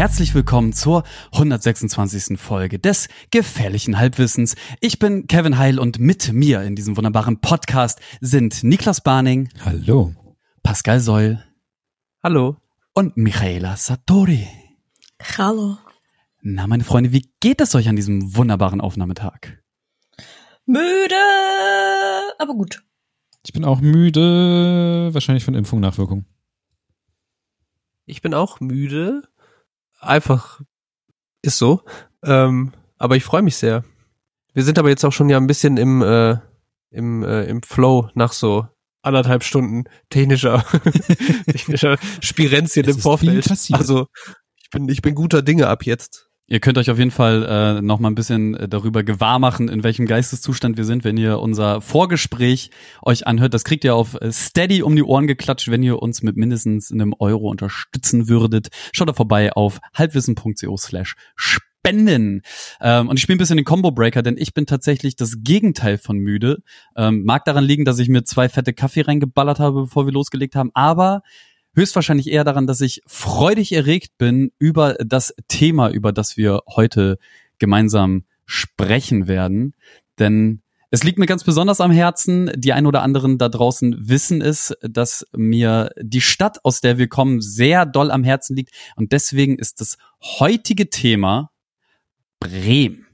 herzlich willkommen zur 126. Folge des Gefährlichen Halbwissens. Ich bin Kevin Heil und mit mir in diesem wunderbaren Podcast sind Niklas Barning. Hallo. Pascal Seul. Hallo. Und Michaela Satori. Hallo. Na, meine Freunde, wie geht es euch an diesem wunderbaren Aufnahmetag? Müde, aber gut. Ich bin auch müde, wahrscheinlich von Impfung Nachwirkung. Ich bin auch müde. Einfach ist so. Ähm, aber ich freue mich sehr. Wir sind aber jetzt auch schon ja ein bisschen im, äh, im, äh, im Flow nach so anderthalb Stunden technischer, technischer Spirenzien im Vorfeld. Also ich bin, ich bin guter Dinge ab jetzt. Ihr könnt euch auf jeden Fall äh, noch mal ein bisschen äh, darüber gewahr machen, in welchem Geisteszustand wir sind, wenn ihr unser Vorgespräch euch anhört. Das kriegt ihr auf Steady um die Ohren geklatscht, wenn ihr uns mit mindestens einem Euro unterstützen würdet. Schaut da vorbei auf halbwissen.co slash spenden. Ähm, und ich spiele ein bisschen den Combo Breaker, denn ich bin tatsächlich das Gegenteil von müde. Ähm, mag daran liegen, dass ich mir zwei fette Kaffee reingeballert habe, bevor wir losgelegt haben, aber höchstwahrscheinlich eher daran, dass ich freudig erregt bin über das Thema, über das wir heute gemeinsam sprechen werden. Denn es liegt mir ganz besonders am Herzen. Die ein oder anderen da draußen wissen es, dass mir die Stadt, aus der wir kommen, sehr doll am Herzen liegt. Und deswegen ist das heutige Thema Bremen.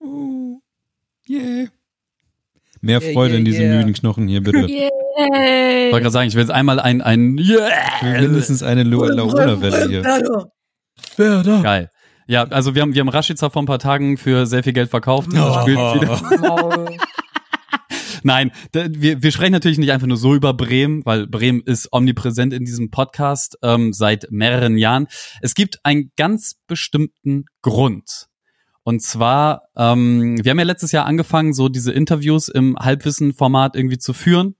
Oh, yeah. Mehr Freude yeah, in diesen yeah. müden Knochen hier, bitte. Yeah. Ich wollte gerade sagen, ich will jetzt einmal ein, ein yeah. Mindestens eine Laola-Welle hier. Wer da? Geil. Ja, also wir haben, wir haben Rashica vor ein paar Tagen für sehr viel Geld verkauft. Oh. Nein, wir, wir sprechen natürlich nicht einfach nur so über Bremen, weil Bremen ist omnipräsent in diesem Podcast ähm, seit mehreren Jahren. Es gibt einen ganz bestimmten Grund, und zwar, ähm, wir haben ja letztes Jahr angefangen, so diese Interviews im Halbwissen-Format irgendwie zu führen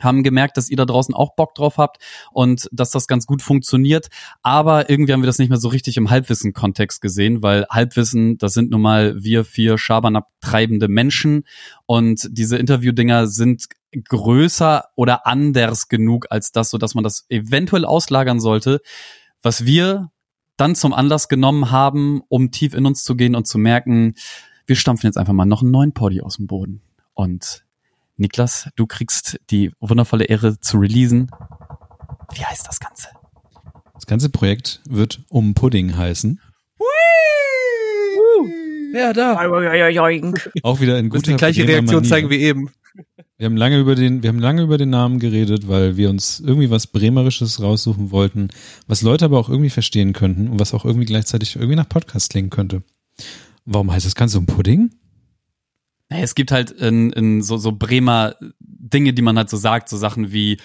haben gemerkt, dass ihr da draußen auch Bock drauf habt und dass das ganz gut funktioniert. Aber irgendwie haben wir das nicht mehr so richtig im Halbwissen-Kontext gesehen, weil Halbwissen, das sind nun mal wir vier Schabernack treibende Menschen und diese Interview-Dinger sind größer oder anders genug als das, so dass man das eventuell auslagern sollte. Was wir dann zum Anlass genommen haben, um tief in uns zu gehen und zu merken, wir stampfen jetzt einfach mal noch einen neuen Poddy aus dem Boden. Und Niklas, du kriegst die wundervolle Ehre zu releasen. Wie heißt das Ganze? Das ganze Projekt wird um Pudding heißen. Ja, da. Auch wieder in guter die gleiche Reaktion Manier. zeigen wie eben. Wir haben lange über den, wir haben lange über den Namen geredet, weil wir uns irgendwie was Bremerisches raussuchen wollten, was Leute aber auch irgendwie verstehen könnten und was auch irgendwie gleichzeitig irgendwie nach Podcast klingen könnte. Warum heißt das Ganze um Pudding? Es gibt halt in, in so, so Bremer Dinge, die man halt so sagt, so Sachen wie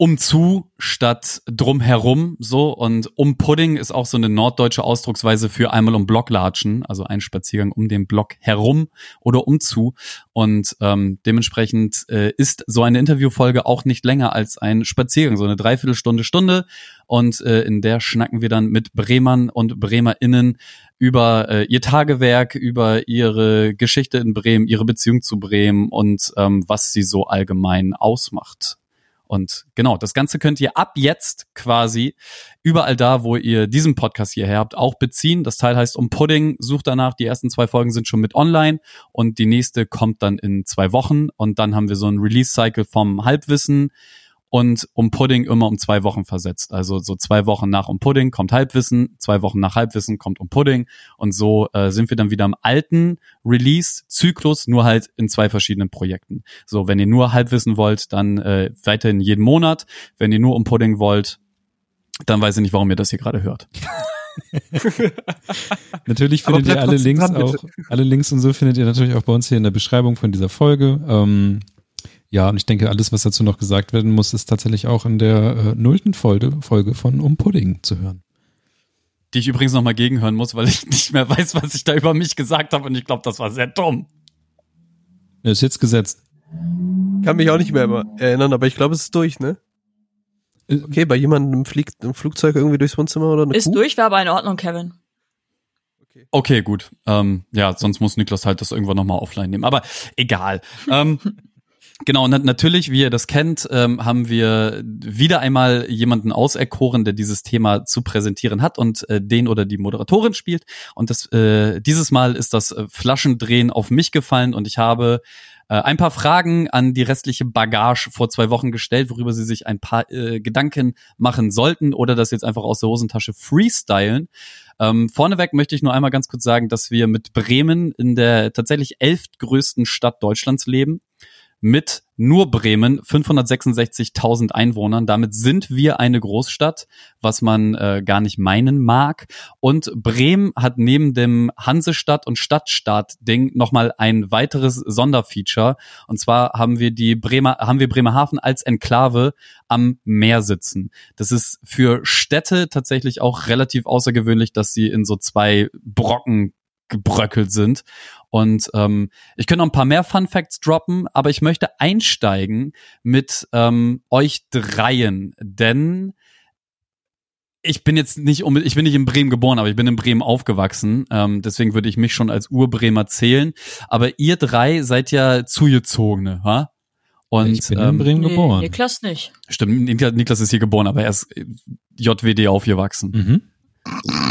umzu statt drumherum so. Und um Pudding ist auch so eine norddeutsche Ausdrucksweise für einmal um Block latschen, also ein Spaziergang um den Block herum oder umzu und ähm, dementsprechend äh, ist so eine Interviewfolge auch nicht länger als ein Spaziergang, so eine Dreiviertelstunde, Stunde. Und äh, in der schnacken wir dann mit Bremern und BremerInnen über äh, ihr Tagewerk, über ihre Geschichte in Bremen, ihre Beziehung zu Bremen und ähm, was sie so allgemein ausmacht. Und genau, das Ganze könnt ihr ab jetzt quasi überall da, wo ihr diesen Podcast hierher habt, auch beziehen. Das Teil heißt um Pudding. Sucht danach. Die ersten zwei Folgen sind schon mit online und die nächste kommt dann in zwei Wochen. Und dann haben wir so einen Release-Cycle vom Halbwissen und um Pudding immer um zwei Wochen versetzt. Also so zwei Wochen nach um Pudding kommt Halbwissen, zwei Wochen nach Halbwissen kommt um Pudding und so äh, sind wir dann wieder im alten Release-Zyklus, nur halt in zwei verschiedenen Projekten. So, wenn ihr nur Halbwissen wollt, dann äh, weiterhin jeden Monat. Wenn ihr nur um Pudding wollt, dann weiß ich nicht, warum ihr das hier gerade hört. natürlich findet ihr alle Links dran, auch, alle Links und so findet ihr natürlich auch bei uns hier in der Beschreibung von dieser Folge. Ähm, ja, und ich denke, alles, was dazu noch gesagt werden muss, ist tatsächlich auch in der äh, nullten Folge, Folge von Um Pudding zu hören. Die ich übrigens nochmal gegenhören muss, weil ich nicht mehr weiß, was ich da über mich gesagt habe und ich glaube, das war sehr dumm. Er ist jetzt gesetzt. Kann mich auch nicht mehr erinnern, aber ich glaube, es ist durch, ne? Äh, okay, bei jemandem fliegt ein Flugzeug irgendwie durchs Wohnzimmer oder eine Ist Kuh? durch, war aber in Ordnung, Kevin. Okay, okay gut. Ähm, ja, sonst muss Niklas halt das irgendwann nochmal offline nehmen. Aber egal. ähm, Genau, na, natürlich, wie ihr das kennt, ähm, haben wir wieder einmal jemanden auserkoren, der dieses Thema zu präsentieren hat und äh, den oder die Moderatorin spielt. Und das, äh, dieses Mal ist das äh, Flaschendrehen auf mich gefallen und ich habe äh, ein paar Fragen an die restliche Bagage vor zwei Wochen gestellt, worüber sie sich ein paar äh, Gedanken machen sollten oder das jetzt einfach aus der Hosentasche freestylen. Ähm, vorneweg möchte ich nur einmal ganz kurz sagen, dass wir mit Bremen in der tatsächlich elftgrößten Stadt Deutschlands leben mit nur Bremen 566.000 Einwohnern. Damit sind wir eine Großstadt, was man äh, gar nicht meinen mag. Und Bremen hat neben dem Hansestadt- und Stadtstaat-Ding nochmal ein weiteres Sonderfeature. Und zwar haben wir die Bremer, haben wir Bremerhaven als Enklave am Meer sitzen. Das ist für Städte tatsächlich auch relativ außergewöhnlich, dass sie in so zwei Brocken gebröckelt sind. Und ähm, ich könnte noch ein paar mehr Fun Facts droppen, aber ich möchte einsteigen mit ähm, euch dreien, denn ich bin jetzt nicht um, ich bin nicht in Bremen geboren, aber ich bin in Bremen aufgewachsen. Ähm, deswegen würde ich mich schon als Urbremer zählen. Aber ihr drei seid ja zugezogene, ha? Und, ich bin ähm, in Bremen geboren. Niklas nicht. Stimmt, Niklas ist hier geboren, aber er ist JWD aufgewachsen. Mhm.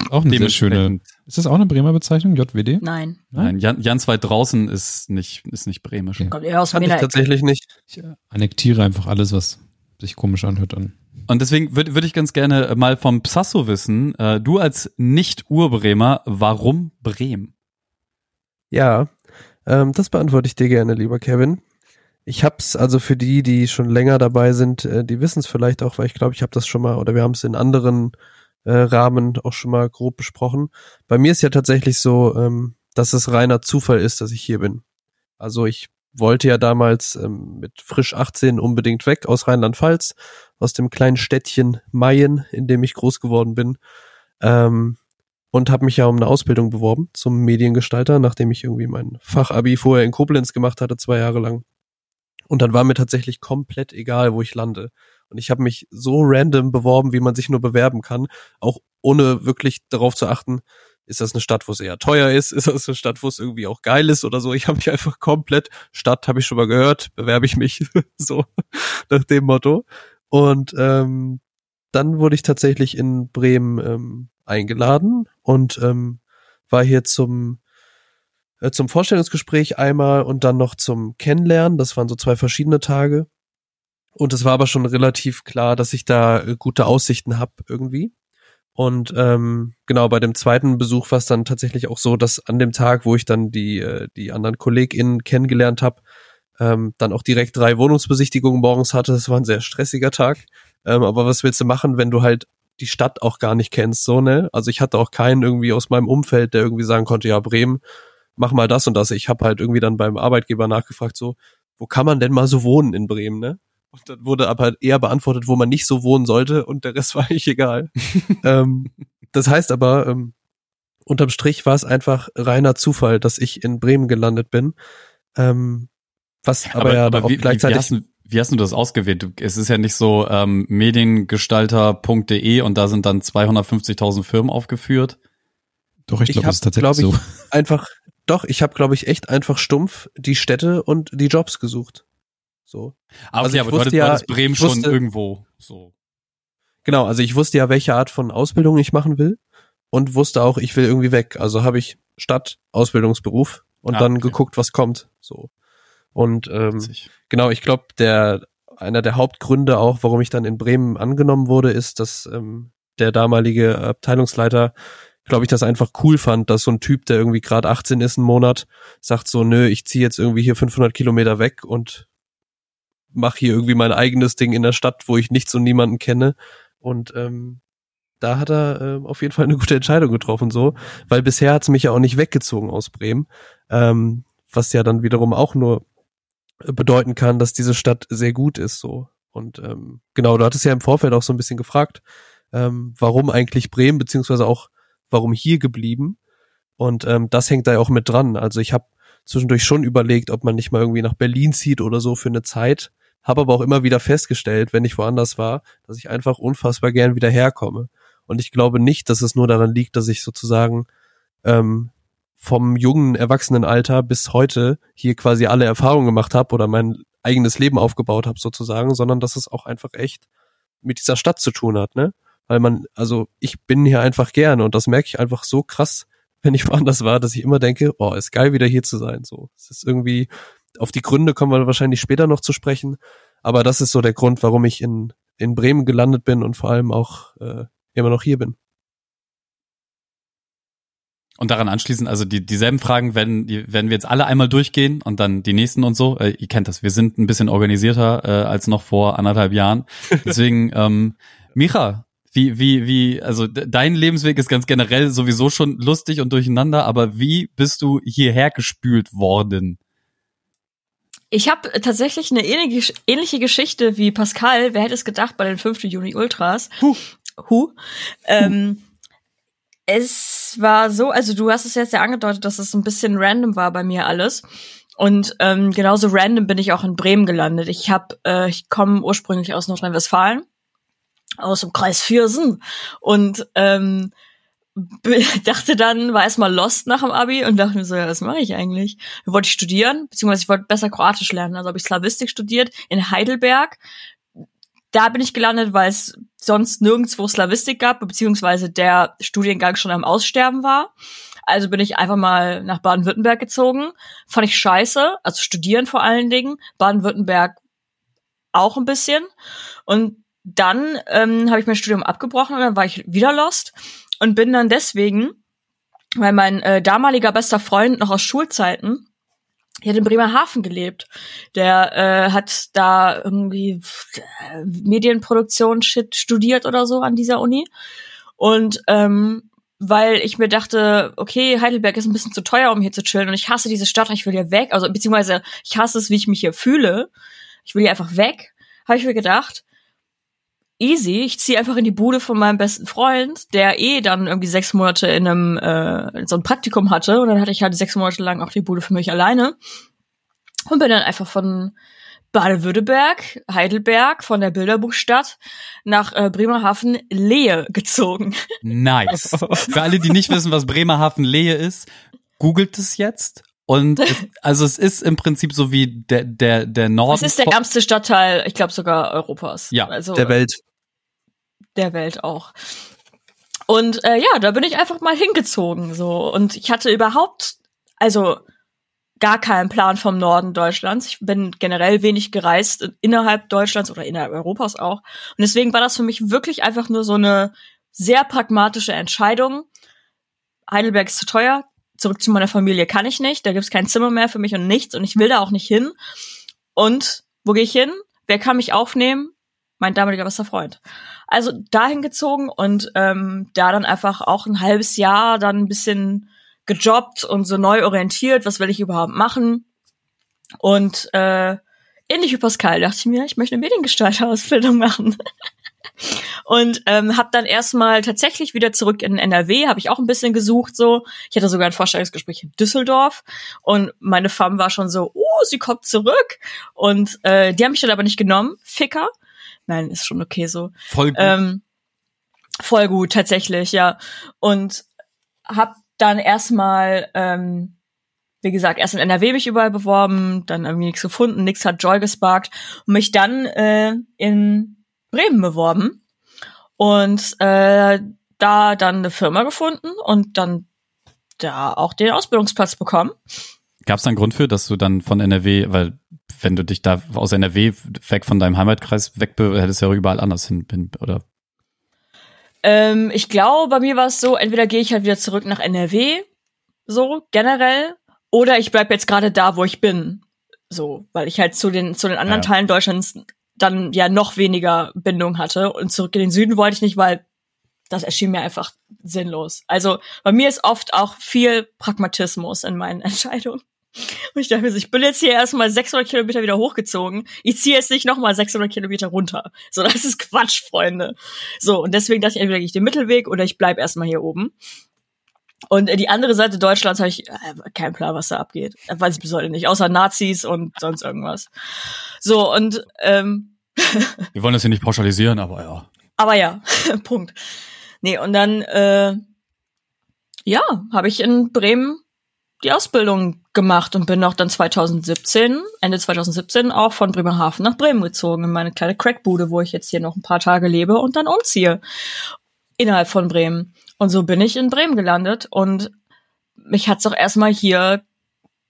Auch eine sehr schöne. Ist das auch eine Bremer Bezeichnung, JWD? Nein. Nein, Jan, Jans weit draußen ist nicht, ist nicht bremisch. Okay. Kommt eher aus Kann ich tatsächlich nicht. Ich annektiere einfach alles, was sich komisch anhört an. Und deswegen würde würd ich ganz gerne mal vom Psasso wissen, äh, du als Nicht-Urbremer, warum Bremen? Ja, ähm, das beantworte ich dir gerne, lieber Kevin. Ich hab's also für die, die schon länger dabei sind, äh, die wissen es vielleicht auch, weil ich glaube, ich habe das schon mal oder wir haben es in anderen äh, Rahmen auch schon mal grob besprochen. Bei mir ist ja tatsächlich so, ähm, dass es reiner Zufall ist, dass ich hier bin. Also ich wollte ja damals ähm, mit frisch 18 unbedingt weg aus Rheinland-Pfalz, aus dem kleinen Städtchen Mayen, in dem ich groß geworden bin. Ähm, und habe mich ja um eine Ausbildung beworben zum Mediengestalter, nachdem ich irgendwie mein Fachabi vorher in Koblenz gemacht hatte, zwei Jahre lang. Und dann war mir tatsächlich komplett egal, wo ich lande. Und ich habe mich so random beworben, wie man sich nur bewerben kann, auch ohne wirklich darauf zu achten, ist das eine Stadt, wo es eher teuer ist? Ist das eine Stadt, wo es irgendwie auch geil ist oder so? Ich habe mich einfach komplett, Stadt habe ich schon mal gehört, bewerbe ich mich so nach dem Motto. Und ähm, dann wurde ich tatsächlich in Bremen ähm, eingeladen und ähm, war hier zum äh, zum Vorstellungsgespräch einmal und dann noch zum Kennenlernen. Das waren so zwei verschiedene Tage. Und es war aber schon relativ klar, dass ich da äh, gute Aussichten habe irgendwie. Und ähm, genau, bei dem zweiten Besuch war es dann tatsächlich auch so, dass an dem Tag, wo ich dann die, äh, die anderen KollegInnen kennengelernt habe, ähm, dann auch direkt drei Wohnungsbesichtigungen morgens hatte. Das war ein sehr stressiger Tag. Ähm, aber was willst du machen, wenn du halt die Stadt auch gar nicht kennst, so, ne? Also ich hatte auch keinen irgendwie aus meinem Umfeld, der irgendwie sagen konnte, ja, Bremen, mach mal das und das. Ich habe halt irgendwie dann beim Arbeitgeber nachgefragt, so, wo kann man denn mal so wohnen in Bremen, ne? Und dann wurde aber eher beantwortet, wo man nicht so wohnen sollte und der Rest war eigentlich egal. ähm, das heißt aber, ähm, unterm Strich war es einfach reiner Zufall, dass ich in Bremen gelandet bin. Ähm, was aber, aber ja aber auch wie, gleichzeitig. Wie hast, du, wie hast du das ausgewählt? Es ist ja nicht so ähm, mediengestalter.de und da sind dann 250.000 Firmen aufgeführt. Doch, ich glaube, das ist tatsächlich so. Einfach, doch, ich habe, glaube ich, echt einfach stumpf die Städte und die Jobs gesucht. So. Aber, also okay, aber wusste du hattest, ja, Bremen wusste, schon irgendwo so. Genau, also ich wusste ja, welche Art von Ausbildung ich machen will und wusste auch, ich will irgendwie weg. Also habe ich Stadt Ausbildungsberuf und ah, dann okay. geguckt, was kommt. So. Und ähm, genau, ich glaube, der einer der Hauptgründe auch, warum ich dann in Bremen angenommen wurde, ist, dass ähm, der damalige Abteilungsleiter, glaube ich, das einfach cool fand, dass so ein Typ, der irgendwie gerade 18 ist, einen Monat, sagt so, nö, ich ziehe jetzt irgendwie hier 500 Kilometer weg und mache hier irgendwie mein eigenes Ding in der Stadt, wo ich nichts und niemanden kenne. Und ähm, da hat er äh, auf jeden Fall eine gute Entscheidung getroffen, so, weil bisher hat's mich ja auch nicht weggezogen aus Bremen, ähm, was ja dann wiederum auch nur bedeuten kann, dass diese Stadt sehr gut ist, so. Und ähm, genau, du hattest ja im Vorfeld auch so ein bisschen gefragt, ähm, warum eigentlich Bremen, beziehungsweise auch warum hier geblieben. Und ähm, das hängt da ja auch mit dran. Also ich habe zwischendurch schon überlegt, ob man nicht mal irgendwie nach Berlin zieht oder so für eine Zeit, habe aber auch immer wieder festgestellt, wenn ich woanders war, dass ich einfach unfassbar gern wieder herkomme. Und ich glaube nicht, dass es nur daran liegt, dass ich sozusagen ähm, vom jungen Erwachsenenalter bis heute hier quasi alle Erfahrungen gemacht habe oder mein eigenes Leben aufgebaut habe sozusagen, sondern dass es auch einfach echt mit dieser Stadt zu tun hat, ne? Weil man, also ich bin hier einfach gerne und das merke ich einfach so krass, wenn ich woanders war, dass ich immer denke, oh, ist geil wieder hier zu sein. So, es ist irgendwie auf die Gründe kommen wir wahrscheinlich später noch zu sprechen, aber das ist so der Grund, warum ich in in Bremen gelandet bin und vor allem auch äh, immer noch hier bin. Und daran anschließend, also die, dieselben Fragen werden, die werden wir jetzt alle einmal durchgehen und dann die nächsten und so. Äh, ihr kennt das, wir sind ein bisschen organisierter äh, als noch vor anderthalb Jahren. Deswegen, ähm, Micha, wie, wie, wie, also dein Lebensweg ist ganz generell sowieso schon lustig und durcheinander, aber wie bist du hierher gespült worden? Ich habe tatsächlich eine ähnliche, ähnliche Geschichte wie Pascal. Wer hätte es gedacht bei den 5. Juni Ultras? Huh. Huh. Ähm, es war so, also du hast es jetzt ja angedeutet, dass es ein bisschen random war bei mir alles. Und ähm, genauso random bin ich auch in Bremen gelandet. Ich habe, äh, ich komme ursprünglich aus Nordrhein-Westfalen, aus dem Kreis Viersen und ähm, dachte dann, war erstmal lost nach dem Abi und dachte mir so, ja, was mache ich eigentlich? Wollte ich studieren, beziehungsweise ich wollte besser Kroatisch lernen. Also habe ich Slavistik studiert in Heidelberg. Da bin ich gelandet, weil es sonst nirgendwo Slavistik gab, beziehungsweise der Studiengang schon am Aussterben war. Also bin ich einfach mal nach Baden-Württemberg gezogen. Fand ich scheiße, also studieren vor allen Dingen. Baden-Württemberg auch ein bisschen. Und dann ähm, habe ich mein Studium abgebrochen und dann war ich wieder lost und bin dann deswegen, weil mein äh, damaliger bester Freund noch aus Schulzeiten, der hat in Bremerhaven gelebt. Der äh, hat da irgendwie äh, Medienproduktion Shit studiert oder so an dieser Uni. Und ähm, weil ich mir dachte, okay, Heidelberg ist ein bisschen zu teuer, um hier zu chillen und ich hasse diese Stadt und ich will hier weg, also beziehungsweise ich hasse es, wie ich mich hier fühle. Ich will hier einfach weg, habe ich mir gedacht easy. Ich ziehe einfach in die Bude von meinem besten Freund, der eh dann irgendwie sechs Monate in einem äh, so ein Praktikum hatte. Und dann hatte ich halt sechs Monate lang auch die Bude für mich alleine. Und bin dann einfach von Baden-Württemberg, Heidelberg, von der Bilderbuchstadt nach äh, Bremerhaven-Lehe gezogen. Nice. Für alle, die nicht wissen, was Bremerhaven-Lehe ist, googelt es jetzt und also es ist im Prinzip so wie der der der Norden. Es ist der ärmste Stadtteil, ich glaube sogar Europas. Ja, also, der Welt. Der Welt auch. Und äh, ja, da bin ich einfach mal hingezogen so und ich hatte überhaupt also gar keinen Plan vom Norden Deutschlands. Ich bin generell wenig gereist innerhalb Deutschlands oder innerhalb Europas auch und deswegen war das für mich wirklich einfach nur so eine sehr pragmatische Entscheidung. Heidelberg ist zu teuer, zurück zu meiner Familie kann ich nicht. Da gibt's kein Zimmer mehr für mich und nichts und ich will da auch nicht hin. Und wo gehe ich hin? Wer kann mich aufnehmen? Mein damaliger bester Freund. Also dahin gezogen und ähm, da dann einfach auch ein halbes Jahr dann ein bisschen gejobbt und so neu orientiert, was will ich überhaupt machen. Und äh, ähnlich wie Pascal dachte ich mir, ich möchte eine Mediengestalter-Ausbildung machen. und ähm, habe dann erstmal tatsächlich wieder zurück in NRW, habe ich auch ein bisschen gesucht so. Ich hatte sogar ein Vorstellungsgespräch in Düsseldorf und meine Fam war schon so, oh, sie kommt zurück und äh, die haben mich dann aber nicht genommen, Ficker. Nein, ist schon okay so. Voll gut. Ähm, voll gut tatsächlich, ja. Und hab dann erstmal ähm, wie gesagt, erst in NRW mich überall beworben, dann irgendwie nichts gefunden, nichts hat Joy gesparkt und mich dann äh, in Bremen beworben und äh, da dann eine Firma gefunden und dann da auch den Ausbildungsplatz bekommen. Gab es einen Grund für, dass du dann von NRW, weil wenn du dich da aus NRW weg von deinem Heimatkreis weg hättest du ja überall anders hin, oder? Ähm, ich glaube, bei mir war es so, entweder gehe ich halt wieder zurück nach NRW, so generell, oder ich bleib jetzt gerade da, wo ich bin, so, weil ich halt zu den zu den anderen ja. Teilen Deutschlands dann ja noch weniger Bindung hatte. Und zurück in den Süden wollte ich nicht, weil das erschien mir einfach sinnlos. Also bei mir ist oft auch viel Pragmatismus in meinen Entscheidungen. Und ich dachte mir, ich bin jetzt hier erstmal 600 Kilometer wieder hochgezogen. Ich ziehe jetzt nicht nochmal 600 Kilometer runter. So, das ist Quatsch, Freunde. So, und deswegen dachte ich, entweder gehe ich den Mittelweg oder ich bleib erstmal hier oben. Und die andere Seite Deutschlands habe ich äh, keinen Plan, was da abgeht. Weiß ich bis heute nicht, außer Nazis und sonst irgendwas. So, und ähm, Wir wollen das hier nicht pauschalisieren, aber ja. Aber ja, Punkt. Nee, und dann, äh, ja, habe ich in Bremen die Ausbildung gemacht und bin auch dann 2017, Ende 2017 auch von Bremerhaven nach Bremen gezogen in meine kleine Crackbude, wo ich jetzt hier noch ein paar Tage lebe und dann umziehe innerhalb von Bremen. Und so bin ich in Bremen gelandet und mich hat's auch erstmal hier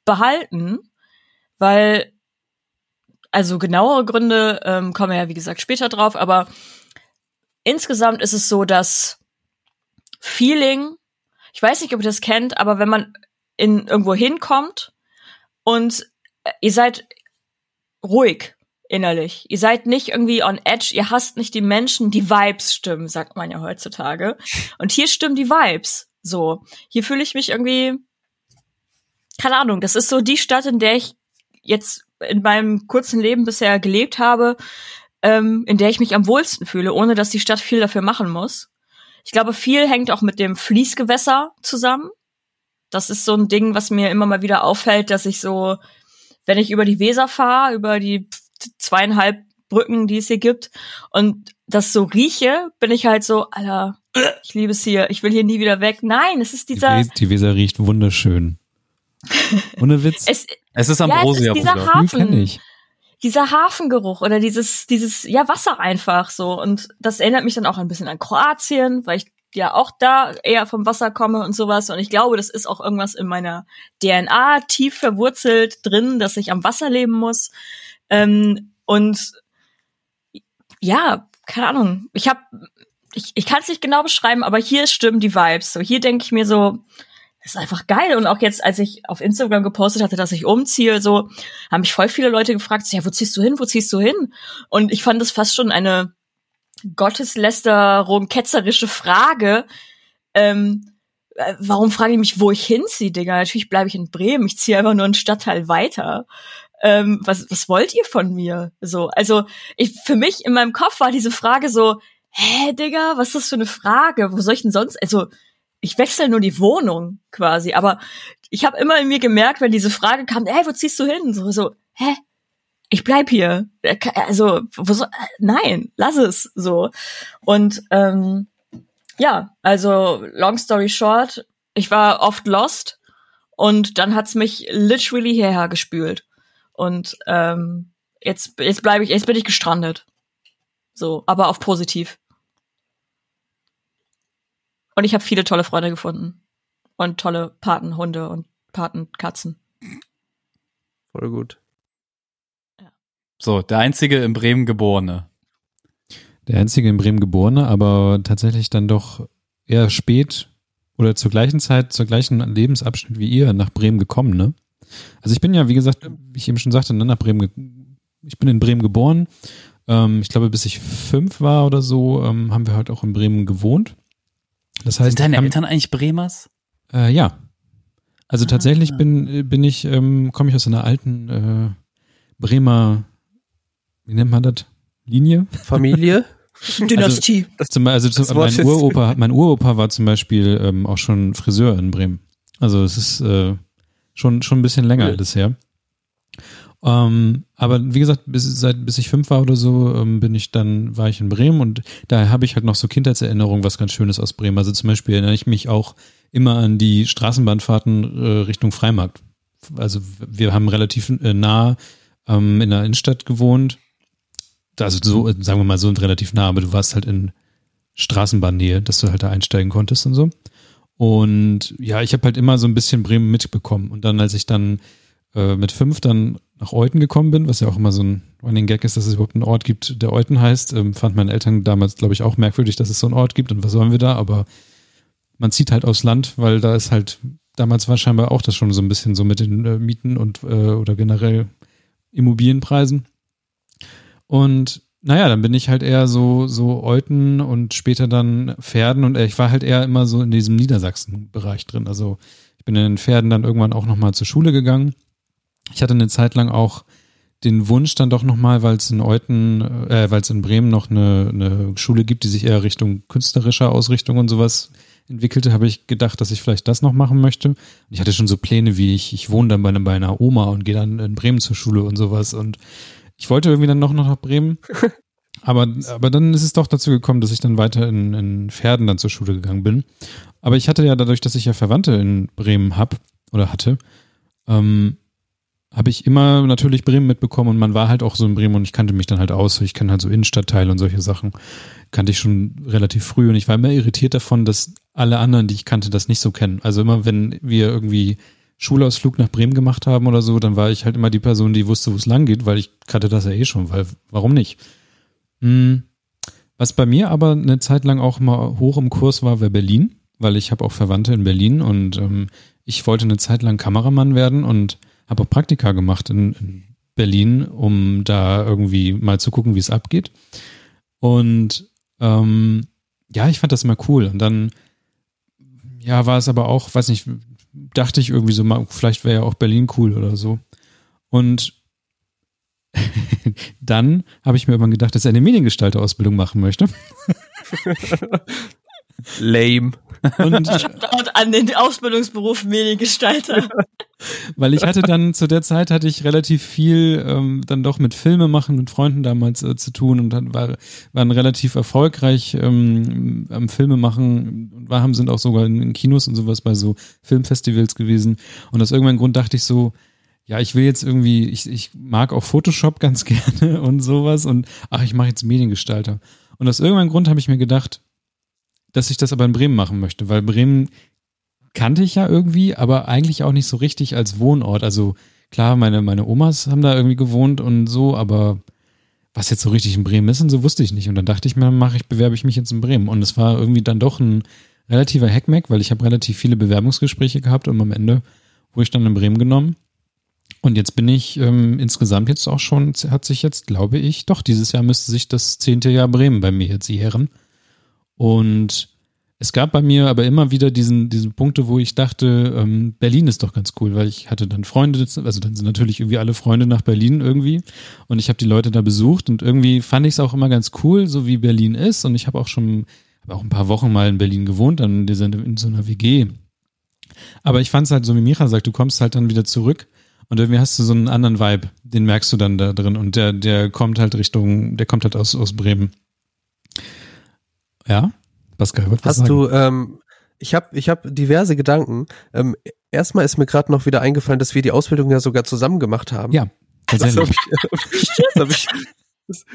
behalten, weil also genauere Gründe ähm, kommen wir ja wie gesagt später drauf, aber insgesamt ist es so, dass Feeling, ich weiß nicht, ob ihr das kennt, aber wenn man in irgendwo hinkommt und äh, ihr seid ruhig innerlich. Ihr seid nicht irgendwie on edge, ihr hasst nicht die Menschen, die Vibes stimmen, sagt man ja heutzutage. Und hier stimmen die Vibes. So. Hier fühle ich mich irgendwie, keine Ahnung, das ist so die Stadt, in der ich jetzt in meinem kurzen Leben bisher gelebt habe, ähm, in der ich mich am wohlsten fühle, ohne dass die Stadt viel dafür machen muss. Ich glaube, viel hängt auch mit dem Fließgewässer zusammen. Das ist so ein Ding, was mir immer mal wieder auffällt, dass ich so, wenn ich über die Weser fahre, über die zweieinhalb Brücken, die es hier gibt, und das so rieche, bin ich halt so, Alter, ich liebe es hier, ich will hier nie wieder weg. Nein, es ist dieser. Die, Weser riecht wunderschön. Ohne Witz. es, es ist Ambrosia. Ja, es ist dieser Hafen. Dieser Hafengeruch oder dieses, dieses, ja, Wasser einfach so. Und das erinnert mich dann auch ein bisschen an Kroatien, weil ich ja auch da eher vom Wasser komme und sowas. Und ich glaube, das ist auch irgendwas in meiner DNA tief verwurzelt drin, dass ich am Wasser leben muss. Ähm, und ja, keine Ahnung. Ich habe, ich, ich kann es nicht genau beschreiben, aber hier stimmen die Vibes. So hier denke ich mir so, das ist einfach geil. Und auch jetzt, als ich auf Instagram gepostet hatte, dass ich umziehe, so haben mich voll viele Leute gefragt, ja, wo ziehst du hin, wo ziehst du hin? Und ich fand das fast schon eine Gotteslästerung, ketzerische Frage. Ähm, äh, warum frage ich mich, wo ich hinziehe, Digga? Natürlich bleibe ich in Bremen. Ich ziehe einfach nur einen Stadtteil weiter ähm, was, was wollt ihr von mir? So, also ich, für mich in meinem Kopf war diese Frage so, hä, Digga, was ist das für eine Frage? Wo soll ich denn sonst, also ich wechsle nur die Wohnung quasi, aber ich habe immer in mir gemerkt, wenn diese Frage kam, hey, wo ziehst du hin? So, so hä? Ich bleib hier. Äh, also, wo so, nein, lass es so. Und ähm, ja, also long story short, ich war oft lost und dann hat's mich literally hierher gespült. Und ähm, jetzt, jetzt bleibe ich, jetzt bin ich gestrandet. So, aber auf positiv. Und ich habe viele tolle Freunde gefunden. Und tolle Patenhunde und Patenkatzen. Voll gut. So, der einzige in Bremen geborene. Der einzige in Bremen geborene, aber tatsächlich dann doch eher spät oder zur gleichen Zeit, zur gleichen Lebensabschnitt wie ihr nach Bremen gekommen, ne? Also ich bin ja, wie gesagt, wie ich eben schon sagte, ne, nach Bremen, ich bin in Bremen geboren. Ähm, ich glaube, bis ich fünf war oder so, ähm, haben wir halt auch in Bremen gewohnt. Das heißt, Sind deine haben, Eltern eigentlich Bremers? Äh, ja. Also ah. tatsächlich bin, bin ich, ähm, komme ich aus einer alten äh, Bremer, wie nennt man das? Linie? Familie? Dynastie. Also, zum, also zum, mein, Uropa, mein Uropa war zum Beispiel ähm, auch schon Friseur in Bremen. Also es ist äh, Schon, schon ein bisschen länger ja. alles her. Ähm, aber wie gesagt, bis, seit bis ich fünf war oder so, ähm, bin ich dann, war ich in Bremen und da habe ich halt noch so Kindheitserinnerungen, was ganz Schönes aus Bremen. Also zum Beispiel erinnere ich mich auch immer an die Straßenbahnfahrten äh, Richtung Freimarkt. Also wir haben relativ äh, nah ähm, in der Innenstadt gewohnt. Also so, sagen wir mal so relativ nah, aber du warst halt in Straßenbahnnähe, dass du halt da einsteigen konntest und so. Und ja, ich habe halt immer so ein bisschen Bremen mitbekommen. Und dann, als ich dann äh, mit fünf dann nach Euten gekommen bin, was ja auch immer so ein Running Gag ist, dass es überhaupt einen Ort gibt, der Euten heißt, ähm, fand meine Eltern damals, glaube ich, auch merkwürdig, dass es so einen Ort gibt und was sollen wir da, aber man zieht halt aufs Land, weil da ist halt, damals war scheinbar auch das schon so ein bisschen so mit den äh, Mieten und äh, oder generell Immobilienpreisen. Und naja, dann bin ich halt eher so, so Euten und später dann Pferden und ich war halt eher immer so in diesem Niedersachsen-Bereich drin. Also ich bin in den Pferden dann irgendwann auch nochmal zur Schule gegangen. Ich hatte eine Zeit lang auch den Wunsch dann doch nochmal, weil es in Euten, äh, weil es in Bremen noch eine, eine Schule gibt, die sich eher Richtung künstlerischer Ausrichtung und sowas entwickelte, habe ich gedacht, dass ich vielleicht das noch machen möchte. Ich hatte schon so Pläne, wie ich, ich wohne dann bei, bei einer Oma und gehe dann in Bremen zur Schule und sowas und ich wollte irgendwie dann noch, noch nach Bremen. Aber, aber dann ist es doch dazu gekommen, dass ich dann weiter in, in Pferden dann zur Schule gegangen bin. Aber ich hatte ja dadurch, dass ich ja Verwandte in Bremen hab, oder hatte, ähm, habe ich immer natürlich Bremen mitbekommen und man war halt auch so in Bremen und ich kannte mich dann halt aus. Ich kenne halt so Innenstadtteile und solche Sachen. Kannte ich schon relativ früh und ich war immer irritiert davon, dass alle anderen, die ich kannte, das nicht so kennen. Also immer, wenn wir irgendwie Schulausflug nach Bremen gemacht haben oder so, dann war ich halt immer die Person, die wusste, wo es lang geht, weil ich kannte das ja eh schon, weil warum nicht? Hm. Was bei mir aber eine Zeit lang auch mal hoch im Kurs war, war Berlin, weil ich habe auch Verwandte in Berlin und ähm, ich wollte eine Zeit lang Kameramann werden und habe auch Praktika gemacht in, in Berlin, um da irgendwie mal zu gucken, wie es abgeht. Und ähm, ja, ich fand das immer cool. Und dann, ja, war es aber auch, weiß nicht, dachte ich irgendwie so, mal, vielleicht wäre ja auch Berlin cool oder so. Und dann habe ich mir irgendwann gedacht, dass ich eine Mediengestalter-Ausbildung machen möchte. Lame. Und an den Ausbildungsberuf Mediengestalter. Weil ich hatte dann zu der Zeit hatte ich relativ viel ähm, dann doch mit Filme machen mit Freunden damals äh, zu tun und dann war, waren relativ erfolgreich ähm, am Filme machen und haben sind auch sogar in, in Kinos und sowas bei so Filmfestivals gewesen und aus irgendeinem Grund dachte ich so ja, ich will jetzt irgendwie, ich, ich mag auch Photoshop ganz gerne und sowas und ach, ich mache jetzt Mediengestalter. Und aus irgendeinem Grund habe ich mir gedacht, dass ich das aber in Bremen machen möchte, weil Bremen kannte ich ja irgendwie, aber eigentlich auch nicht so richtig als Wohnort. Also klar, meine, meine Omas haben da irgendwie gewohnt und so, aber was jetzt so richtig in Bremen ist und so wusste ich nicht. Und dann dachte ich mir, mache ich, bewerbe ich mich jetzt in Bremen. Und es war irgendwie dann doch ein relativer Hackmack, weil ich habe relativ viele Bewerbungsgespräche gehabt und am Ende wurde ich dann in Bremen genommen. Und jetzt bin ich ähm, insgesamt jetzt auch schon, hat sich jetzt, glaube ich, doch, dieses Jahr müsste sich das zehnte Jahr Bremen bei mir jetzt jähren. Und es gab bei mir aber immer wieder diesen, diese Punkte, wo ich dachte, ähm, Berlin ist doch ganz cool, weil ich hatte dann Freunde, also dann sind natürlich irgendwie alle Freunde nach Berlin irgendwie und ich habe die Leute da besucht und irgendwie fand ich es auch immer ganz cool, so wie Berlin ist und ich habe auch schon, habe auch ein paar Wochen mal in Berlin gewohnt, dann in so einer WG. Aber ich fand es halt so, wie Micha sagt, du kommst halt dann wieder zurück und irgendwie hast du so einen anderen Vibe, den merkst du dann da drin und der, der kommt halt Richtung, der kommt halt aus, aus Bremen. Ja, Pascal, was Hast du, ähm, ich habe ich hab diverse Gedanken. Ähm, erstmal ist mir gerade noch wieder eingefallen, dass wir die Ausbildung ja sogar zusammen gemacht haben. Ja, tatsächlich. Das hab ich, das hab ich,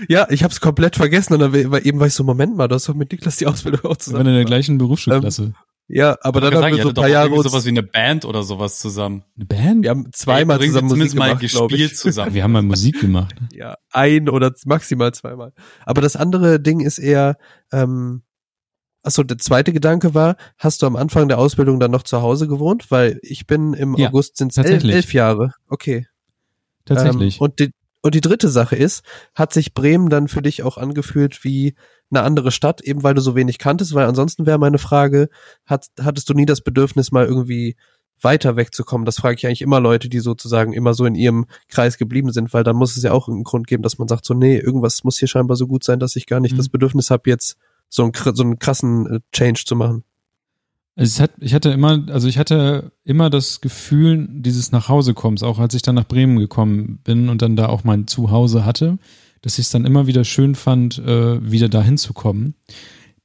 ja, ich habe es komplett vergessen und dann war, eben war ich so, Moment mal, du hast doch mit Niklas die Ausbildung auch zusammen. Wir waren in der gleichen Berufsschulklasse. Ähm, ja, aber dann haben wir so ein paar Jahre sowas wie eine Band oder sowas zusammen. Eine Band? Wir haben zweimal Ey, zusammen Musik mal gemacht, gespielt zusammen. Wir haben mal Musik gemacht. ja, ein oder maximal zweimal. Aber das andere Ding ist eher, ähm, Achso, der zweite Gedanke war, hast du am Anfang der Ausbildung dann noch zu Hause gewohnt? Weil ich bin im ja, August sind es elf, elf, Jahre. Okay. Tatsächlich. Ähm, und, die, und die dritte Sache ist, hat sich Bremen dann für dich auch angefühlt wie eine andere Stadt, eben weil du so wenig kanntest? Weil ansonsten wäre meine Frage, hat, hattest du nie das Bedürfnis, mal irgendwie weiter wegzukommen? Das frage ich eigentlich immer Leute, die sozusagen immer so in ihrem Kreis geblieben sind, weil dann muss es ja auch einen Grund geben, dass man sagt, so, nee, irgendwas muss hier scheinbar so gut sein, dass ich gar nicht mhm. das Bedürfnis habe, jetzt so einen, so einen krassen äh, Change zu machen. Es hat, ich hatte immer, also ich hatte immer das Gefühl dieses Nachhausekommens, auch als ich dann nach Bremen gekommen bin und dann da auch mein Zuhause hatte, dass ich es dann immer wieder schön fand, äh, wieder da hinzukommen.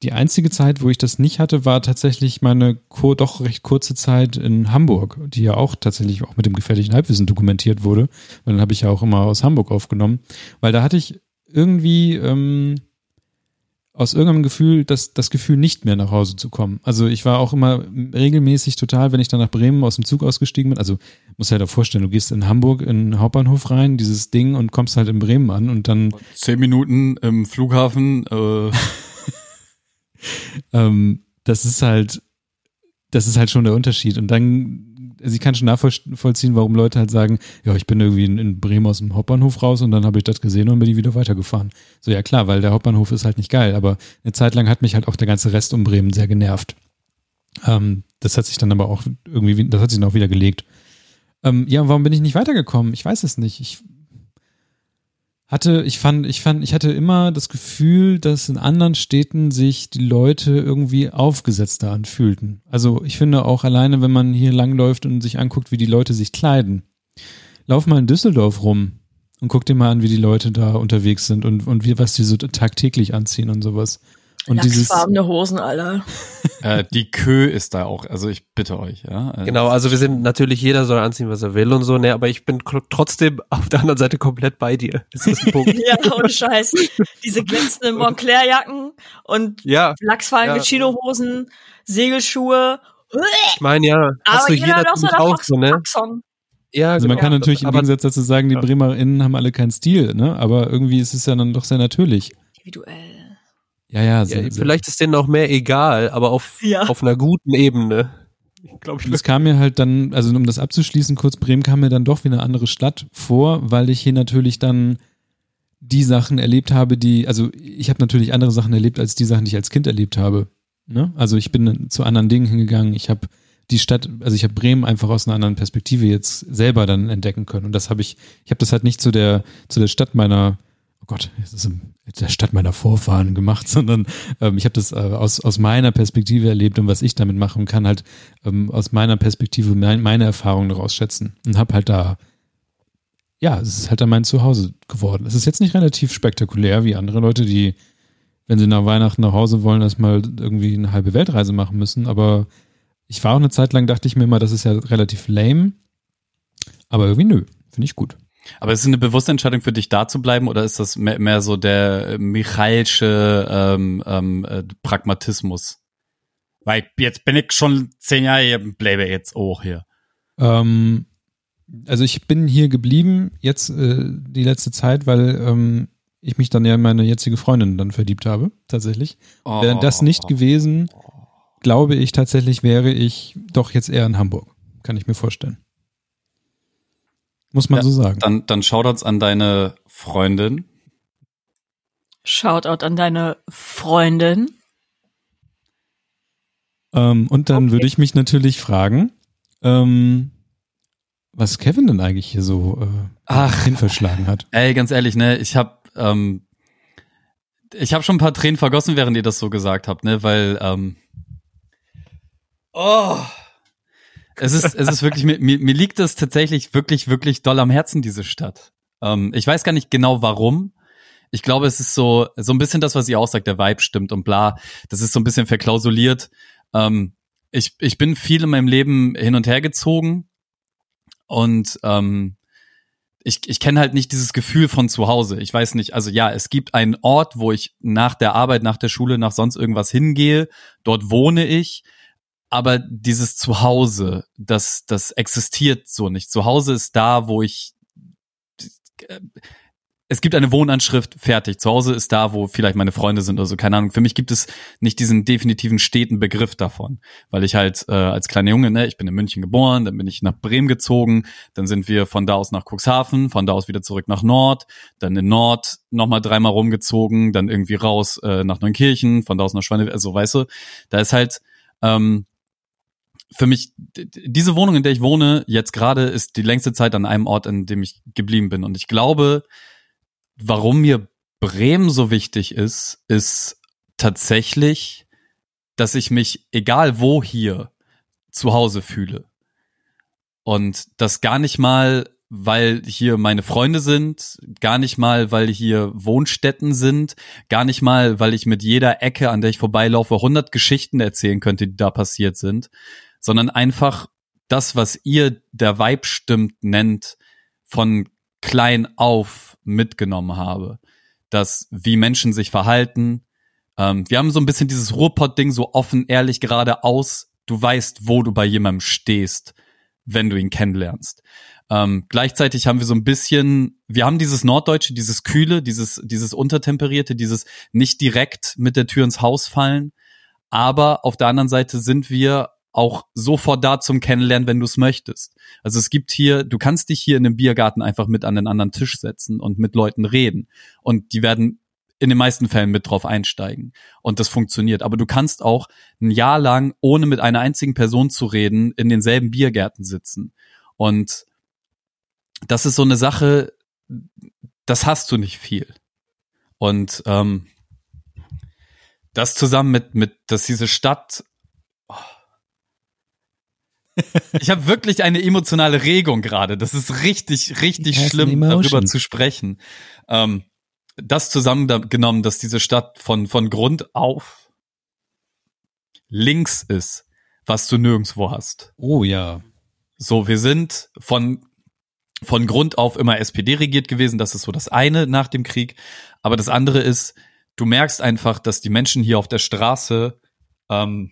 Die einzige Zeit, wo ich das nicht hatte, war tatsächlich meine doch recht kurze Zeit in Hamburg, die ja auch tatsächlich auch mit dem gefährlichen Halbwissen dokumentiert wurde. Weil dann habe ich ja auch immer aus Hamburg aufgenommen. Weil da hatte ich irgendwie, ähm, aus irgendeinem Gefühl, das, das Gefühl, nicht mehr nach Hause zu kommen. Also ich war auch immer regelmäßig total, wenn ich dann nach Bremen aus dem Zug ausgestiegen bin. Also muss ja da vorstellen, du gehst in Hamburg in den Hauptbahnhof rein, dieses Ding und kommst halt in Bremen an und dann. Zehn Minuten im Flughafen. Äh. ähm, das ist halt, das ist halt schon der Unterschied. Und dann also ich kann schon nachvollziehen, warum Leute halt sagen, ja, ich bin irgendwie in, in Bremen aus dem Hauptbahnhof raus und dann habe ich das gesehen und bin wieder weitergefahren. So, ja klar, weil der Hauptbahnhof ist halt nicht geil, aber eine Zeit lang hat mich halt auch der ganze Rest um Bremen sehr genervt. Ähm, das hat sich dann aber auch irgendwie, das hat sich dann auch wieder gelegt. Ähm, ja, warum bin ich nicht weitergekommen? Ich weiß es nicht. Ich hatte, ich fand, ich fand, ich hatte immer das Gefühl, dass in anderen Städten sich die Leute irgendwie aufgesetzter anfühlten. Also ich finde auch alleine, wenn man hier langläuft und sich anguckt, wie die Leute sich kleiden. Lauf mal in Düsseldorf rum und guck dir mal an, wie die Leute da unterwegs sind und, und wie, was die so tagtäglich anziehen und sowas. Und Lachsfarbene Hosen, Alter. äh, die Kö ist da auch, also ich bitte euch, ja. Äh, genau, also wir sind natürlich, jeder soll anziehen, was er will und so, ne, aber ich bin trotzdem auf der anderen Seite komplett bei dir. Ist das ein Punkt? ja, ohne Scheiß. Diese glänzenden Montclair-Jacken und ja, lachsfarbene ja. Chinohosen, Segelschuhe. Ich meine, ja, hast aber du hier natürlich auch so, ne? Axon. Ja, also genau. man kann natürlich im Gegensatz dazu sagen, die ja. BremerInnen haben alle keinen Stil, ne? Aber irgendwie ist es ja dann doch sehr natürlich. Individuell. Ja, ja, sehr, ja Vielleicht ist denen auch mehr egal, aber auf, ja. auf einer guten Ebene. Glaube ich. Es kam mir halt dann, also um das abzuschließen, kurz Bremen kam mir dann doch wie eine andere Stadt vor, weil ich hier natürlich dann die Sachen erlebt habe, die, also ich habe natürlich andere Sachen erlebt als die Sachen, die ich als Kind erlebt habe. Ne? Also ich bin zu anderen Dingen hingegangen. Ich habe die Stadt, also ich habe Bremen einfach aus einer anderen Perspektive jetzt selber dann entdecken können. Und das habe ich, ich habe das halt nicht zu der, zu der Stadt meiner, oh Gott, das ist der Stadt meiner Vorfahren gemacht, sondern ähm, ich habe das äh, aus, aus meiner Perspektive erlebt und was ich damit mache und kann halt ähm, aus meiner Perspektive mein, meine Erfahrungen daraus schätzen und habe halt da, ja, es ist halt dann mein Zuhause geworden. Es ist jetzt nicht relativ spektakulär wie andere Leute, die, wenn sie nach Weihnachten nach Hause wollen, erstmal irgendwie eine halbe Weltreise machen müssen, aber ich war auch eine Zeit lang, dachte ich mir immer, das ist ja relativ lame. Aber irgendwie nö, finde ich gut. Aber ist es eine bewusste Entscheidung für dich da zu bleiben oder ist das mehr, mehr so der Michaelsche ähm, ähm, äh, Pragmatismus? Weil jetzt bin ich schon zehn Jahre hier, bleibe jetzt auch hier. Ähm, also ich bin hier geblieben jetzt äh, die letzte Zeit, weil ähm, ich mich dann ja in meine jetzige Freundin dann verliebt habe, tatsächlich. Oh. Wäre das nicht gewesen, glaube ich tatsächlich, wäre ich doch jetzt eher in Hamburg. Kann ich mir vorstellen. Muss man ja, so sagen. Dann, dann Shoutouts an deine Freundin. Shoutout an deine Freundin. Ähm, und dann okay. würde ich mich natürlich fragen, ähm, was Kevin denn eigentlich hier so äh, Ach, hinverschlagen hat. Ey, ganz ehrlich, ne, ich habe ähm, ich habe schon ein paar Tränen vergossen, während ihr das so gesagt habt, ne, weil ähm, Oh. Es ist, es ist wirklich, mir, mir liegt es tatsächlich wirklich, wirklich doll am Herzen, diese Stadt. Ähm, ich weiß gar nicht genau warum. Ich glaube, es ist so, so ein bisschen das, was ihr auch sagt, der Vibe stimmt und bla. Das ist so ein bisschen verklausuliert. Ähm, ich, ich bin viel in meinem Leben hin und her gezogen und ähm, ich, ich kenne halt nicht dieses Gefühl von zu Hause. Ich weiß nicht, also ja, es gibt einen Ort, wo ich nach der Arbeit, nach der Schule, nach sonst irgendwas hingehe. Dort wohne ich aber dieses Zuhause, das, das existiert so nicht. Zuhause ist da, wo ich, es gibt eine Wohnanschrift, fertig. Zuhause ist da, wo vielleicht meine Freunde sind oder so, keine Ahnung. Für mich gibt es nicht diesen definitiven steten Begriff davon, weil ich halt äh, als kleiner Junge, ne, ich bin in München geboren, dann bin ich nach Bremen gezogen, dann sind wir von da aus nach Cuxhaven, von da aus wieder zurück nach Nord, dann in Nord nochmal dreimal rumgezogen, dann irgendwie raus äh, nach Neunkirchen, von da aus nach Schweine, also weißt du, da ist halt ähm, für mich, diese Wohnung, in der ich wohne, jetzt gerade, ist die längste Zeit an einem Ort, in dem ich geblieben bin. Und ich glaube, warum mir Bremen so wichtig ist, ist tatsächlich, dass ich mich, egal wo hier, zu Hause fühle. Und das gar nicht mal, weil hier meine Freunde sind, gar nicht mal, weil hier Wohnstätten sind, gar nicht mal, weil ich mit jeder Ecke, an der ich vorbeilaufe, 100 Geschichten erzählen könnte, die da passiert sind, sondern einfach das, was ihr der Vibe stimmt nennt, von klein auf mitgenommen habe. Das, wie Menschen sich verhalten. Ähm, wir haben so ein bisschen dieses Ruhrpott-Ding so offen, ehrlich, geradeaus. Du weißt, wo du bei jemandem stehst, wenn du ihn kennenlernst. Ähm, gleichzeitig haben wir so ein bisschen, wir haben dieses Norddeutsche, dieses Kühle, dieses, dieses Untertemperierte, dieses nicht direkt mit der Tür ins Haus fallen. Aber auf der anderen Seite sind wir auch sofort da zum Kennenlernen, wenn du es möchtest. Also es gibt hier, du kannst dich hier in einem Biergarten einfach mit an den anderen Tisch setzen und mit Leuten reden. Und die werden in den meisten Fällen mit drauf einsteigen. Und das funktioniert. Aber du kannst auch ein Jahr lang, ohne mit einer einzigen Person zu reden, in denselben Biergärten sitzen. Und das ist so eine Sache, das hast du nicht viel. Und ähm, das zusammen mit, mit, dass diese Stadt ich habe wirklich eine emotionale Regung gerade. Das ist richtig, richtig schlimm, darüber zu sprechen. Ähm, das zusammengenommen, dass diese Stadt von, von Grund auf links ist, was du nirgendwo hast. Oh ja. So, wir sind von, von Grund auf immer SPD regiert gewesen. Das ist so das eine nach dem Krieg. Aber das andere ist, du merkst einfach, dass die Menschen hier auf der Straße ähm,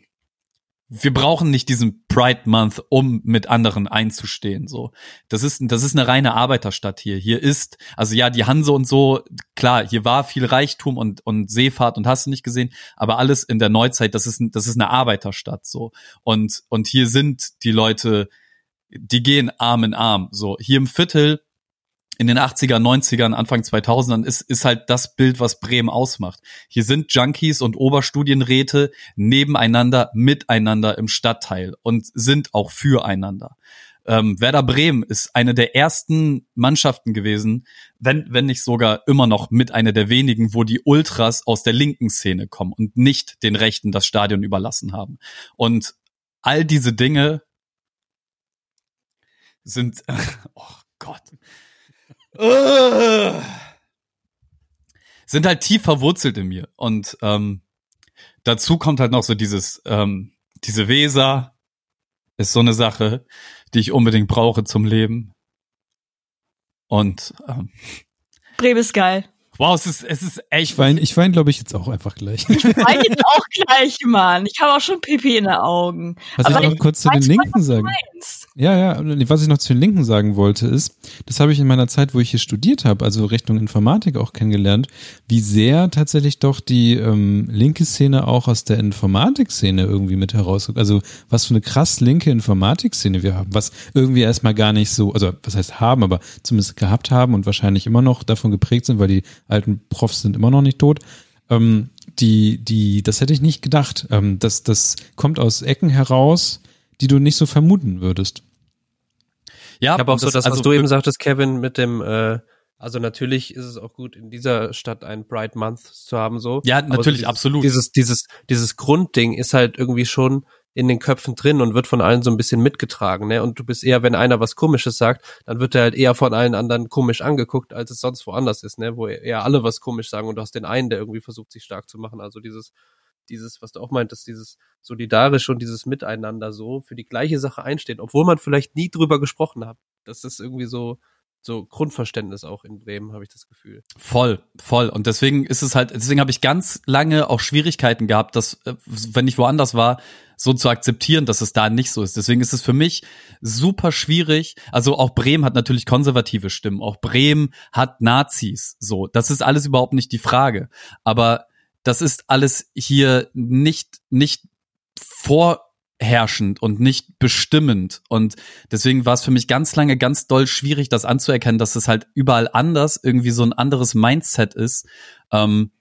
wir brauchen nicht diesen Pride Month, um mit anderen einzustehen. So, das ist das ist eine reine Arbeiterstadt hier. Hier ist also ja die Hanse und so klar. Hier war viel Reichtum und und Seefahrt und hast du nicht gesehen, aber alles in der Neuzeit. Das ist das ist eine Arbeiterstadt so und und hier sind die Leute, die gehen Arm in Arm. So hier im Viertel in den 80er, 90ern, Anfang 2000ern ist, ist halt das Bild, was Bremen ausmacht. Hier sind Junkies und Oberstudienräte nebeneinander, miteinander im Stadtteil und sind auch füreinander. Ähm, Werder Bremen ist eine der ersten Mannschaften gewesen, wenn, wenn nicht sogar immer noch mit einer der wenigen, wo die Ultras aus der linken Szene kommen und nicht den Rechten das Stadion überlassen haben. Und all diese Dinge sind, oh Gott, sind halt tief verwurzelt in mir. Und ähm, dazu kommt halt noch so dieses, ähm, diese Weser ist so eine Sache, die ich unbedingt brauche zum Leben. Und ähm, Bremen ist geil. Wow, es ist, es ist echt. Ich weine, ich weine, glaube ich, jetzt auch einfach gleich. Ich weine jetzt auch gleich, Mann. Ich habe auch schon Pipi in den Augen. Was Aber ich noch kurz zu den Linken sagen. Ja, ja, was ich noch zu den Linken sagen wollte, ist, das habe ich in meiner Zeit, wo ich hier studiert habe, also Richtung Informatik auch kennengelernt, wie sehr tatsächlich doch die ähm, linke Szene auch aus der Informatik-Szene irgendwie mit herauskommt. Also was für eine krass linke Informatik-Szene wir haben, was irgendwie erstmal gar nicht so, also was heißt haben, aber zumindest gehabt haben und wahrscheinlich immer noch davon geprägt sind, weil die alten Profs sind immer noch nicht tot. Ähm, die, die, das hätte ich nicht gedacht. Ähm, das, das kommt aus Ecken heraus, die du nicht so vermuten würdest. Ja, ich habe auch so das, was also du eben sagtest, Kevin, mit dem, äh, also natürlich ist es auch gut, in dieser Stadt ein Bright Month zu haben, so. Ja, natürlich, so dieses, absolut. Dieses, dieses, dieses Grundding ist halt irgendwie schon in den Köpfen drin und wird von allen so ein bisschen mitgetragen, ne? Und du bist eher, wenn einer was Komisches sagt, dann wird er halt eher von allen anderen komisch angeguckt, als es sonst woanders ist, ne? Wo eher alle was komisch sagen und du hast den einen, der irgendwie versucht, sich stark zu machen. Also dieses, dieses, was du auch meintest, dieses solidarisch und dieses Miteinander so für die gleiche Sache einstehen, obwohl man vielleicht nie drüber gesprochen hat. Das ist irgendwie so, so Grundverständnis auch in Bremen, habe ich das Gefühl. Voll, voll. Und deswegen ist es halt, deswegen habe ich ganz lange auch Schwierigkeiten gehabt, dass, äh, wenn ich woanders war, so zu akzeptieren, dass es da nicht so ist. Deswegen ist es für mich super schwierig. Also auch Bremen hat natürlich konservative Stimmen. Auch Bremen hat Nazis. So, das ist alles überhaupt nicht die Frage. Aber das ist alles hier nicht, nicht vorherrschend und nicht bestimmend. Und deswegen war es für mich ganz lange ganz doll schwierig, das anzuerkennen, dass es halt überall anders irgendwie so ein anderes Mindset ist. Ähm,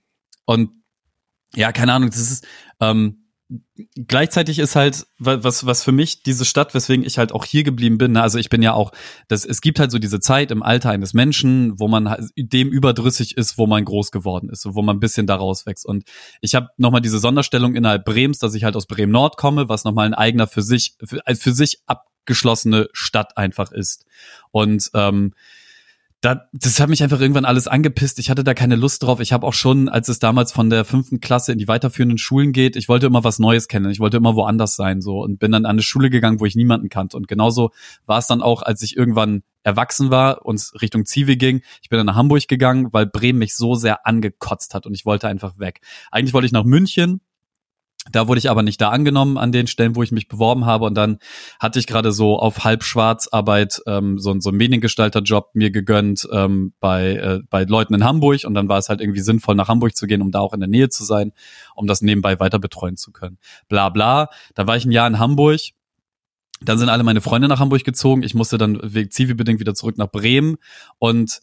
und ja, keine Ahnung, das ist, ähm, gleichzeitig ist halt was was für mich diese Stadt, weswegen ich halt auch hier geblieben bin. Ne? Also ich bin ja auch, das es gibt halt so diese Zeit im Alter eines Menschen, wo man dem überdrüssig ist, wo man groß geworden ist, wo man ein bisschen daraus wächst. Und ich habe noch mal diese Sonderstellung innerhalb Brems, dass ich halt aus Bremen Nord komme, was noch mal ein eigener für sich für, für sich abgeschlossene Stadt einfach ist. Und ähm, da, das hat mich einfach irgendwann alles angepisst. Ich hatte da keine Lust drauf. Ich habe auch schon, als es damals von der fünften Klasse in die weiterführenden Schulen geht, ich wollte immer was Neues kennen. Ich wollte immer woanders sein so und bin dann an eine Schule gegangen, wo ich niemanden kannte. Und genauso war es dann auch, als ich irgendwann erwachsen war und Richtung Zivi ging. Ich bin dann nach Hamburg gegangen, weil Bremen mich so sehr angekotzt hat und ich wollte einfach weg. Eigentlich wollte ich nach München, da wurde ich aber nicht da angenommen an den Stellen, wo ich mich beworben habe. Und dann hatte ich gerade so auf Halbschwarzarbeit ähm, so, so einen Mediengestalterjob mir gegönnt ähm, bei, äh, bei Leuten in Hamburg. Und dann war es halt irgendwie sinnvoll, nach Hamburg zu gehen, um da auch in der Nähe zu sein, um das nebenbei weiter betreuen zu können. Bla bla. Da war ich ein Jahr in Hamburg. Dann sind alle meine Freunde nach Hamburg gezogen. Ich musste dann wegen Zivi-bedingt wieder zurück nach Bremen. Und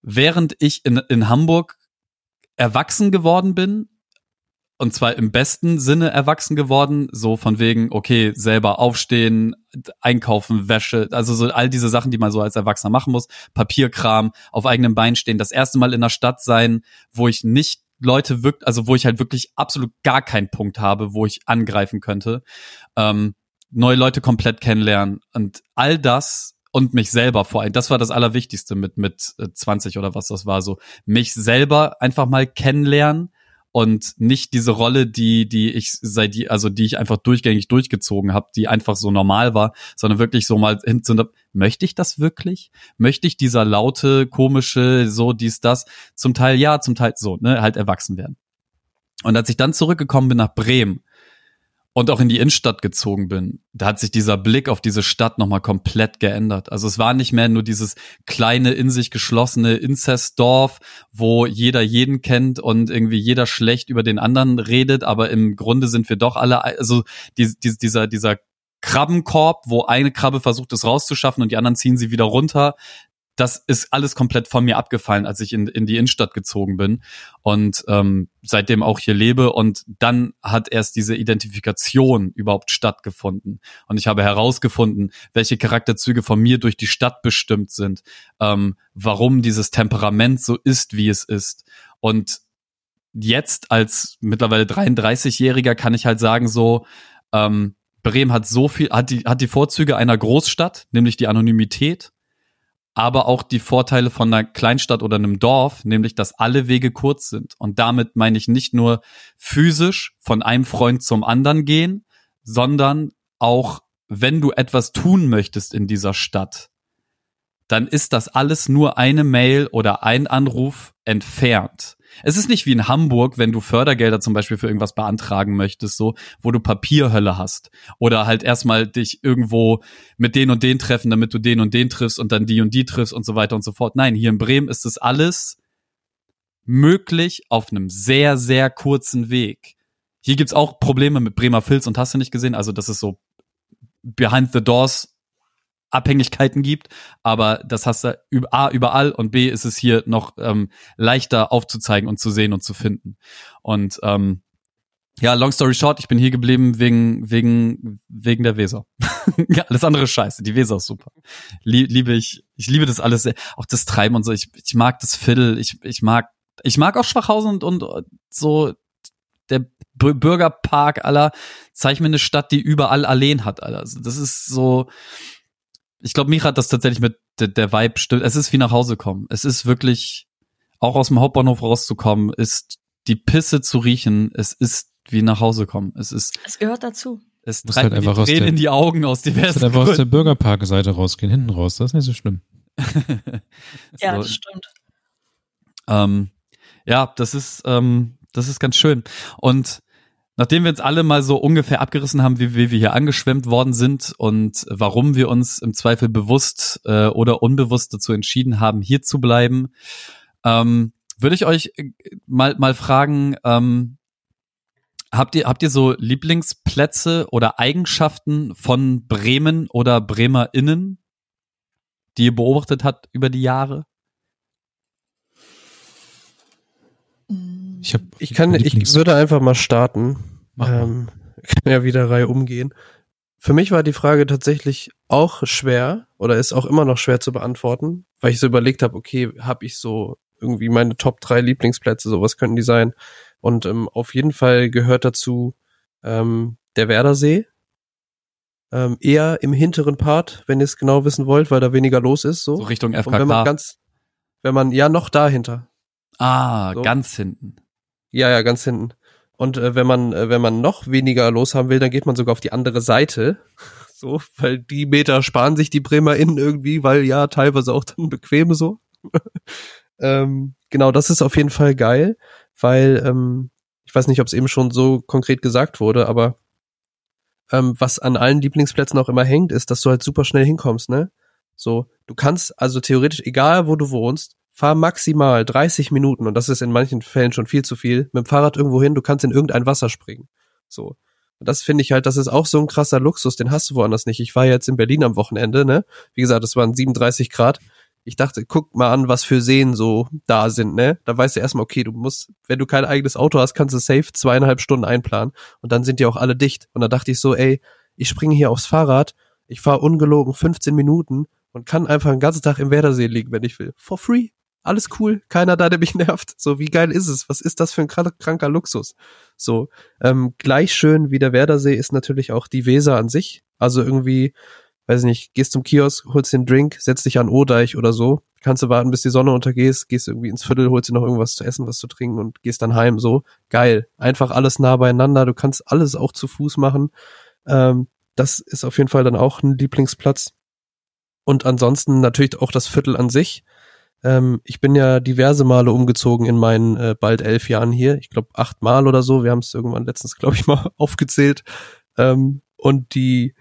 während ich in, in Hamburg erwachsen geworden bin, und zwar im besten Sinne erwachsen geworden, so von wegen, okay, selber aufstehen, einkaufen, Wäsche, also so all diese Sachen, die man so als Erwachsener machen muss, Papierkram, auf eigenem Bein stehen, das erste Mal in der Stadt sein, wo ich nicht Leute wirkt, also wo ich halt wirklich absolut gar keinen Punkt habe, wo ich angreifen könnte, ähm, neue Leute komplett kennenlernen und all das und mich selber vor allem. Das war das Allerwichtigste mit, mit 20 äh, oder was das war, so mich selber einfach mal kennenlernen und nicht diese Rolle, die die ich seit die also die ich einfach durchgängig durchgezogen habe, die einfach so normal war, sondern wirklich so mal hin zu möchte ich das wirklich? Möchte ich dieser laute, komische, so dies das zum Teil ja, zum Teil so, ne, halt erwachsen werden. Und als ich dann zurückgekommen bin nach Bremen und auch in die Innenstadt gezogen bin, da hat sich dieser Blick auf diese Stadt nochmal komplett geändert. Also es war nicht mehr nur dieses kleine, in sich geschlossene Inzestdorf, wo jeder jeden kennt und irgendwie jeder schlecht über den anderen redet, aber im Grunde sind wir doch alle, also die, die, dieser, dieser Krabbenkorb, wo eine Krabbe versucht, es rauszuschaffen und die anderen ziehen sie wieder runter das ist alles komplett von mir abgefallen, als ich in, in die Innenstadt gezogen bin und ähm, seitdem auch hier lebe. Und dann hat erst diese Identifikation überhaupt stattgefunden. Und ich habe herausgefunden, welche Charakterzüge von mir durch die Stadt bestimmt sind, ähm, warum dieses Temperament so ist, wie es ist. Und jetzt als mittlerweile 33-Jähriger kann ich halt sagen, so, ähm, Bremen hat so viel, hat die, hat die Vorzüge einer Großstadt, nämlich die Anonymität aber auch die Vorteile von einer Kleinstadt oder einem Dorf, nämlich dass alle Wege kurz sind. Und damit meine ich nicht nur physisch von einem Freund zum anderen gehen, sondern auch, wenn du etwas tun möchtest in dieser Stadt, dann ist das alles nur eine Mail oder ein Anruf entfernt. Es ist nicht wie in Hamburg, wenn du Fördergelder zum Beispiel für irgendwas beantragen möchtest, so, wo du Papierhölle hast. Oder halt erstmal dich irgendwo mit den und den treffen, damit du den und den triffst und dann die und die triffst und so weiter und so fort. Nein, hier in Bremen ist das alles möglich auf einem sehr, sehr kurzen Weg. Hier gibt's auch Probleme mit Bremer Filz und hast du nicht gesehen? Also, das ist so behind the doors Abhängigkeiten gibt, aber das hast du A überall und B ist es hier noch ähm, leichter aufzuzeigen und zu sehen und zu finden. Und ähm, ja, long story short, ich bin hier geblieben wegen wegen wegen der Weser. ja, alles andere scheiße. Die Weser ist super. liebe ich, ich liebe das alles sehr. Auch das Treiben und so. Ich, ich mag das Viertel. Ich, ich mag, ich mag auch Schwachhausen und, und so der Bürgerpark aller. Zeig mir eine Stadt, die überall Alleen hat, Alter. Also das ist so, ich glaube, mich hat das tatsächlich mit der, der Vibe stimmt. Es ist wie nach Hause kommen. Es ist wirklich, auch aus dem Hauptbahnhof rauszukommen, ist die Pisse zu riechen. Es ist wie nach Hause kommen. Es ist. Es gehört dazu. Es treibt halt einfach Tränen in die Augen aus diversen halt einfach aus der Bürgerparkseite rausgehen, hinten raus. Das ist nicht so schlimm. ja, das stimmt. Ähm, ja, das ist, ähm, das ist ganz schön. Und Nachdem wir jetzt alle mal so ungefähr abgerissen haben, wie, wie wir hier angeschwemmt worden sind und warum wir uns im Zweifel bewusst äh, oder unbewusst dazu entschieden haben, hier zu bleiben, ähm, würde ich euch äh, mal, mal fragen, ähm, habt ihr, habt ihr so Lieblingsplätze oder Eigenschaften von Bremen oder BremerInnen, die ihr beobachtet habt über die Jahre? Ich, hab ich kann, ich würde einfach mal starten. Ähm, kann ja wieder Reihe umgehen. Für mich war die Frage tatsächlich auch schwer oder ist auch immer noch schwer zu beantworten, weil ich so überlegt habe, okay, habe ich so irgendwie meine Top drei Lieblingsplätze, so was könnten die sein? Und ähm, auf jeden Fall gehört dazu ähm, der Werdersee. Ähm, eher im hinteren Part, wenn ihr es genau wissen wollt, weil da weniger los ist. So, so Richtung FKK. Und wenn man ganz, wenn man ja noch dahinter. Ah, so. ganz hinten. Ja, ja, ganz hinten. Und äh, wenn man, äh, wenn man noch weniger los haben will, dann geht man sogar auf die andere Seite. So, weil die Meter sparen sich die Bremer innen irgendwie, weil ja teilweise auch dann bequem so. ähm, genau, das ist auf jeden Fall geil, weil ähm, ich weiß nicht, ob es eben schon so konkret gesagt wurde, aber ähm, was an allen Lieblingsplätzen auch immer hängt, ist, dass du halt super schnell hinkommst, ne? So, du kannst also theoretisch, egal wo du wohnst, fahr maximal 30 Minuten, und das ist in manchen Fällen schon viel zu viel, mit dem Fahrrad irgendwo hin, du kannst in irgendein Wasser springen. So. Und das finde ich halt, das ist auch so ein krasser Luxus, den hast du woanders nicht. Ich war jetzt in Berlin am Wochenende, ne? Wie gesagt, es waren 37 Grad. Ich dachte, guck mal an, was für Seen so da sind, ne? Da weißt du erstmal, okay, du musst, wenn du kein eigenes Auto hast, kannst du safe zweieinhalb Stunden einplanen. Und dann sind die auch alle dicht. Und da dachte ich so, ey, ich springe hier aufs Fahrrad, ich fahre ungelogen 15 Minuten und kann einfach den ganzen Tag im Werdersee liegen, wenn ich will. For free alles cool, keiner da, der mich nervt. So, wie geil ist es? Was ist das für ein kranker Luxus? So, ähm, gleich schön wie der Werdersee ist natürlich auch die Weser an sich. Also irgendwie weiß nicht, gehst zum Kiosk, holst den Drink, setzt dich an O-Deich oder so, kannst du warten, bis die Sonne untergeht, gehst irgendwie ins Viertel, holst dir noch irgendwas zu essen, was zu trinken und gehst dann heim, so. Geil. Einfach alles nah beieinander, du kannst alles auch zu Fuß machen. Ähm, das ist auf jeden Fall dann auch ein Lieblingsplatz. Und ansonsten natürlich auch das Viertel an sich. Ähm, ich bin ja diverse Male umgezogen in meinen äh, bald elf Jahren hier. Ich glaube acht Mal oder so. Wir haben es irgendwann letztens, glaube ich, mal aufgezählt. Ähm, und die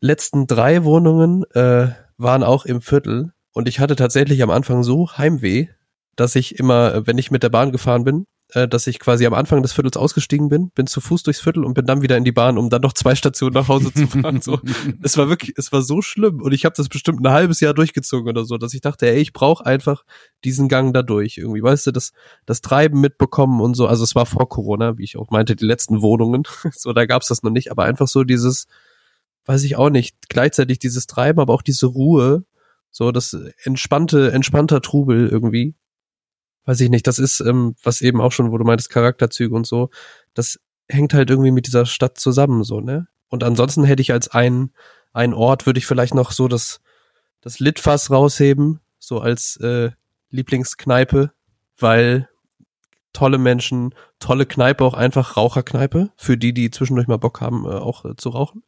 letzten drei Wohnungen äh, waren auch im Viertel. Und ich hatte tatsächlich am Anfang so Heimweh, dass ich immer, äh, wenn ich mit der Bahn gefahren bin, äh, dass ich quasi am Anfang des Viertels ausgestiegen bin, bin zu Fuß durchs Viertel und bin dann wieder in die Bahn, um dann noch zwei Stationen nach Hause zu fahren. So, es war wirklich, es war so schlimm und ich habe das bestimmt ein halbes Jahr durchgezogen oder so, dass ich dachte, ey, ich brauche einfach diesen Gang da durch irgendwie, weißt du, das, das Treiben mitbekommen und so. Also es war vor Corona, wie ich auch meinte, die letzten Wohnungen, so da gab's das noch nicht, aber einfach so dieses, weiß ich auch nicht, gleichzeitig dieses Treiben, aber auch diese Ruhe, so das entspannte, entspannter Trubel irgendwie weiß ich nicht, das ist, ähm, was eben auch schon, wo du meintest, Charakterzüge und so, das hängt halt irgendwie mit dieser Stadt zusammen, so, ne? Und ansonsten hätte ich als ein, ein Ort, würde ich vielleicht noch so das, das Litfass rausheben, so als äh, Lieblingskneipe, weil tolle Menschen, tolle Kneipe, auch einfach Raucherkneipe, für die, die zwischendurch mal Bock haben, äh, auch äh, zu rauchen.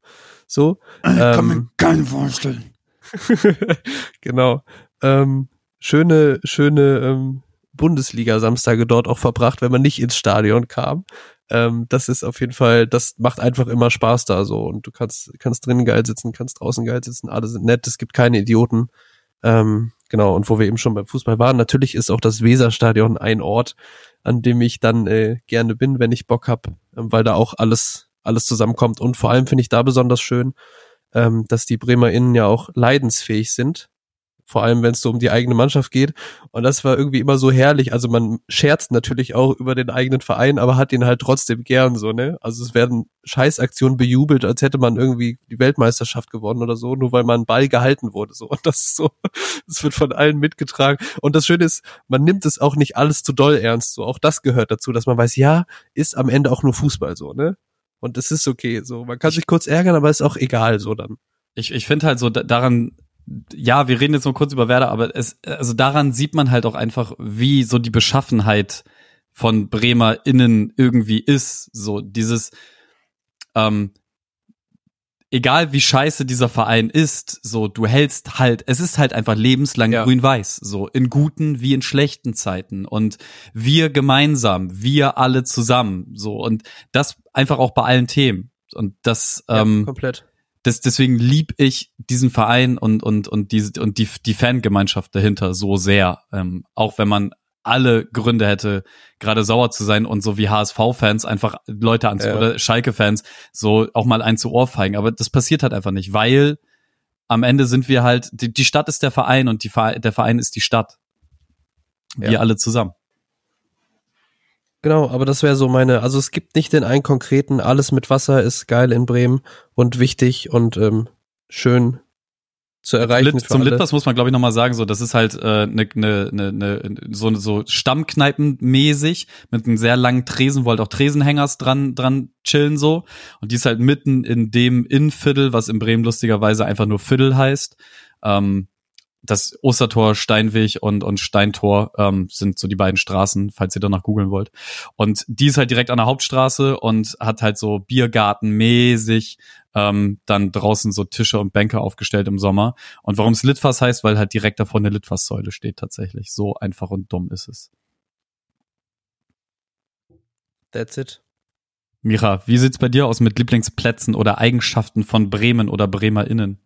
So. Ich kann mir ähm, keinen vorstellen. genau. Ähm, schöne, schöne ähm, Bundesliga-Samstage dort auch verbracht, wenn man nicht ins Stadion kam. Ähm, das ist auf jeden Fall, das macht einfach immer Spaß da so. Und du kannst, kannst drinnen geil sitzen, kannst draußen geil sitzen, alle sind nett, es gibt keine Idioten. Ähm, genau, und wo wir eben schon beim Fußball waren, natürlich ist auch das Weserstadion ein Ort, an dem ich dann äh, gerne bin, wenn ich Bock hab, ähm, weil da auch alles, alles zusammenkommt. Und vor allem finde ich da besonders schön, ähm, dass die BremerInnen ja auch leidensfähig sind vor allem wenn es so um die eigene Mannschaft geht. Und das war irgendwie immer so herrlich. Also man scherzt natürlich auch über den eigenen Verein, aber hat ihn halt trotzdem gern so, ne? Also es werden Scheißaktionen bejubelt, als hätte man irgendwie die Weltmeisterschaft gewonnen oder so, nur weil man Ball gehalten wurde. So. Und das ist so, das wird von allen mitgetragen. Und das Schöne ist, man nimmt es auch nicht alles zu doll ernst. So, auch das gehört dazu, dass man weiß, ja, ist am Ende auch nur Fußball so, ne? Und es ist okay. So, man kann sich kurz ärgern, aber ist auch egal so dann. Ich, ich finde halt so daran ja, wir reden jetzt nur kurz über Werder, aber es, also daran sieht man halt auch einfach, wie so die Beschaffenheit von Bremer innen irgendwie ist. So dieses, ähm, egal wie scheiße dieser Verein ist, so du hältst halt, es ist halt einfach lebenslang ja. grün-weiß, so in guten wie in schlechten Zeiten und wir gemeinsam, wir alle zusammen, so und das einfach auch bei allen Themen und das ja, ähm, komplett das, deswegen lieb ich diesen Verein und, und, und, diese, und die, die Fangemeinschaft dahinter so sehr. Ähm, auch wenn man alle Gründe hätte, gerade sauer zu sein und so wie HSV-Fans einfach Leute anzu ja. oder Schalke-Fans so auch mal ein zu Ohrfeigen. Aber das passiert halt einfach nicht, weil am Ende sind wir halt, die, die Stadt ist der Verein und die, der Verein ist die Stadt. Wir ja. alle zusammen. Genau, aber das wäre so meine, also es gibt nicht den einen konkreten, alles mit Wasser ist geil in Bremen und wichtig und ähm, schön zu erreichen. Lit, zum Litwas muss man, glaube ich, nochmal sagen, so, das ist halt äh, ne, ne, ne, ne, so, so Stammkneipenmäßig mit einem sehr langen Tresen, wo halt auch Tresenhängers dran, dran chillen so. Und die ist halt mitten in dem Innenviertel, was in Bremen lustigerweise einfach nur Viertel heißt. Ähm, das Ostertor, Steinweg und, und Steintor ähm, sind so die beiden Straßen, falls ihr danach googeln wollt. Und die ist halt direkt an der Hauptstraße und hat halt so Biergartenmäßig ähm, dann draußen so Tische und Bänke aufgestellt im Sommer. Und warum es Litfass heißt, weil halt direkt davor eine Litfaßsäule steht tatsächlich. So einfach und dumm ist es. That's it. Mira, wie sieht's bei dir aus mit Lieblingsplätzen oder Eigenschaften von Bremen oder BremerInnen?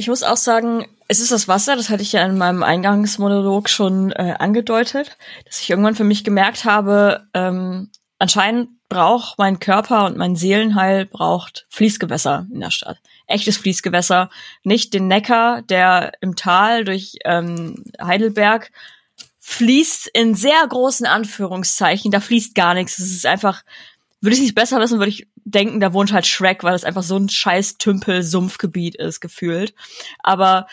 Ich muss auch sagen, es ist das Wasser, das hatte ich ja in meinem Eingangsmonolog schon äh, angedeutet, dass ich irgendwann für mich gemerkt habe, ähm, anscheinend braucht mein Körper und mein Seelenheil braucht Fließgewässer in der Stadt. Echtes Fließgewässer, nicht den Neckar, der im Tal durch ähm, Heidelberg fließt in sehr großen Anführungszeichen. Da fließt gar nichts. Es ist einfach, würde ich nicht besser wissen, würde ich denken, da wohnt halt Shrek, weil das einfach so ein scheiß Tümpel-Sumpfgebiet ist, gefühlt. Aber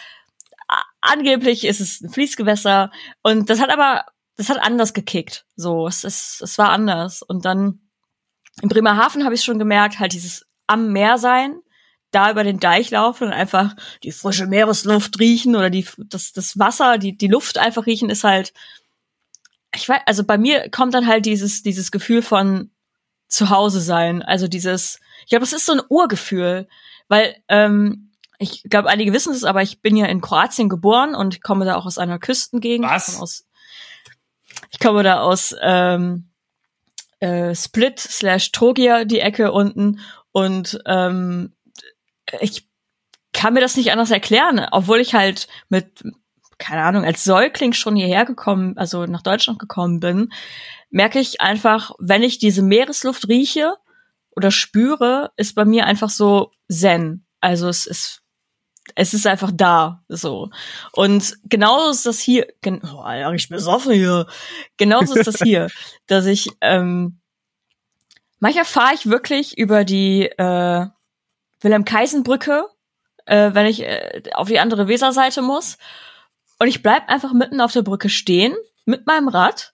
angeblich ist es ein Fließgewässer und das hat aber, das hat anders gekickt. So, es, ist, es war anders. Und dann in Bremerhaven habe ich schon gemerkt, halt dieses am Meer sein, da über den Deich laufen und einfach die frische Meeresluft riechen oder die, das, das Wasser, die, die Luft einfach riechen, ist halt, ich weiß, also bei mir kommt dann halt dieses, dieses Gefühl von zu Hause sein. Also dieses, ich glaube, das ist so ein Urgefühl, weil, ähm, ich glaube, einige wissen es, aber ich bin ja in Kroatien geboren und komme da auch aus einer Küstengegend. Was? Ich komme, aus, ich komme da aus ähm, äh, Split slash Trogir, die Ecke unten. Und ähm, ich kann mir das nicht anders erklären, obwohl ich halt mit, keine Ahnung, als Säugling schon hierher gekommen, also nach Deutschland gekommen bin, merke ich einfach, wenn ich diese Meeresluft rieche oder spüre, ist bei mir einfach so Zen. Also es ist es ist einfach da, so. Und genauso ist das hier, gen oh, ja, ich besoffen hier. Genauso ist das hier, dass ich, ähm, manchmal fahre ich wirklich über die, äh, Wilhelm-Kaisen-Brücke, äh, wenn ich äh, auf die andere Weserseite muss. Und ich bleib einfach mitten auf der Brücke stehen mit meinem Rad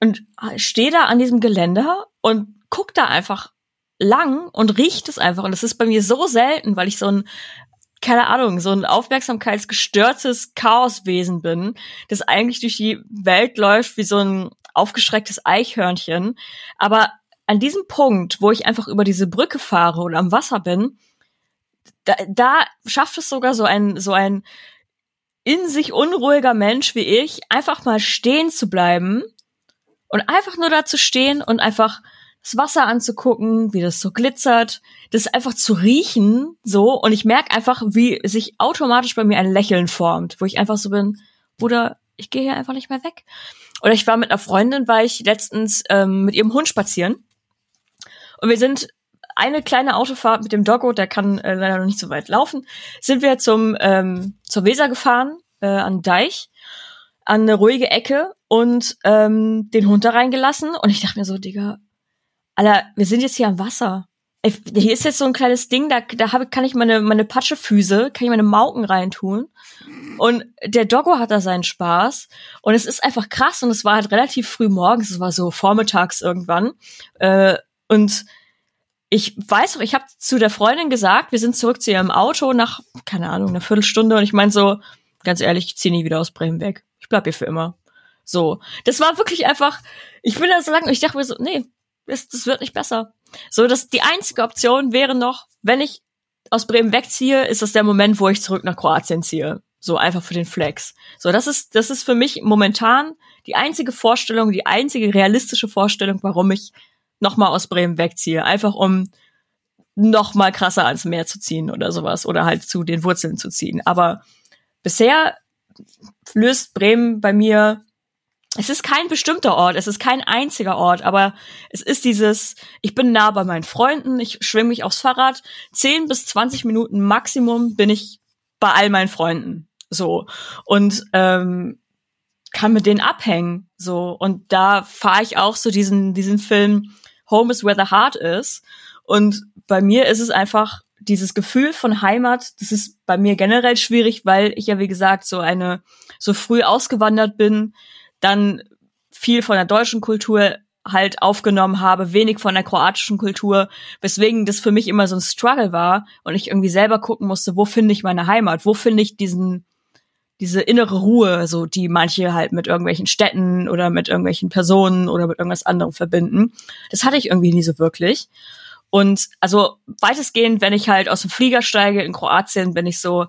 und stehe da an diesem Geländer und guck da einfach lang und riecht es einfach. Und das ist bei mir so selten, weil ich so ein, keine Ahnung, so ein aufmerksamkeitsgestörtes Chaoswesen bin, das eigentlich durch die Welt läuft wie so ein aufgeschrecktes Eichhörnchen. Aber an diesem Punkt, wo ich einfach über diese Brücke fahre und am Wasser bin, da, da schafft es sogar so ein, so ein in sich unruhiger Mensch wie ich, einfach mal stehen zu bleiben und einfach nur da zu stehen und einfach das Wasser anzugucken, wie das so glitzert, das einfach zu riechen, so, und ich merke einfach, wie sich automatisch bei mir ein Lächeln formt, wo ich einfach so bin, Bruder, ich gehe hier einfach nicht mehr weg. Oder ich war mit einer Freundin, war ich letztens ähm, mit ihrem Hund spazieren. Und wir sind eine kleine Autofahrt mit dem Doggo, der kann äh, leider noch nicht so weit laufen, sind wir zum ähm, zur Weser gefahren, äh, an Deich, an eine ruhige Ecke und ähm, den Hund da reingelassen. Und ich dachte mir so, Digga, Alter, wir sind jetzt hier am Wasser. Ey, hier ist jetzt so ein kleines Ding, da, da hab, kann ich meine, meine Patschefüße, kann ich meine Mauken reintun. Und der Doggo hat da seinen Spaß. Und es ist einfach krass. Und es war halt relativ früh morgens, es war so vormittags irgendwann. Äh, und ich weiß auch, ich habe zu der Freundin gesagt, wir sind zurück zu ihrem Auto nach, keine Ahnung, einer Viertelstunde und ich meine so, ganz ehrlich, ich zieh nie wieder aus Bremen weg. Ich bleib hier für immer. So. Das war wirklich einfach, ich da so und ich dachte mir so, nee, das, das wird nicht besser. So, dass die einzige Option wäre noch, wenn ich aus Bremen wegziehe, ist das der Moment, wo ich zurück nach Kroatien ziehe. So einfach für den Flex. So, das ist, das ist für mich momentan die einzige Vorstellung, die einzige realistische Vorstellung, warum ich nochmal aus Bremen wegziehe. Einfach um noch mal krasser ans Meer zu ziehen oder sowas oder halt zu den Wurzeln zu ziehen. Aber bisher löst Bremen bei mir es ist kein bestimmter Ort, es ist kein einziger Ort, aber es ist dieses, ich bin nah bei meinen Freunden, ich schwimme mich aufs Fahrrad, 10 bis 20 Minuten Maximum bin ich bei all meinen Freunden. So. Und ähm, kann mit denen abhängen. So. Und da fahre ich auch so diesen, diesen Film Home is where the heart is. Und bei mir ist es einfach dieses Gefühl von Heimat, das ist bei mir generell schwierig, weil ich ja, wie gesagt, so eine, so früh ausgewandert bin, dann viel von der deutschen Kultur halt aufgenommen habe, wenig von der kroatischen Kultur, weswegen das für mich immer so ein Struggle war und ich irgendwie selber gucken musste, wo finde ich meine Heimat, wo finde ich diesen diese innere Ruhe, so die manche halt mit irgendwelchen Städten oder mit irgendwelchen Personen oder mit irgendwas anderem verbinden. Das hatte ich irgendwie nie so wirklich. Und also weitestgehend, wenn ich halt aus dem Flieger steige in Kroatien, bin ich so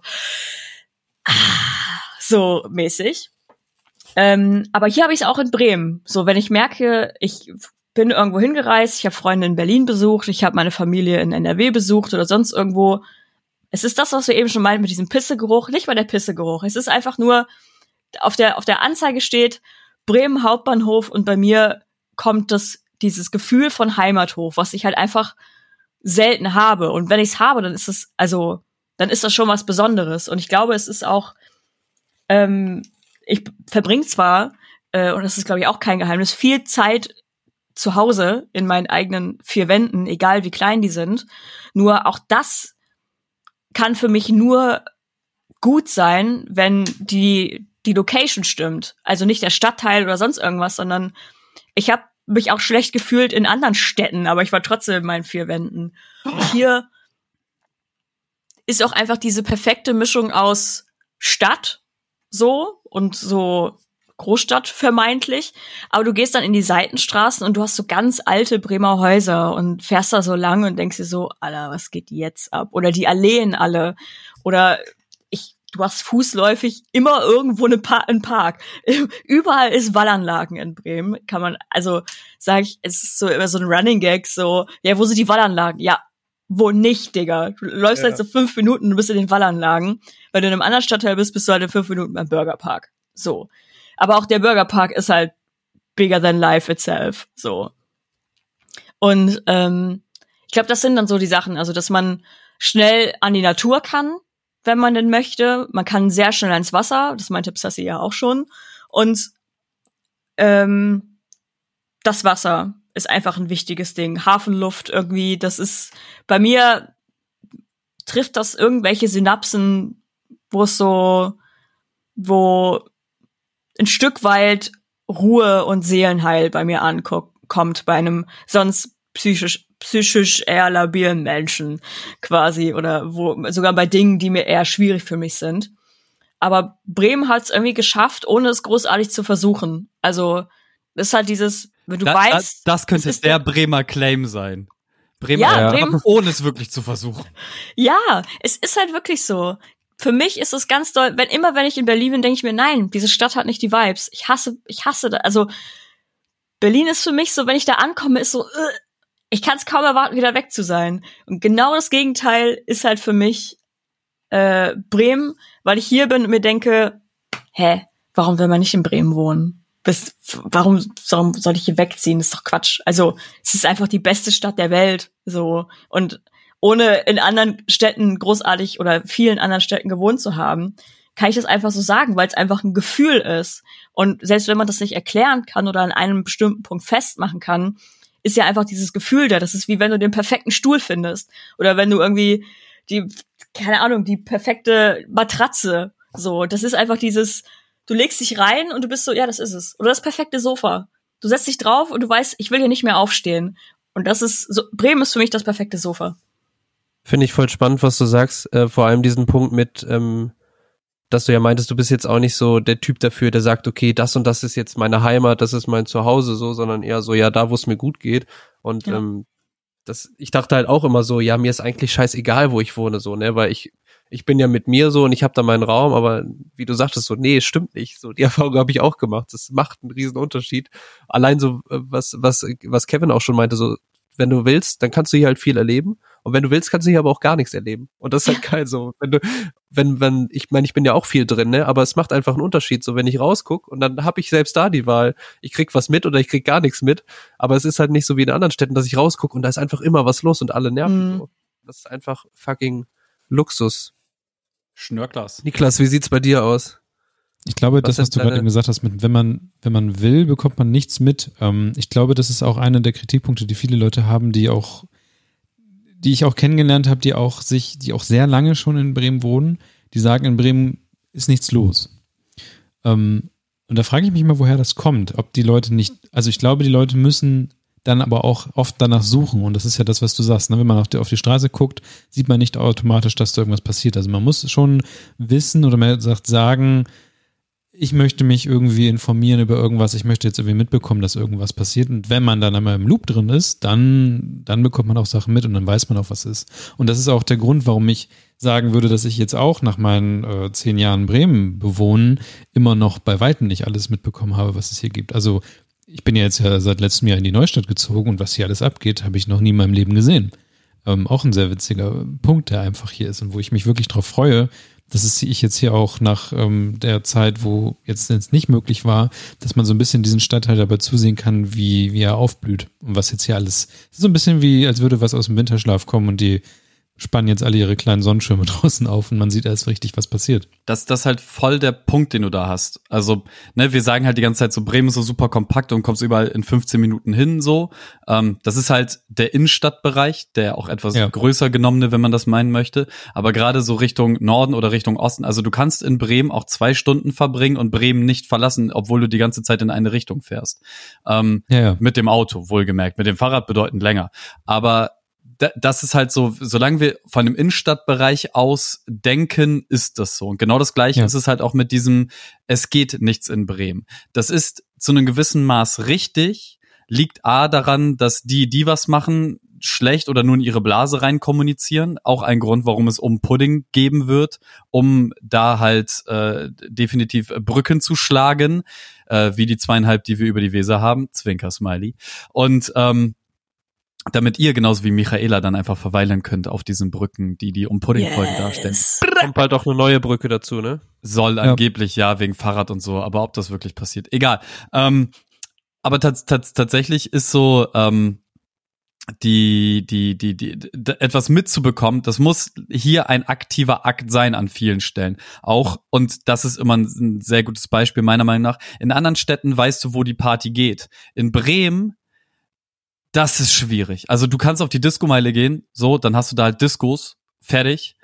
ah, so mäßig. Ähm, aber hier habe ich es auch in Bremen. So, wenn ich merke, ich bin irgendwo hingereist, ich habe Freunde in Berlin besucht, ich habe meine Familie in NRW besucht oder sonst irgendwo, es ist das, was wir eben schon meinten mit diesem Pissegeruch, nicht mal der Pissegeruch. Es ist einfach nur, auf der, auf der Anzeige steht Bremen Hauptbahnhof und bei mir kommt das, dieses Gefühl von Heimathof, was ich halt einfach selten habe. Und wenn ich es habe, dann ist es, also, dann ist das schon was Besonderes. Und ich glaube, es ist auch, ähm, ich verbringe zwar, äh, und das ist, glaube ich, auch kein Geheimnis, viel Zeit zu Hause in meinen eigenen vier Wänden, egal wie klein die sind. Nur auch das kann für mich nur gut sein, wenn die die Location stimmt. Also nicht der Stadtteil oder sonst irgendwas, sondern ich habe mich auch schlecht gefühlt in anderen Städten, aber ich war trotzdem in meinen vier Wänden. Und hier ist auch einfach diese perfekte Mischung aus Stadt, so, und so Großstadt vermeintlich, aber du gehst dann in die Seitenstraßen und du hast so ganz alte Bremer Häuser und fährst da so lang und denkst dir so, Alter, was geht jetzt ab? Oder die Alleen alle. Oder du hast fußläufig immer irgendwo eine pa einen Park. Überall ist Wallanlagen in Bremen. Kann man, also sage ich, es ist so immer so ein Running Gag, so, ja, wo sind die Wallanlagen? Ja, wo nicht, Digga. Du läufst ja. halt so fünf Minuten, du bist in den Wallanlagen. Weil du in einem anderen Stadtteil bist, bist du halt in fünf Minuten beim Burgerpark. So. Aber auch der Burgerpark ist halt bigger than life itself. So. Und ähm, ich glaube, das sind dann so die Sachen, also dass man schnell an die Natur kann, wenn man denn möchte. Man kann sehr schnell ans Wasser, das meinte Psassi ja auch schon. Und ähm, das Wasser ist einfach ein wichtiges Ding. Hafenluft irgendwie, das ist bei mir trifft das irgendwelche Synapsen, wo es so, wo ein Stück weit Ruhe und Seelenheil bei mir ankommt, bei einem sonst psychisch psychisch eher labilen Menschen quasi oder wo sogar bei Dingen, die mir eher schwierig für mich sind. Aber Bremen hat es irgendwie geschafft, ohne es großartig zu versuchen. Also das ist halt dieses, wenn du da, weißt, das, das könnte der Bremer Claim sein. Bremer, ja, Bremen, ohne es wirklich zu versuchen. Ja, es ist halt wirklich so für mich ist es ganz doll, wenn immer wenn ich in Berlin bin, denke ich mir, nein, diese Stadt hat nicht die Vibes. Ich hasse, ich hasse da, also Berlin ist für mich so, wenn ich da ankomme, ist so, uh, ich kann es kaum erwarten, wieder weg zu sein. Und genau das Gegenteil ist halt für mich äh, Bremen, weil ich hier bin und mir denke, hä, warum will man nicht in Bremen wohnen? Bis, warum, warum soll ich hier wegziehen? Das ist doch Quatsch. Also, es ist einfach die beste Stadt der Welt. So. Und ohne in anderen Städten großartig oder vielen anderen Städten gewohnt zu haben, kann ich das einfach so sagen, weil es einfach ein Gefühl ist. Und selbst wenn man das nicht erklären kann oder an einem bestimmten Punkt festmachen kann, ist ja einfach dieses Gefühl da. Das ist wie wenn du den perfekten Stuhl findest oder wenn du irgendwie die, keine Ahnung, die perfekte Matratze. So, das ist einfach dieses, du legst dich rein und du bist so, ja, das ist es. Oder das perfekte Sofa. Du setzt dich drauf und du weißt, ich will hier nicht mehr aufstehen. Und das ist so, Bremen ist für mich das perfekte Sofa. Finde ich voll spannend, was du sagst. Äh, vor allem diesen Punkt mit, ähm, dass du ja meintest, du bist jetzt auch nicht so der Typ dafür, der sagt, okay, das und das ist jetzt meine Heimat, das ist mein Zuhause, so, sondern eher so, ja, da, wo es mir gut geht. Und ja. ähm, das, ich dachte halt auch immer so, ja, mir ist eigentlich scheißegal, wo ich wohne, so, ne, weil ich, ich bin ja mit mir so und ich habe da meinen Raum, aber wie du sagtest, so, nee, stimmt nicht. So, die Erfahrung habe ich auch gemacht. Das macht einen riesen Unterschied. Allein so, äh, was, was, was Kevin auch schon meinte, so, wenn du willst, dann kannst du hier halt viel erleben. Und wenn du willst, kannst du hier aber auch gar nichts erleben. Und das ist halt geil so. Wenn du, wenn, wenn, ich meine, ich bin ja auch viel drin, ne? Aber es macht einfach einen Unterschied. So, wenn ich rausguck und dann habe ich selbst da die Wahl. Ich krieg was mit oder ich krieg gar nichts mit. Aber es ist halt nicht so wie in anderen Städten, dass ich rausguck und da ist einfach immer was los und alle nerven. Mhm. So. Das ist einfach fucking Luxus. Schnörklas. Niklas, wie sieht's bei dir aus? Ich glaube, was das, was du gerade eben gesagt hast, mit, wenn man, wenn man will, bekommt man nichts mit. Ähm, ich glaube, das ist auch einer der Kritikpunkte, die viele Leute haben, die auch die ich auch kennengelernt habe, die auch sich, die auch sehr lange schon in Bremen wohnen, die sagen, in Bremen ist nichts los. Ähm, und da frage ich mich mal, woher das kommt. Ob die Leute nicht, also ich glaube, die Leute müssen dann aber auch oft danach suchen. Und das ist ja das, was du sagst. Ne? Wenn man auf die, auf die Straße guckt, sieht man nicht automatisch, dass da irgendwas passiert. Also man muss schon wissen oder man sagt sagen, ich möchte mich irgendwie informieren über irgendwas, ich möchte jetzt irgendwie mitbekommen, dass irgendwas passiert. Und wenn man dann einmal im Loop drin ist, dann, dann bekommt man auch Sachen mit und dann weiß man auch, was ist. Und das ist auch der Grund, warum ich sagen würde, dass ich jetzt auch nach meinen äh, zehn Jahren Bremen bewohnen immer noch bei Weitem nicht alles mitbekommen habe, was es hier gibt. Also ich bin ja jetzt ja seit letztem Jahr in die Neustadt gezogen und was hier alles abgeht, habe ich noch nie in meinem Leben gesehen. Ähm, auch ein sehr witziger Punkt, der einfach hier ist und wo ich mich wirklich drauf freue, das ist ich jetzt hier auch nach ähm, der Zeit, wo jetzt es nicht möglich war, dass man so ein bisschen diesen Stadtteil dabei zusehen kann, wie, wie er aufblüht und was jetzt hier alles. so ein bisschen wie, als würde was aus dem Winterschlaf kommen und die spannen jetzt alle ihre kleinen Sonnenschirme draußen auf und man sieht erst richtig, was passiert. Das, das ist halt voll der Punkt, den du da hast. Also, ne, wir sagen halt die ganze Zeit so, Bremen ist so super kompakt und kommst überall in 15 Minuten hin, so. Ähm, das ist halt der Innenstadtbereich, der auch etwas ja. größer genommene, wenn man das meinen möchte. Aber gerade so Richtung Norden oder Richtung Osten, also du kannst in Bremen auch zwei Stunden verbringen und Bremen nicht verlassen, obwohl du die ganze Zeit in eine Richtung fährst. Ähm, ja, ja. Mit dem Auto, wohlgemerkt. Mit dem Fahrrad bedeutend länger. Aber das ist halt so, solange wir von dem Innenstadtbereich aus denken, ist das so. Und genau das gleiche ja. ist es halt auch mit diesem, es geht nichts in Bremen. Das ist zu einem gewissen Maß richtig, liegt A daran, dass die, die was machen, schlecht oder nur in ihre Blase rein kommunizieren. Auch ein Grund, warum es um Pudding geben wird, um da halt äh, definitiv Brücken zu schlagen, äh, wie die zweieinhalb, die wir über die Weser haben. Zwinker Smiley. Und ähm, damit ihr genauso wie Michaela dann einfach verweilen könnt auf diesen Brücken, die die um Puddingfolgen yes. darstellen. Kommt bald auch eine neue Brücke dazu, ne? Soll ja. angeblich ja wegen Fahrrad und so, aber ob das wirklich passiert, egal. Ähm, aber tatsächlich ist so ähm, die, die, die, die, die, etwas mitzubekommen, das muss hier ein aktiver Akt sein an vielen Stellen. Auch, und das ist immer ein sehr gutes Beispiel meiner Meinung nach. In anderen Städten weißt du, wo die Party geht. In Bremen, das ist schwierig. Also du kannst auf die Disco-Meile gehen, so, dann hast du da halt Discos, fertig.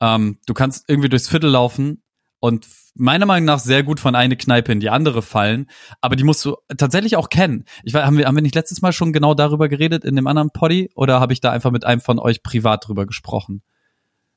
Ähm, du kannst irgendwie durchs Viertel laufen und meiner Meinung nach sehr gut von eine Kneipe in die andere fallen, aber die musst du tatsächlich auch kennen. Ich weiß, haben wir, haben wir nicht letztes Mal schon genau darüber geredet in dem anderen Poddy oder habe ich da einfach mit einem von euch privat drüber gesprochen?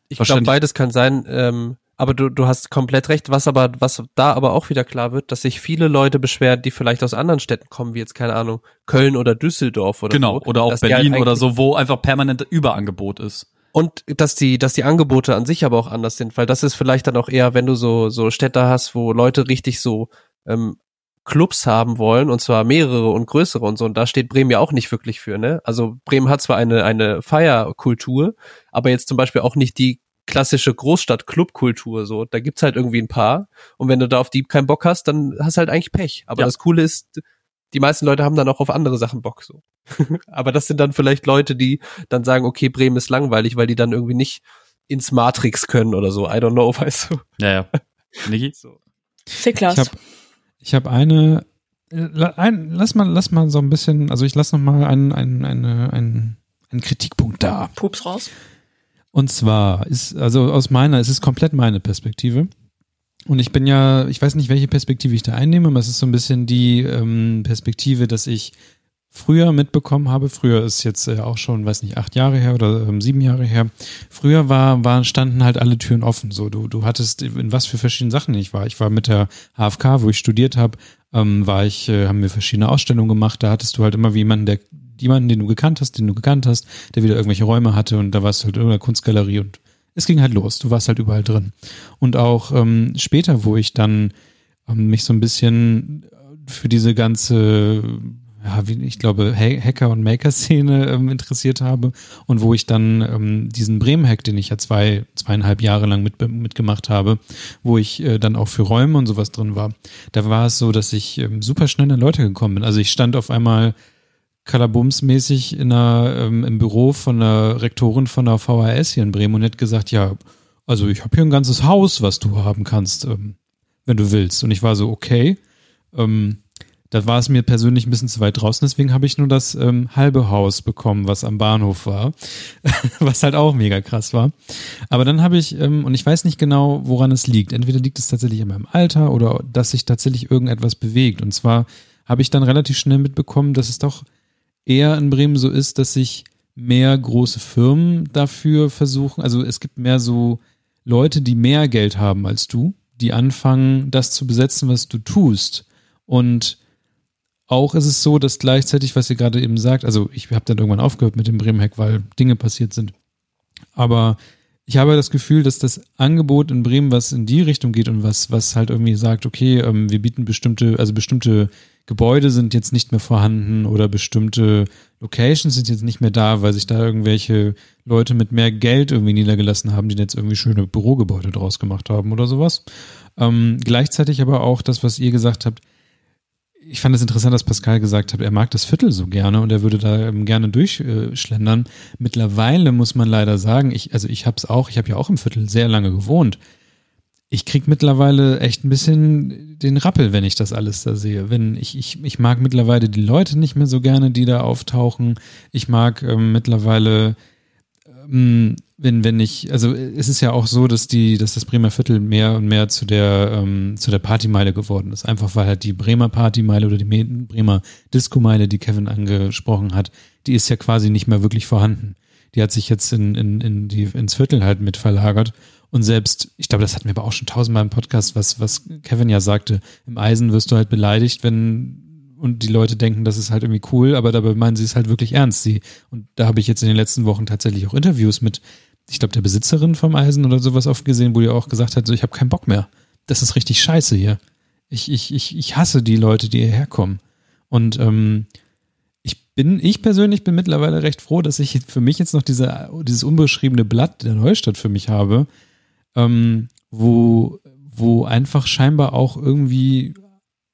Ich glaube, beides kann sein, ähm, aber du, du hast komplett recht, was aber, was da aber auch wieder klar wird, dass sich viele Leute beschweren, die vielleicht aus anderen Städten kommen, wie jetzt, keine Ahnung, Köln oder Düsseldorf oder Genau, so, oder auch Berlin halt oder so, wo einfach permanent Überangebot ist. Und dass die, dass die Angebote an sich aber auch anders sind, weil das ist vielleicht dann auch eher, wenn du so, so Städte hast, wo Leute richtig so ähm, Clubs haben wollen, und zwar mehrere und größere und so, und da steht Bremen ja auch nicht wirklich für, ne? Also Bremen hat zwar eine, eine Feierkultur, aber jetzt zum Beispiel auch nicht die klassische Großstadt-Clubkultur, so. Da gibt's halt irgendwie ein paar, und wenn du da auf die keinen Bock hast, dann hast du halt eigentlich Pech. Aber ja. das Coole ist, die meisten Leute haben dann auch auf andere Sachen Bock so. Aber das sind dann vielleicht Leute, die dann sagen, okay, Bremen ist langweilig, weil die dann irgendwie nicht ins Matrix können oder so. I don't know, weißt du. Ja, ja. Niki? So. Ficklas. Ich habe ich hab eine, ein, lass mal, lass mal so ein bisschen, also ich lass noch mal einen, einen, einen, einen, einen Kritikpunkt da. Pups raus. Und zwar ist, also aus meiner, es ist komplett meine Perspektive. Und ich bin ja, ich weiß nicht, welche Perspektive ich da einnehme, aber es ist so ein bisschen die ähm, Perspektive, dass ich früher mitbekommen habe, früher ist jetzt äh, auch schon, weiß nicht, acht Jahre her oder ähm, sieben Jahre her, früher war, waren, standen halt alle Türen offen. So, du, du hattest in was für verschiedenen Sachen ich war. Ich war mit der HFK, wo ich studiert habe, ähm, war ich, äh, haben wir verschiedene Ausstellungen gemacht, da hattest du halt immer wie jemanden, der jemanden, den du gekannt hast, den du gekannt hast, der wieder irgendwelche Räume hatte und da warst du halt in irgendeiner Kunstgalerie und es ging halt los. Du warst halt überall drin. Und auch ähm, später, wo ich dann ähm, mich so ein bisschen für diese ganze, ja, wie ich glaube, Hacker- und Maker-Szene ähm, interessiert habe und wo ich dann ähm, diesen Bremen-Hack, den ich ja zwei, zweieinhalb Jahre lang mit, mitgemacht habe, wo ich äh, dann auch für Räume und sowas drin war, da war es so, dass ich ähm, super schnell an Leute gekommen bin. Also ich stand auf einmal kalabumsmäßig in einer, ähm, im Büro von der Rektorin von der VHS hier in Bremen und hat gesagt, ja, also ich habe hier ein ganzes Haus, was du haben kannst, ähm, wenn du willst. Und ich war so, okay. Ähm, da war es mir persönlich ein bisschen zu weit draußen, deswegen habe ich nur das ähm, halbe Haus bekommen, was am Bahnhof war, was halt auch mega krass war. Aber dann habe ich, ähm, und ich weiß nicht genau, woran es liegt. Entweder liegt es tatsächlich in meinem Alter oder dass sich tatsächlich irgendetwas bewegt. Und zwar habe ich dann relativ schnell mitbekommen, dass es doch eher in Bremen so ist, dass sich mehr große Firmen dafür versuchen, also es gibt mehr so Leute, die mehr Geld haben als du, die anfangen, das zu besetzen, was du tust. Und auch ist es so, dass gleichzeitig, was ihr gerade eben sagt, also ich habe dann irgendwann aufgehört mit dem Bremen-Hack, weil Dinge passiert sind. Aber ich habe das Gefühl, dass das Angebot in Bremen, was in die Richtung geht und was, was halt irgendwie sagt, okay, ähm, wir bieten bestimmte, also bestimmte Gebäude sind jetzt nicht mehr vorhanden oder bestimmte Locations sind jetzt nicht mehr da, weil sich da irgendwelche Leute mit mehr Geld irgendwie niedergelassen haben, die jetzt irgendwie schöne Bürogebäude draus gemacht haben oder sowas. Ähm, gleichzeitig aber auch das, was ihr gesagt habt, ich fand es interessant, dass Pascal gesagt hat, er mag das Viertel so gerne und er würde da gerne durchschlendern. Mittlerweile muss man leider sagen, ich, also ich habe es auch, ich habe ja auch im Viertel sehr lange gewohnt ich krieg mittlerweile echt ein bisschen den Rappel, wenn ich das alles da sehe. Wenn ich, ich, ich mag mittlerweile die Leute nicht mehr so gerne, die da auftauchen. Ich mag ähm, mittlerweile, ähm, wenn, wenn ich, also es ist ja auch so, dass die, dass das Bremer Viertel mehr und mehr zu der, ähm, zu der Partymeile geworden ist. Einfach weil halt die Bremer Partymeile oder die Bremer Disco-Meile, die Kevin angesprochen hat, die ist ja quasi nicht mehr wirklich vorhanden die hat sich jetzt in, in, in die, ins Viertel halt mit verlagert. Und selbst, ich glaube, das hatten wir aber auch schon tausendmal im Podcast, was, was Kevin ja sagte, im Eisen wirst du halt beleidigt, wenn und die Leute denken, das ist halt irgendwie cool, aber dabei meinen sie es halt wirklich ernst. Sie, und da habe ich jetzt in den letzten Wochen tatsächlich auch Interviews mit, ich glaube, der Besitzerin vom Eisen oder sowas oft gesehen, wo die auch gesagt hat, so, ich habe keinen Bock mehr. Das ist richtig scheiße hier. Ich, ich, ich, ich hasse die Leute, die hierher kommen. Und ähm, ich bin, ich persönlich bin mittlerweile recht froh, dass ich für mich jetzt noch diese, dieses unbeschriebene Blatt der Neustadt für mich habe, ähm, wo, wo einfach scheinbar auch irgendwie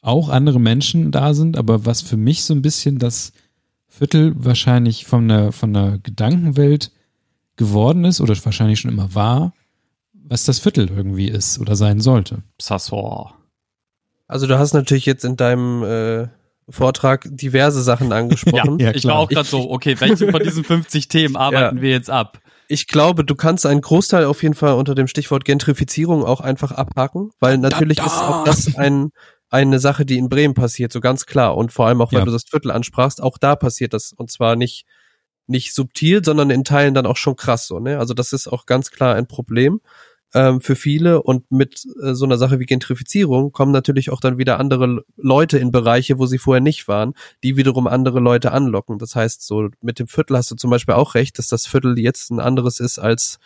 auch andere Menschen da sind, aber was für mich so ein bisschen das Viertel wahrscheinlich von der, von der Gedankenwelt geworden ist oder wahrscheinlich schon immer war, was das Viertel irgendwie ist oder sein sollte. Sassor. Also du hast natürlich jetzt in deinem äh, Vortrag diverse Sachen angesprochen. ja, ja ich war auch gerade so, okay, welche von diesen 50 Themen arbeiten ja. wir jetzt ab? Ich glaube, du kannst einen Großteil auf jeden Fall unter dem Stichwort Gentrifizierung auch einfach abhaken, weil natürlich da, da. ist auch das ein eine Sache, die in Bremen passiert, so ganz klar. Und vor allem auch, weil ja. du das Viertel ansprachst, auch da passiert das. Und zwar nicht, nicht subtil, sondern in Teilen dann auch schon krass so, ne? Also das ist auch ganz klar ein Problem ähm, für viele. Und mit äh, so einer Sache wie Gentrifizierung kommen natürlich auch dann wieder andere Leute in Bereiche, wo sie vorher nicht waren, die wiederum andere Leute anlocken. Das heißt, so mit dem Viertel hast du zum Beispiel auch recht, dass das Viertel jetzt ein anderes ist als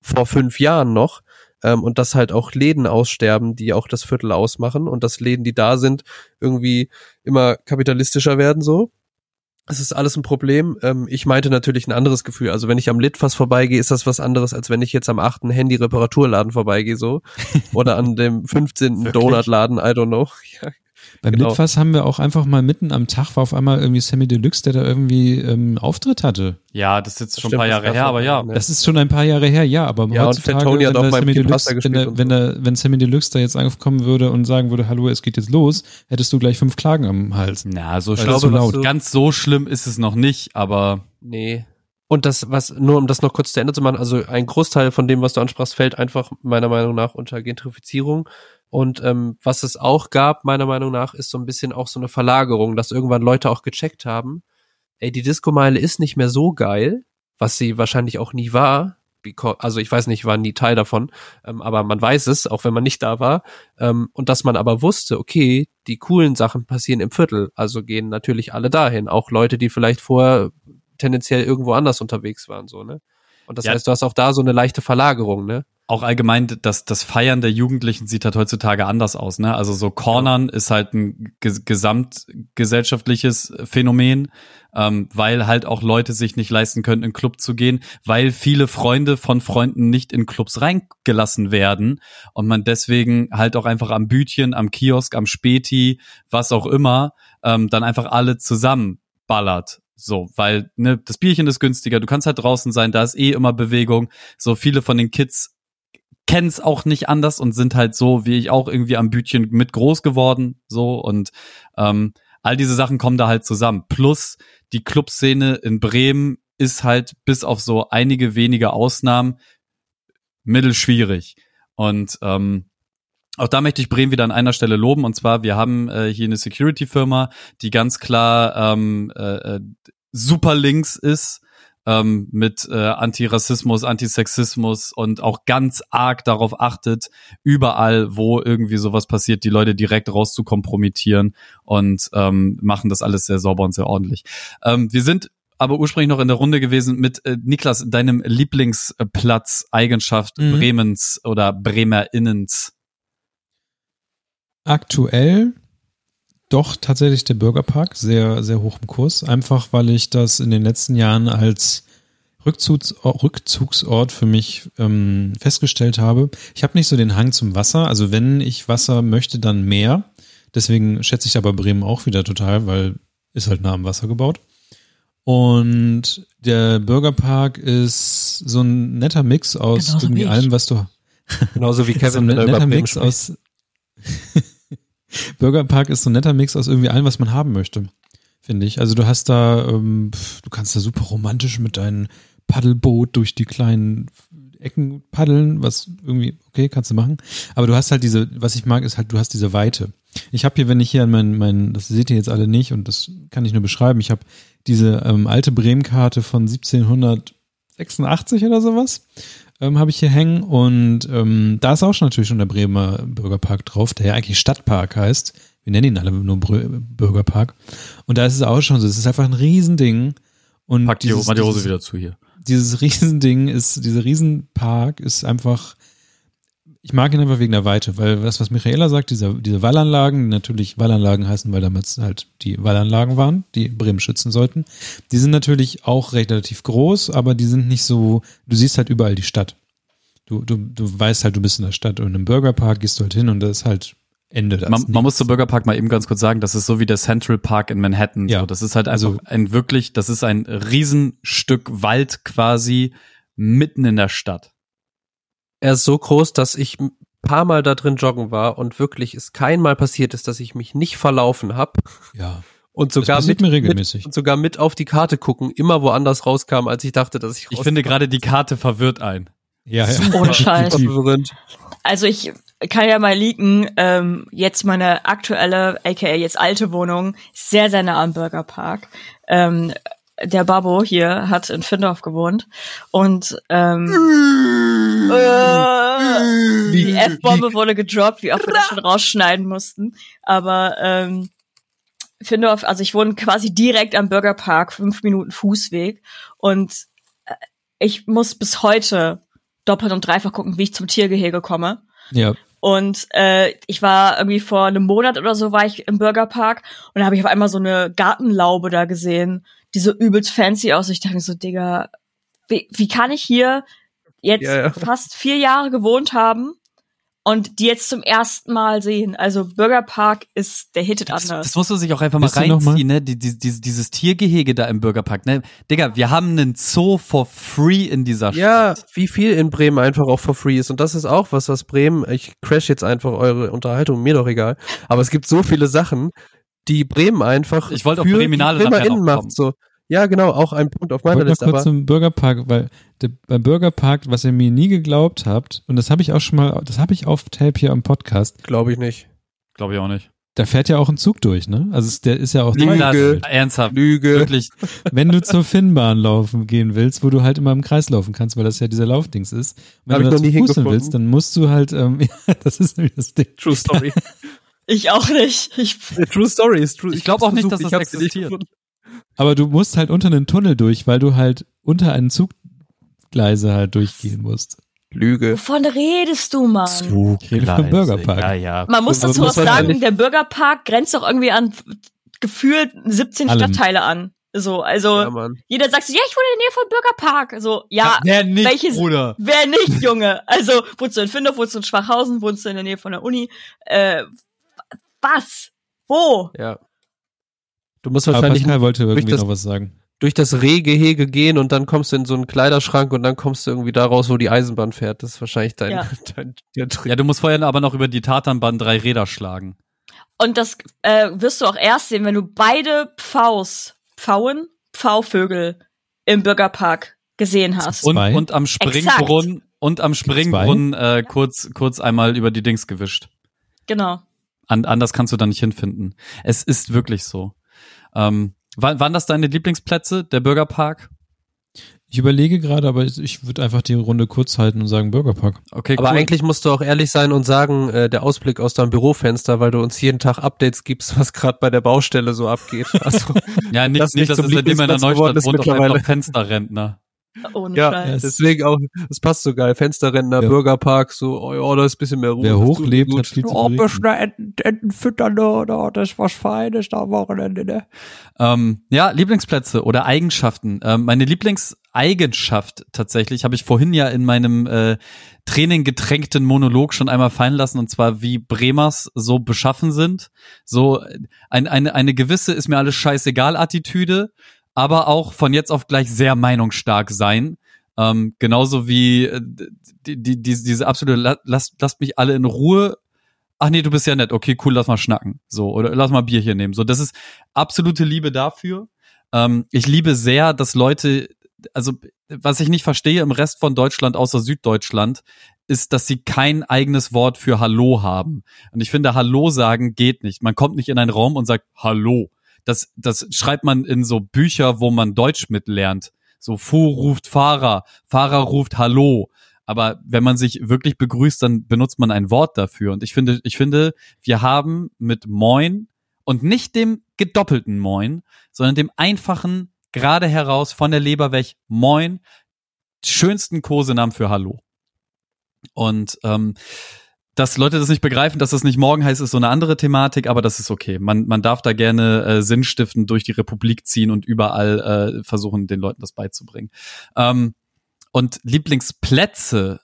vor fünf Jahren noch ähm, und dass halt auch Läden aussterben, die auch das Viertel ausmachen und dass Läden, die da sind, irgendwie immer kapitalistischer werden so. Es ist alles ein Problem. Ähm, ich meinte natürlich ein anderes Gefühl. Also wenn ich am Litfass vorbeigehe, ist das was anderes, als wenn ich jetzt am achten Handy-Reparaturladen vorbeigehe so. Oder an dem 15. Donutladen, I don't know. Ja, beim genau. Litfass haben wir auch einfach mal mitten am Tag war auf einmal irgendwie Sammy Deluxe, der da irgendwie ähm, Auftritt hatte. Ja, das ist jetzt das schon stimmt, ein paar Jahre her, aber ja. Das ist schon ein paar Jahre her, ja, aber ja, heutzutage, und hat auch Sammy Deluxe, wenn, der, wenn, der, wenn Sammy Deluxe da jetzt ankommen würde und sagen würde, hallo, es geht jetzt los, hättest du gleich fünf Klagen am Hals. Na, so schlimm, so laut. ganz so schlimm ist es noch nicht, aber. Nee. Und das, was, nur um das noch kurz zu Ende zu machen, also ein Großteil von dem, was du ansprachst, fällt einfach meiner Meinung nach unter Gentrifizierung. Und ähm, was es auch gab, meiner Meinung nach, ist so ein bisschen auch so eine Verlagerung, dass irgendwann Leute auch gecheckt haben, ey, die Disco-Meile ist nicht mehr so geil, was sie wahrscheinlich auch nie war. Also ich weiß nicht, war nie Teil davon, ähm, aber man weiß es, auch wenn man nicht da war. Ähm, und dass man aber wusste, okay, die coolen Sachen passieren im Viertel, also gehen natürlich alle dahin. Auch Leute, die vielleicht vorher tendenziell irgendwo anders unterwegs waren, so, ne? Und das ja. heißt, du hast auch da so eine leichte Verlagerung, ne? Auch allgemein, das, das Feiern der Jugendlichen sieht halt heutzutage anders aus, ne? Also so Cornern ist halt ein gesamtgesellschaftliches Phänomen, ähm, weil halt auch Leute sich nicht leisten können, in Club zu gehen, weil viele Freunde von Freunden nicht in Clubs reingelassen werden und man deswegen halt auch einfach am Bütchen, am Kiosk, am Späti, was auch immer, ähm, dann einfach alle zusammen ballert. So, weil ne, das Bierchen ist günstiger, du kannst halt draußen sein, da ist eh immer Bewegung. So viele von den Kids kennen es auch nicht anders und sind halt so, wie ich auch irgendwie am Bütchen mit groß geworden, so und ähm, all diese Sachen kommen da halt zusammen. Plus die Clubszene in Bremen ist halt bis auf so einige wenige Ausnahmen mittelschwierig. Und ähm, auch da möchte ich Bremen wieder an einer Stelle loben. Und zwar, wir haben äh, hier eine Security-Firma, die ganz klar ähm, äh, äh super links ist ähm, mit äh, Antirassismus, Antisexismus und auch ganz arg darauf achtet, überall, wo irgendwie sowas passiert, die Leute direkt raus zu kompromittieren und ähm, machen das alles sehr sauber und sehr ordentlich. Ähm, wir sind aber ursprünglich noch in der Runde gewesen mit äh, Niklas, deinem Lieblingsplatz, Eigenschaft mhm. Bremens oder Bremerinnens. Aktuell doch tatsächlich der Bürgerpark, sehr, sehr hoch im Kurs. Einfach weil ich das in den letzten Jahren als Rückzugs Rückzugsort für mich ähm, festgestellt habe. Ich habe nicht so den Hang zum Wasser. Also wenn ich Wasser möchte, dann mehr. Deswegen schätze ich aber Bremen auch wieder total, weil ist halt nah am Wasser gebaut. Und der Bürgerpark ist so ein netter Mix aus Genauso irgendwie allem, was du. Genauso wie Kevin so ein netter Mix aus. Bürgerpark ist so ein netter Mix aus irgendwie allem, was man haben möchte, finde ich. Also du hast da, ähm, du kannst da super romantisch mit deinem Paddelboot durch die kleinen Ecken paddeln, was irgendwie, okay, kannst du machen. Aber du hast halt diese, was ich mag, ist halt, du hast diese Weite. Ich habe hier, wenn ich hier an meinen, mein, das seht ihr jetzt alle nicht und das kann ich nur beschreiben, ich habe diese ähm, alte Bremen-Karte von 1700 86 oder sowas ähm, habe ich hier hängen und ähm, da ist auch schon natürlich schon der Bremer Bürgerpark drauf, der ja eigentlich Stadtpark heißt. Wir nennen ihn alle nur Bürgerpark. Und da ist es auch schon so, es ist einfach ein Riesending. Und Pack die, mal die Hose wieder zu hier. Dieses Riesending ist, dieser Riesenpark ist einfach ich mag ihn einfach wegen der Weite, weil das, was Michaela sagt, diese, diese Wallanlagen, natürlich Wallanlagen heißen, weil damals halt die Wallanlagen waren, die Bremen schützen sollten, die sind natürlich auch relativ groß, aber die sind nicht so, du siehst halt überall die Stadt. Du, du, du weißt halt, du bist in der Stadt und im Bürgerpark gehst du halt hin und das ist halt Ende. Das man, man muss zum Bürgerpark mal eben ganz kurz sagen, das ist so wie der Central Park in Manhattan. Ja. So, das ist halt also ein wirklich, das ist ein Riesenstück Wald quasi mitten in der Stadt er ist so groß, dass ich ein paar Mal da drin joggen war und wirklich es kein Mal passiert ist, dass ich mich nicht verlaufen habe. Ja. Und sogar mit, mit, und sogar mit auf die Karte gucken, immer woanders rauskam, als ich dachte, dass ich Ich finde gerade die Karte verwirrt ein. Ja, ja. Ohne Scheiß. Also ich kann ja mal leaken, ähm, jetzt meine aktuelle, aka jetzt alte Wohnung, sehr, sehr nah am Burgerpark. Ähm, der Babo hier hat in Findorf gewohnt und ähm, äh, die F-Bombe wurde gedroppt, wie oft wir das schon rausschneiden mussten. Aber ähm, Findorf, also ich wohne quasi direkt am Bürgerpark, fünf Minuten Fußweg und äh, ich muss bis heute doppelt und dreifach gucken, wie ich zum Tiergehege komme. Ja. Und äh, ich war irgendwie vor einem Monat oder so war ich im Bürgerpark und da habe ich auf einmal so eine Gartenlaube da gesehen die so übelst fancy aus. Ich dachte mir so, Digga, wie, wie kann ich hier jetzt ja, ja. fast vier Jahre gewohnt haben und die jetzt zum ersten Mal sehen. Also Bürgerpark ist der hittet das, anders. Das muss man sich auch einfach mal reinziehen, ne? Die, die, die, dieses Tiergehege da im Bürgerpark, ne? Digga, wir haben einen Zoo for free in dieser Stadt. Ja, wie viel in Bremen einfach auch for free ist. Und das ist auch was, was Bremen, ich crash jetzt einfach eure Unterhaltung, mir doch egal. Aber es gibt so viele Sachen, die Bremen einfach ich wollte auch Breminale BremerInnen macht. So. Ja, genau, auch ein Punkt auf meiner Liste. Mal kurz zum Bürgerpark, weil der, beim Bürgerpark, was ihr mir nie geglaubt habt, und das habe ich auch schon mal, das habe ich auf Tape hier im Podcast. Glaube ich nicht. Glaube ich auch nicht. Da fährt ja auch ein Zug durch, ne? Also der ist ja auch Lüge, ernsthaft, Lüge. Wirklich. Wenn du zur Finnbahn laufen gehen willst, wo du halt immer im Kreis laufen kannst, weil das ja dieser Laufdings ist. Wenn Hab du da zu Fuß willst, dann musst du halt, ähm, ja, das ist nämlich das Ding. True Story. Ich auch nicht. Ich, true Story ist true. Ich glaube auch nicht, dass das existiert. Aber du musst halt unter einen Tunnel durch, weil du halt unter einen Zuggleise halt durchgehen musst. Lüge. Wovon redest du, Mann? Zuggleise. Bürgerpark. Ja, ja. Man muss dazu auch sagen, der Bürgerpark grenzt doch irgendwie an gefühlt 17 Allem. Stadtteile an. So, also ja, jeder sagt so, ja, ich wohne in der Nähe vom Bürgerpark. So, ja, ja wer nicht, welches, Bruder? Wer nicht, Junge? Also, wohnst du in Findorf, wohnst du in Schwachhausen, wohnst du in der Nähe von der Uni? Äh, was? Wo? Ja. Du musst wahrscheinlich. Aber Pascal wollte irgendwie das, noch was sagen. Durch das Rehgehege gehen und dann kommst du in so einen Kleiderschrank und dann kommst du irgendwie da raus, wo die Eisenbahn fährt. Das ist wahrscheinlich dein, ja. dein, dein Trick. Ja, du musst vorher aber noch über die Tatanbahn drei Räder schlagen. Und das äh, wirst du auch erst sehen, wenn du beide Pfaus, Pfauen, Pfauvögel im Bürgerpark gesehen hast. Und, und am Springbrunnen Exakt. und am Springbrunnen äh, kurz kurz einmal über die Dings gewischt. Genau. An, anders kannst du da nicht hinfinden. Es ist wirklich so. Ähm, waren, waren das deine Lieblingsplätze, der Bürgerpark? Ich überlege gerade, aber ich würde einfach die Runde kurz halten und sagen Bürgerpark. Okay, aber cool. eigentlich musst du auch ehrlich sein und sagen, äh, der Ausblick aus deinem Bürofenster, weil du uns jeden Tag Updates gibst, was gerade bei der Baustelle so abgeht. Also, ja, nicht, das nicht, nicht dass es in der Neustadt wohnt, mittlerweile Fensterrentner. Ohne ja, Scheiß. deswegen auch, das passt so geil. Fensterrentner, ja. Bürgerpark, so, oh, ja, da ist ein bisschen mehr Ruhe. Wer hochlebt, hat viel zu Oh, bisschen Enten, Enten füttern, da, da, das ist was Feines da am Wochenende, ne? Ähm, ja, Lieblingsplätze oder Eigenschaften. Ähm, meine Lieblingseigenschaft tatsächlich habe ich vorhin ja in meinem äh, Training getränkten Monolog schon einmal fallen lassen, und zwar wie Bremers so beschaffen sind. So ein, eine, eine gewisse ist mir alles scheißegal Attitüde aber auch von jetzt auf gleich sehr meinungsstark sein. Ähm, genauso wie äh, die, die, die, diese absolute, lasst, lasst mich alle in Ruhe. Ach nee, du bist ja nett. Okay, cool, lass mal schnacken. So, oder lass mal Bier hier nehmen. So, das ist absolute Liebe dafür. Ähm, ich liebe sehr, dass Leute, also was ich nicht verstehe im Rest von Deutschland außer Süddeutschland, ist, dass sie kein eigenes Wort für Hallo haben. Und ich finde, Hallo sagen geht nicht. Man kommt nicht in einen Raum und sagt Hallo das, das schreibt man in so Bücher, wo man Deutsch mitlernt. So, Fu ruft Fahrer, Fahrer ruft Hallo. Aber wenn man sich wirklich begrüßt, dann benutzt man ein Wort dafür. Und ich finde, ich finde, wir haben mit Moin und nicht dem gedoppelten Moin, sondern dem einfachen, gerade heraus von der Leber weg Moin, schönsten Kosenamen für Hallo. Und ähm, dass Leute das nicht begreifen, dass das nicht morgen heißt, ist so eine andere Thematik, aber das ist okay. Man, man darf da gerne äh, Sinnstiften durch die Republik ziehen und überall äh, versuchen, den Leuten das beizubringen. Ähm, und Lieblingsplätze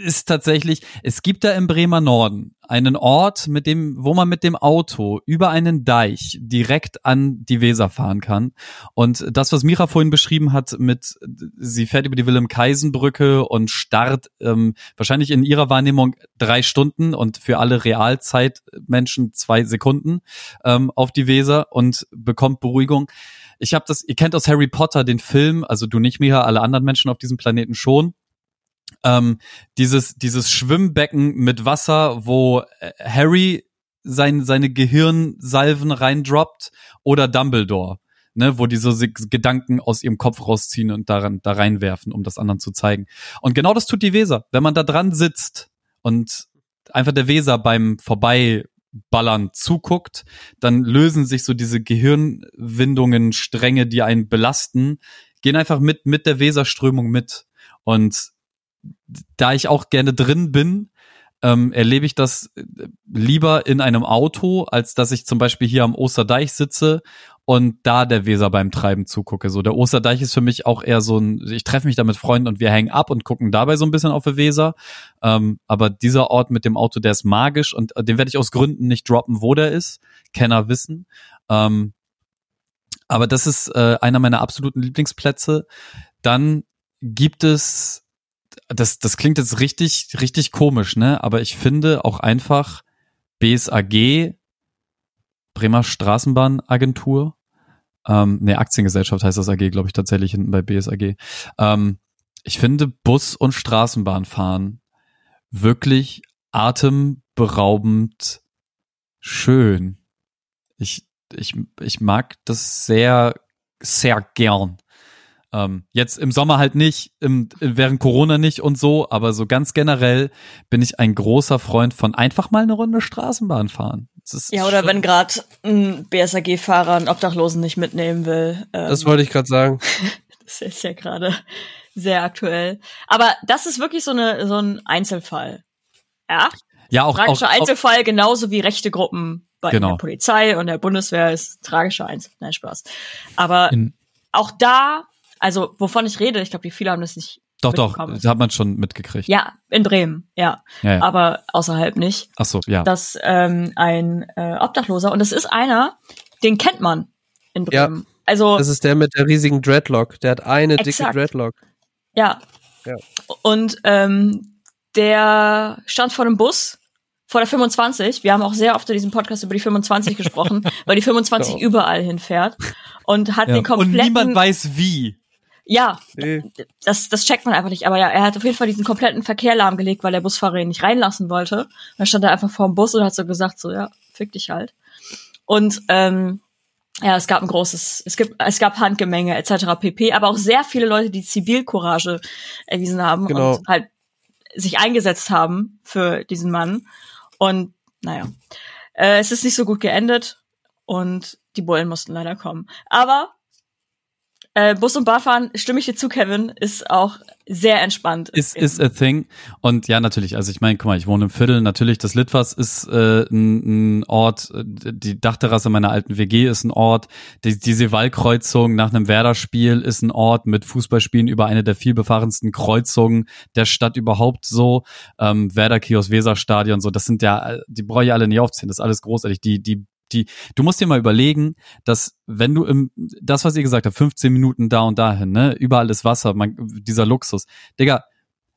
ist tatsächlich, es gibt da im Bremer Norden einen Ort, mit dem, wo man mit dem Auto über einen Deich direkt an die Weser fahren kann. Und das, was Mira vorhin beschrieben hat, mit sie fährt über die Wilhelm-Kaisen-Brücke und starrt ähm, wahrscheinlich in ihrer Wahrnehmung drei Stunden und für alle Realzeitmenschen zwei Sekunden ähm, auf die Weser und bekommt Beruhigung. Ich habe das, ihr kennt aus Harry Potter den Film, also du nicht, Mira, alle anderen Menschen auf diesem Planeten schon ähm, dieses, dieses Schwimmbecken mit Wasser, wo äh, Harry sein, seine Gehirnsalven reindroppt oder Dumbledore, ne, wo die so Gedanken aus ihrem Kopf rausziehen und daran, da reinwerfen, um das anderen zu zeigen. Und genau das tut die Weser. Wenn man da dran sitzt und einfach der Weser beim Vorbeiballern zuguckt, dann lösen sich so diese Gehirnwindungen, Stränge, die einen belasten, gehen einfach mit, mit der Weserströmung mit. Und da ich auch gerne drin bin, ähm, erlebe ich das äh, lieber in einem Auto, als dass ich zum Beispiel hier am Osterdeich sitze und da der Weser beim Treiben zugucke. So der Osterdeich ist für mich auch eher so ein, ich treffe mich da mit Freunden und wir hängen ab und gucken dabei so ein bisschen auf der Weser. Ähm, aber dieser Ort mit dem Auto, der ist magisch und äh, den werde ich aus Gründen nicht droppen, wo der ist. Kenner wissen. Ähm, aber das ist äh, einer meiner absoluten Lieblingsplätze. Dann gibt es das, das klingt jetzt richtig, richtig komisch, ne? Aber ich finde auch einfach BSAG, Bremer Straßenbahnagentur, ähm, ne, Aktiengesellschaft heißt das AG, glaube ich, tatsächlich hinten bei BSAG. Ähm, ich finde Bus- und Straßenbahnfahren wirklich atemberaubend schön. Ich, ich, ich mag das sehr, sehr gern. Ähm, jetzt im Sommer halt nicht, im, während Corona nicht und so, aber so ganz generell bin ich ein großer Freund von einfach mal eine Runde Straßenbahn fahren. ja, oder wenn gerade ein BSAG-Fahrer einen Obdachlosen nicht mitnehmen will. Ähm, das wollte ich gerade sagen. das ist ja gerade sehr aktuell. Aber das ist wirklich so, eine, so ein Einzelfall. Ja? Ja, auch. Tragischer auch, Einzelfall, genauso wie rechte Gruppen bei genau. der Polizei und der Bundeswehr ist tragischer Einzelfall. Nein, Spaß. Aber In auch da also, wovon ich rede, ich glaube, die viele haben das nicht. Doch, doch, das hat man schon mitgekriegt. Ja, in Bremen, ja. ja, ja. Aber außerhalb nicht. Ach so, ja. Dass ähm, ein äh, Obdachloser, und das ist einer, den kennt man in Bremen. Ja, also, das ist der mit der riesigen Dreadlock. Der hat eine exakt. dicke Dreadlock. Ja. ja. Und ähm, der stand vor dem Bus vor der 25. Wir haben auch sehr oft in diesem Podcast über die 25 gesprochen, weil die 25 genau. überall hinfährt und hat ja. den kompletten und niemand weiß wie. Ja, nee. das, das checkt man einfach nicht. Aber ja, er hat auf jeden Fall diesen kompletten Verkehr lahmgelegt, weil der Busfahrer ihn nicht reinlassen wollte. Dann stand er einfach vor dem Bus und hat so gesagt, so, ja, fick dich halt. Und ähm, ja, es gab ein großes, es gibt, es gab Handgemenge etc. pp. Aber auch sehr viele Leute, die Zivilcourage erwiesen haben genau. und halt sich eingesetzt haben für diesen Mann. Und naja, äh, es ist nicht so gut geendet und die Bullen mussten leider kommen. Aber äh, Bus- und Bahnfahren, stimme ich dir zu, Kevin, ist auch sehr entspannt. Ist ist a thing. Und ja, natürlich, also ich meine, guck mal, ich wohne im Viertel, natürlich, das Litwas ist äh, ein, ein Ort, die Dachterrasse meiner alten WG ist ein Ort, die, diese Wallkreuzung nach einem Werder-Spiel ist ein Ort mit Fußballspielen über eine der viel befahrensten Kreuzungen der Stadt überhaupt so. Ähm, Werder Kios Weserstadion, so, das sind ja, die brauche ich alle nicht aufziehen, das ist alles großartig. Die, die die, du musst dir mal überlegen, dass wenn du im, das, was ihr gesagt habt, 15 Minuten da und dahin, ne, überall ist Wasser, man, dieser Luxus. Digga,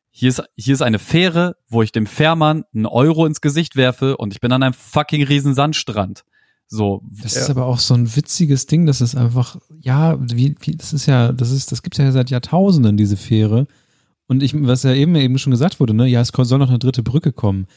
hier ist, hier ist eine Fähre, wo ich dem Fährmann einen Euro ins Gesicht werfe und ich bin an einem fucking riesen Sandstrand. So. Das ist aber auch so ein witziges Ding, das ist einfach, ja, wie, wie, das ist ja, das ist, das gibt's ja seit Jahrtausenden, diese Fähre. Und ich, was ja eben, eben schon gesagt wurde, ne, ja, es soll noch eine dritte Brücke kommen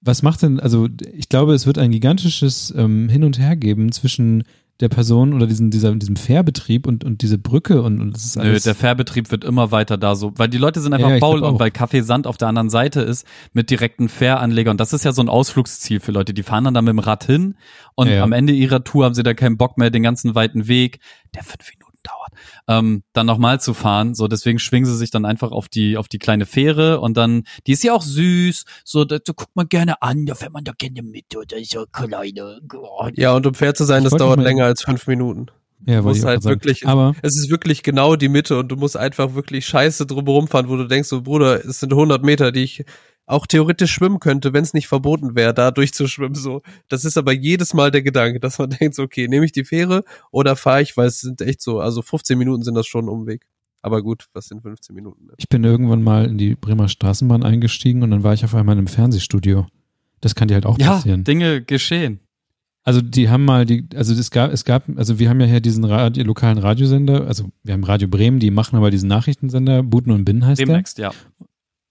was macht denn, also ich glaube, es wird ein gigantisches ähm, Hin und Her geben zwischen der Person oder diesen, dieser, diesem Fährbetrieb und, und diese Brücke und, und das ist alles. Nö, der Fährbetrieb wird immer weiter da so, weil die Leute sind einfach ja, faul und weil Kaffee Sand auf der anderen Seite ist mit direkten Fähranleger und das ist ja so ein Ausflugsziel für Leute. Die fahren dann da mit dem Rad hin und ja, ja. am Ende ihrer Tour haben sie da keinen Bock mehr, den ganzen weiten Weg, der fünf Minuten ähm, dann nochmal zu fahren. So, deswegen schwingen sie sich dann einfach auf die, auf die kleine Fähre und dann, die ist ja auch süß, so, da, da guckt man gerne an, da fährt man da gerne mit oder so kleine. Oh, ja, und um fair zu sein, das dauert länger als fünf Minuten. Ja, weil ich halt wirklich, aber es ist wirklich genau die Mitte und du musst einfach wirklich scheiße drumherum fahren, wo du denkst, so Bruder, es sind 100 Meter, die ich auch theoretisch schwimmen könnte, wenn es nicht verboten wäre, da durchzuschwimmen. So, das ist aber jedes Mal der Gedanke, dass man denkt, okay, nehme ich die Fähre oder fahre ich, weil es sind echt so, also 15 Minuten sind das schon ein Umweg. Aber gut, was sind 15 Minuten? Ne? Ich bin irgendwann mal in die Bremer Straßenbahn eingestiegen und dann war ich auf einmal im Fernsehstudio. Das kann dir halt auch ja, passieren. Dinge geschehen. Also die haben mal die, also es gab, es gab, also wir haben ja hier diesen Radio, lokalen Radiosender, also wir haben Radio Bremen, die machen aber diesen Nachrichtensender, Buten und Binnen heißt Demnächst, der. ja.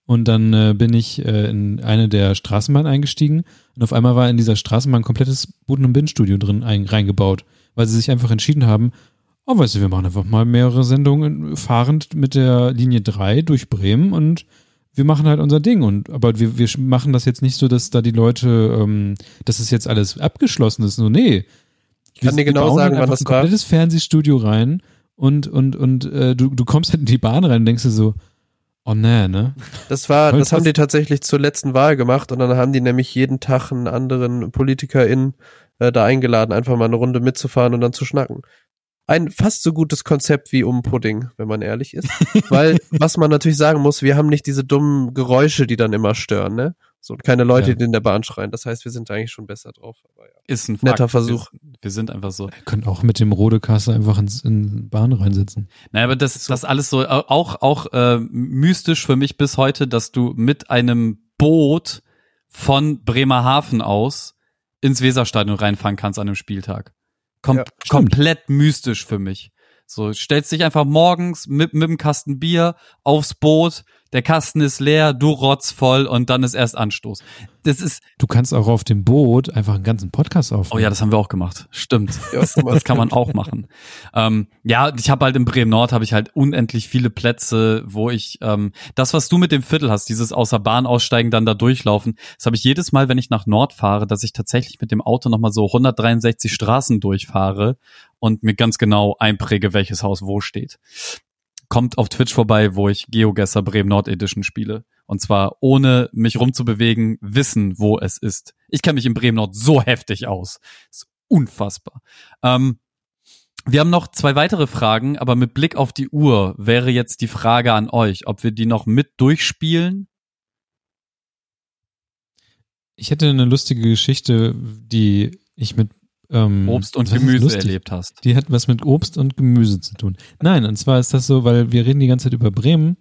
Und dann äh, bin ich äh, in eine der Straßenbahnen eingestiegen und auf einmal war in dieser Straßenbahn ein komplettes Buden- und Bin-Studio drin ein, reingebaut, weil sie sich einfach entschieden haben, oh, weißt du, wir machen einfach mal mehrere Sendungen fahrend mit der Linie 3 durch Bremen und wir machen halt unser Ding. Und aber wir, wir machen das jetzt nicht so, dass da die Leute, ähm, dass es jetzt alles abgeschlossen ist. So, nee. Ich kann dir genau sagen, wann das ein komplettes Fernsehstudio rein und, und, und äh, du, du kommst halt in die Bahn rein und denkst dir so, Oh nee, ne? Das war, das haben die tatsächlich zur letzten Wahl gemacht und dann haben die nämlich jeden Tag einen anderen PolitikerIn äh, da eingeladen, einfach mal eine Runde mitzufahren und dann zu schnacken. Ein fast so gutes Konzept wie um Pudding, wenn man ehrlich ist. Weil, was man natürlich sagen muss, wir haben nicht diese dummen Geräusche, die dann immer stören, ne? So, keine Leute, ja. die in der Bahn schreien. Das heißt, wir sind eigentlich schon besser drauf. Aber ja. Ist ein netter Fakt. Versuch. Wir, wir, sind einfach so. Ihr könnt auch mit dem Rodekasse einfach ins, in Bahn reinsetzen. Naja, aber das, so. das alles so, auch, auch äh, mystisch für mich bis heute, dass du mit einem Boot von Bremerhaven aus ins Weserstadion reinfahren kannst an einem Spieltag. Kom ja, komplett mystisch für mich. So, stellst dich einfach morgens mit, mit dem Kasten Bier aufs Boot, der Kasten ist leer, du rotz voll und dann ist erst Anstoß. Das ist. Du kannst auch auf dem Boot einfach einen ganzen Podcast aufnehmen. Oh ja, das haben wir auch gemacht. Stimmt. das, kann man auch machen. Ähm, ja, ich habe halt in Bremen Nord habe ich halt unendlich viele Plätze, wo ich ähm, das, was du mit dem Viertel hast, dieses außer Bahn aussteigen, dann da durchlaufen, das habe ich jedes Mal, wenn ich nach Nord fahre, dass ich tatsächlich mit dem Auto nochmal so 163 Straßen durchfahre und mir ganz genau einpräge, welches Haus wo steht kommt auf Twitch vorbei, wo ich GeoGuessr Bremen Nord Edition spiele. Und zwar ohne mich rumzubewegen, wissen, wo es ist. Ich kenne mich in Bremen Nord so heftig aus. ist unfassbar. Ähm, wir haben noch zwei weitere Fragen, aber mit Blick auf die Uhr wäre jetzt die Frage an euch, ob wir die noch mit durchspielen. Ich hätte eine lustige Geschichte, die ich mit ähm, Obst und Gemüse erlebt hast. Die hat was mit Obst und Gemüse zu tun. Nein, und zwar ist das so, weil wir reden die ganze Zeit über Bremen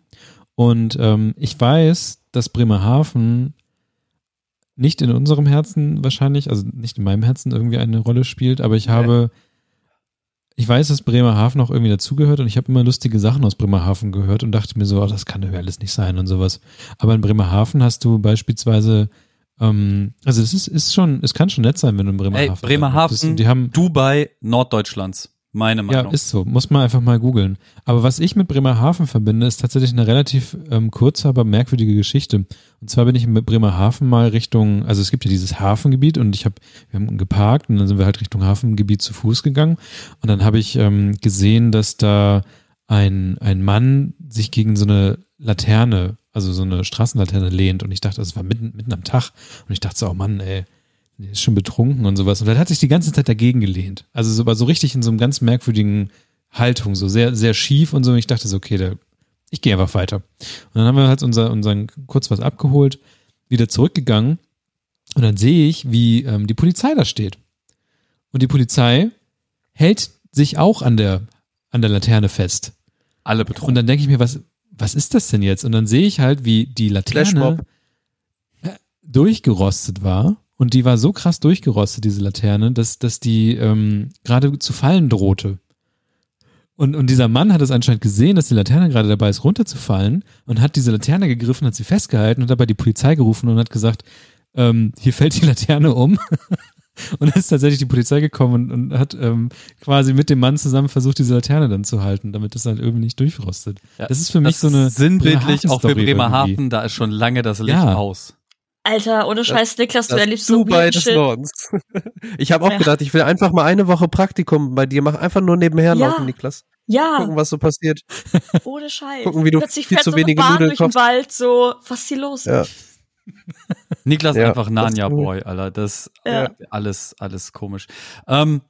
und ähm, ich weiß, dass Bremerhaven nicht in unserem Herzen wahrscheinlich, also nicht in meinem Herzen irgendwie eine Rolle spielt, aber ich habe, ich weiß, dass Bremerhaven auch irgendwie dazugehört und ich habe immer lustige Sachen aus Bremerhaven gehört und dachte mir so, oh, das kann ja alles nicht sein und sowas. Aber in Bremerhaven hast du beispielsweise ähm, also es ist, ist schon, es kann schon nett sein, wenn du in Bremerhaven. Ey, Bremerhaven, die haben Dubai Norddeutschlands. Meine Meinung. Ja, ist so. Muss man einfach mal googeln. Aber was ich mit Bremerhaven verbinde, ist tatsächlich eine relativ ähm, kurze, aber merkwürdige Geschichte. Und zwar bin ich mit Bremerhaven mal Richtung, also es gibt ja dieses Hafengebiet und ich habe, wir haben geparkt und dann sind wir halt Richtung Hafengebiet zu Fuß gegangen. Und dann habe ich ähm, gesehen, dass da ein, ein Mann sich gegen so eine Laterne also so eine Straßenlaterne lehnt und ich dachte, das war mitten, mitten am Tag und ich dachte so, oh Mann, ey, der ist schon betrunken und sowas. Und dann hat sich die ganze Zeit dagegen gelehnt. Also so, aber so richtig in so einem ganz merkwürdigen Haltung, so sehr, sehr schief und so. Und ich dachte so, okay, der, ich gehe einfach weiter. Und dann haben wir halt unser, unseren kurz was abgeholt, wieder zurückgegangen und dann sehe ich, wie ähm, die Polizei da steht. Und die Polizei hält sich auch an der, an der Laterne fest. Alle betrunken. Und dann denke ich mir, was, was ist das denn jetzt? Und dann sehe ich halt, wie die Laterne durchgerostet war. Und die war so krass durchgerostet, diese Laterne, dass, dass die ähm, gerade zu fallen drohte. Und, und dieser Mann hat es anscheinend gesehen, dass die Laterne gerade dabei ist, runterzufallen und hat diese Laterne gegriffen, hat sie festgehalten und dabei die Polizei gerufen und hat gesagt, ähm, hier fällt die Laterne um. Und dann ist tatsächlich die Polizei gekommen und, und hat ähm, quasi mit dem Mann zusammen versucht, diese Laterne dann zu halten, damit das halt irgendwie nicht durchrostet. Ja, das ist für mich so eine sinnbildlich auch für Bremerhaven, da ist schon lange das Licht ja. aus. Alter, ohne Scheiß, Niklas, du erlebst so Dubai des Nordens. Ich habe auch ja. gedacht, ich will einfach mal eine Woche Praktikum bei dir machen, einfach nur nebenher ja. laufen, Niklas. Ja. Gucken, was so passiert. Ohne Scheiß. Gucken, wie du Plötzlich viel zu so wenige Bahn Nudeln durch den Wald, so, was ist hier los? Ja. Niklas ja, einfach Narnia Boy, Alter. Das ja. alles, alles komisch. Ähm,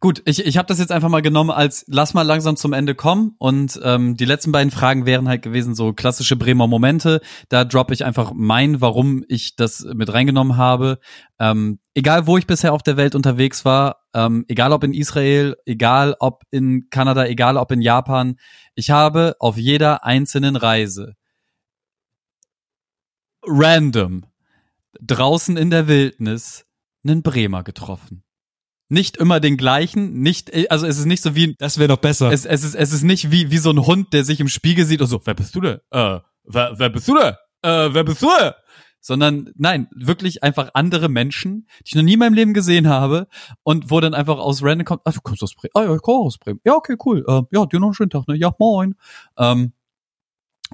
gut, ich, ich habe das jetzt einfach mal genommen als lass mal langsam zum Ende kommen. Und ähm, die letzten beiden Fragen wären halt gewesen, so klassische Bremer Momente. Da droppe ich einfach mein, warum ich das mit reingenommen habe. Ähm, egal wo ich bisher auf der Welt unterwegs war, ähm, egal ob in Israel, egal ob in Kanada, egal ob in Japan, ich habe auf jeder einzelnen Reise random draußen in der Wildnis einen Bremer getroffen. Nicht immer den gleichen, nicht, also es ist nicht so wie. Das wäre doch besser. Es, es, ist, es ist nicht wie, wie so ein Hund, der sich im Spiegel sieht und so, wer bist du denn? Äh, wer, wer bist du denn? Äh, wer bist du denn? Sondern, nein, wirklich einfach andere Menschen, die ich noch nie in meinem Leben gesehen habe und wo dann einfach aus random kommt, ah, du kommst aus Bremen. Ah, ja, ich komme aus Bremen. Ja, okay, cool. Äh, ja, dir noch einen schönen Tag, ne? Ja, moin. Ähm,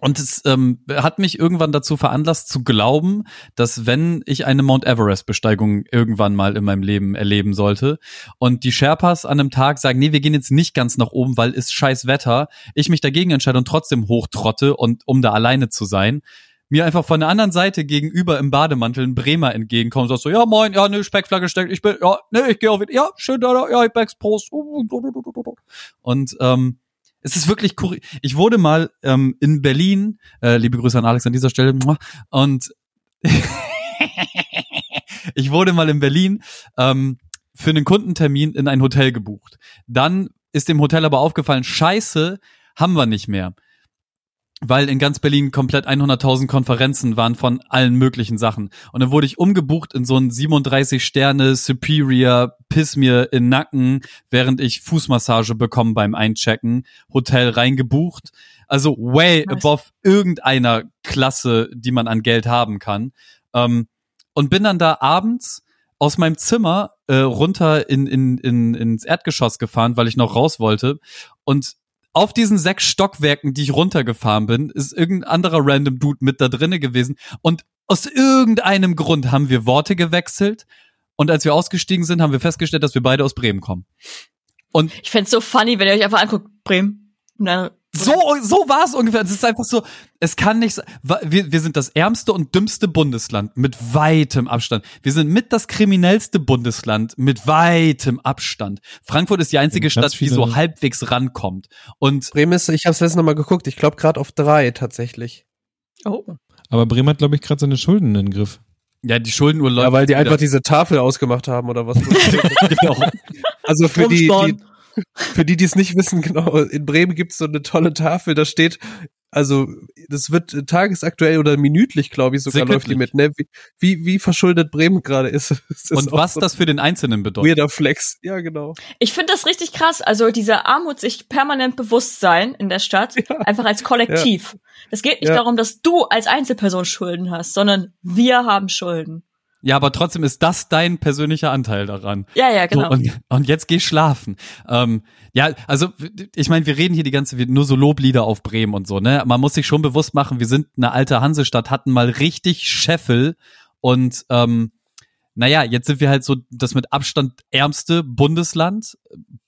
und es ähm, hat mich irgendwann dazu veranlasst zu glauben, dass wenn ich eine Mount Everest-Besteigung irgendwann mal in meinem Leben erleben sollte und die Sherpas an einem Tag sagen, nee, wir gehen jetzt nicht ganz nach oben, weil ist scheiß Wetter, ich mich dagegen entscheide und trotzdem hochtrotte und um da alleine zu sein, mir einfach von der anderen Seite gegenüber im Bademantel ein Bremer entgegenkommt und sagt so, ja moin, ja, ne, Speckflagge steckt, ich bin, ja, ne, ich gehe auf, ja, schön da, ja, ich back's Prost. Und ähm, es ist wirklich cool. Ich wurde mal ähm, in Berlin, äh, liebe Grüße an Alex an dieser Stelle, und ich wurde mal in Berlin ähm, für einen Kundentermin in ein Hotel gebucht. Dann ist dem Hotel aber aufgefallen, scheiße, haben wir nicht mehr weil in ganz Berlin komplett 100.000 Konferenzen waren von allen möglichen Sachen. Und dann wurde ich umgebucht in so ein 37 Sterne Superior, piss mir in Nacken, während ich Fußmassage bekommen beim Einchecken, Hotel reingebucht. Also way nice. above irgendeiner Klasse, die man an Geld haben kann. Ähm, und bin dann da abends aus meinem Zimmer äh, runter in, in, in, ins Erdgeschoss gefahren, weil ich noch raus wollte. Und auf diesen sechs Stockwerken, die ich runtergefahren bin, ist irgendein anderer random Dude mit da drinnen gewesen. Und aus irgendeinem Grund haben wir Worte gewechselt. Und als wir ausgestiegen sind, haben wir festgestellt, dass wir beide aus Bremen kommen. Und ich fände so funny, wenn ihr euch einfach anguckt, Bremen. Und dann so, so war es ungefähr. Es ist einfach so, es kann nicht sein. Wir, wir sind das ärmste und dümmste Bundesland mit weitem Abstand. Wir sind mit das kriminellste Bundesland mit weitem Abstand. Frankfurt ist die einzige Stadt, die so halbwegs rankommt. Und Bremen ist, ich habe es letztes Mal geguckt, ich glaube gerade auf drei tatsächlich. Oh. Aber Bremen hat, glaube ich, gerade seine Schulden in den Griff. Ja, die Schuldenuhr läuft. Ja, weil die einfach diese Tafel ausgemacht haben oder was. genau. Also für die, die, für die, die es nicht wissen, genau, in Bremen gibt es so eine tolle Tafel, da steht, also das wird tagesaktuell oder minütlich, glaube ich, sogar läuft die mit, ne? Wie, wie, wie verschuldet Bremen gerade ist. ist. Und was so das für den Einzelnen bedeutet. Weirder Flex, ja, genau. Ich finde das richtig krass, also diese Armut sich permanent bewusst sein in der Stadt, ja. einfach als Kollektiv. Ja. Es geht nicht ja. darum, dass du als Einzelperson Schulden hast, sondern wir haben Schulden. Ja, aber trotzdem ist das dein persönlicher Anteil daran. Ja, ja, genau. So, und, und jetzt geh schlafen. Ähm, ja, also ich meine, wir reden hier die ganze nur so Loblieder auf Bremen und so, ne? Man muss sich schon bewusst machen, wir sind eine alte Hansestadt, hatten mal richtig Scheffel und ähm, naja, jetzt sind wir halt so das mit Abstand ärmste Bundesland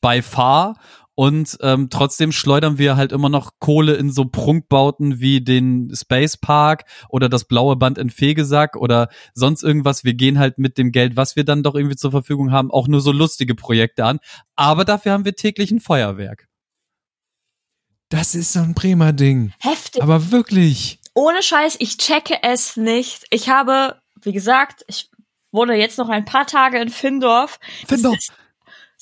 bei far und ähm, trotzdem schleudern wir halt immer noch Kohle in so Prunkbauten wie den Space Park oder das blaue Band in Fegesack oder sonst irgendwas. Wir gehen halt mit dem Geld, was wir dann doch irgendwie zur Verfügung haben, auch nur so lustige Projekte an. Aber dafür haben wir täglich ein Feuerwerk. Das ist so ein Bremer Ding. Heftig. Aber wirklich. Ohne Scheiß, ich checke es nicht. Ich habe, wie gesagt, ich wurde jetzt noch ein paar Tage in Findorf. Findorf.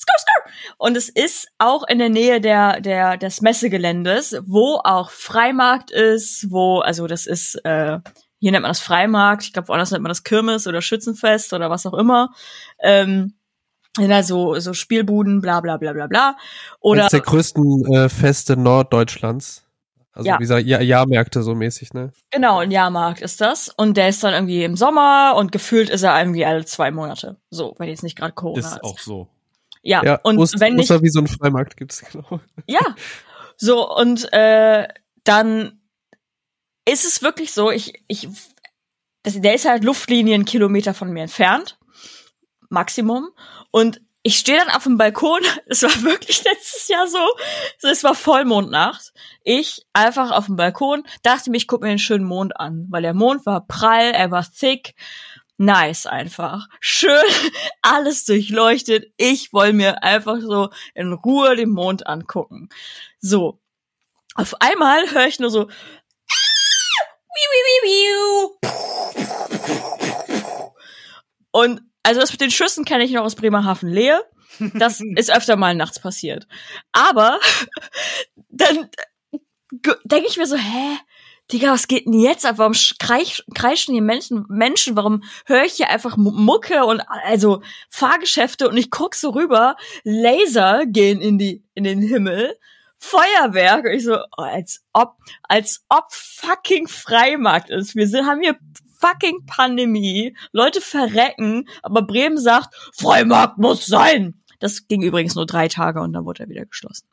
Skr, skr. Und es ist auch in der Nähe der, der, des Messegeländes, wo auch Freimarkt ist, wo, also das ist, äh, hier nennt man das Freimarkt, ich glaube, woanders nennt man das Kirmes oder Schützenfest oder was auch immer. Ähm, ja, so, so Spielbuden, bla bla bla bla bla. Oder Eines der größten äh, Feste Norddeutschlands. Also ja. dieser Jahr Jahrmärkte so mäßig, ne? Genau, ein Jahrmarkt ist das. Und der ist dann irgendwie im Sommer und gefühlt ist er irgendwie alle zwei Monate. So, wenn jetzt nicht gerade Corona ist. Ist auch so. Ja, ja und Ost wenn nicht. wie so ein Freimarkt gibt's, genau. Ja. So, und äh, dann ist es wirklich so, ich, ich, das, der ist halt Luftlinien Kilometer von mir entfernt. Maximum. Und ich stehe dann auf dem Balkon, es war wirklich letztes Jahr so, es war Vollmondnacht. Ich einfach auf dem Balkon, dachte mir, ich gucke mir den schönen Mond an, weil der Mond war prall, er war thick, nice einfach. Schön, alles durchleuchtet. Ich wollte mir einfach so in Ruhe den Mond angucken. So. Auf einmal höre ich nur so und also das mit den Schüssen kenne ich noch aus Bremerhaven Lehe. Das ist öfter mal nachts passiert. Aber dann denke ich mir so, hä? Digga, was geht denn jetzt ab? Warum kreischen hier Menschen, Menschen? Warum höre ich hier einfach Mucke und also Fahrgeschäfte und ich guck so rüber, Laser gehen in die in den Himmel, Feuerwerk und ich so, als ob als ob fucking Freimarkt ist. Wir sind haben hier fucking Pandemie, Leute verrecken, aber Bremen sagt, Freimarkt muss sein. Das ging übrigens nur drei Tage und dann wurde er wieder geschlossen.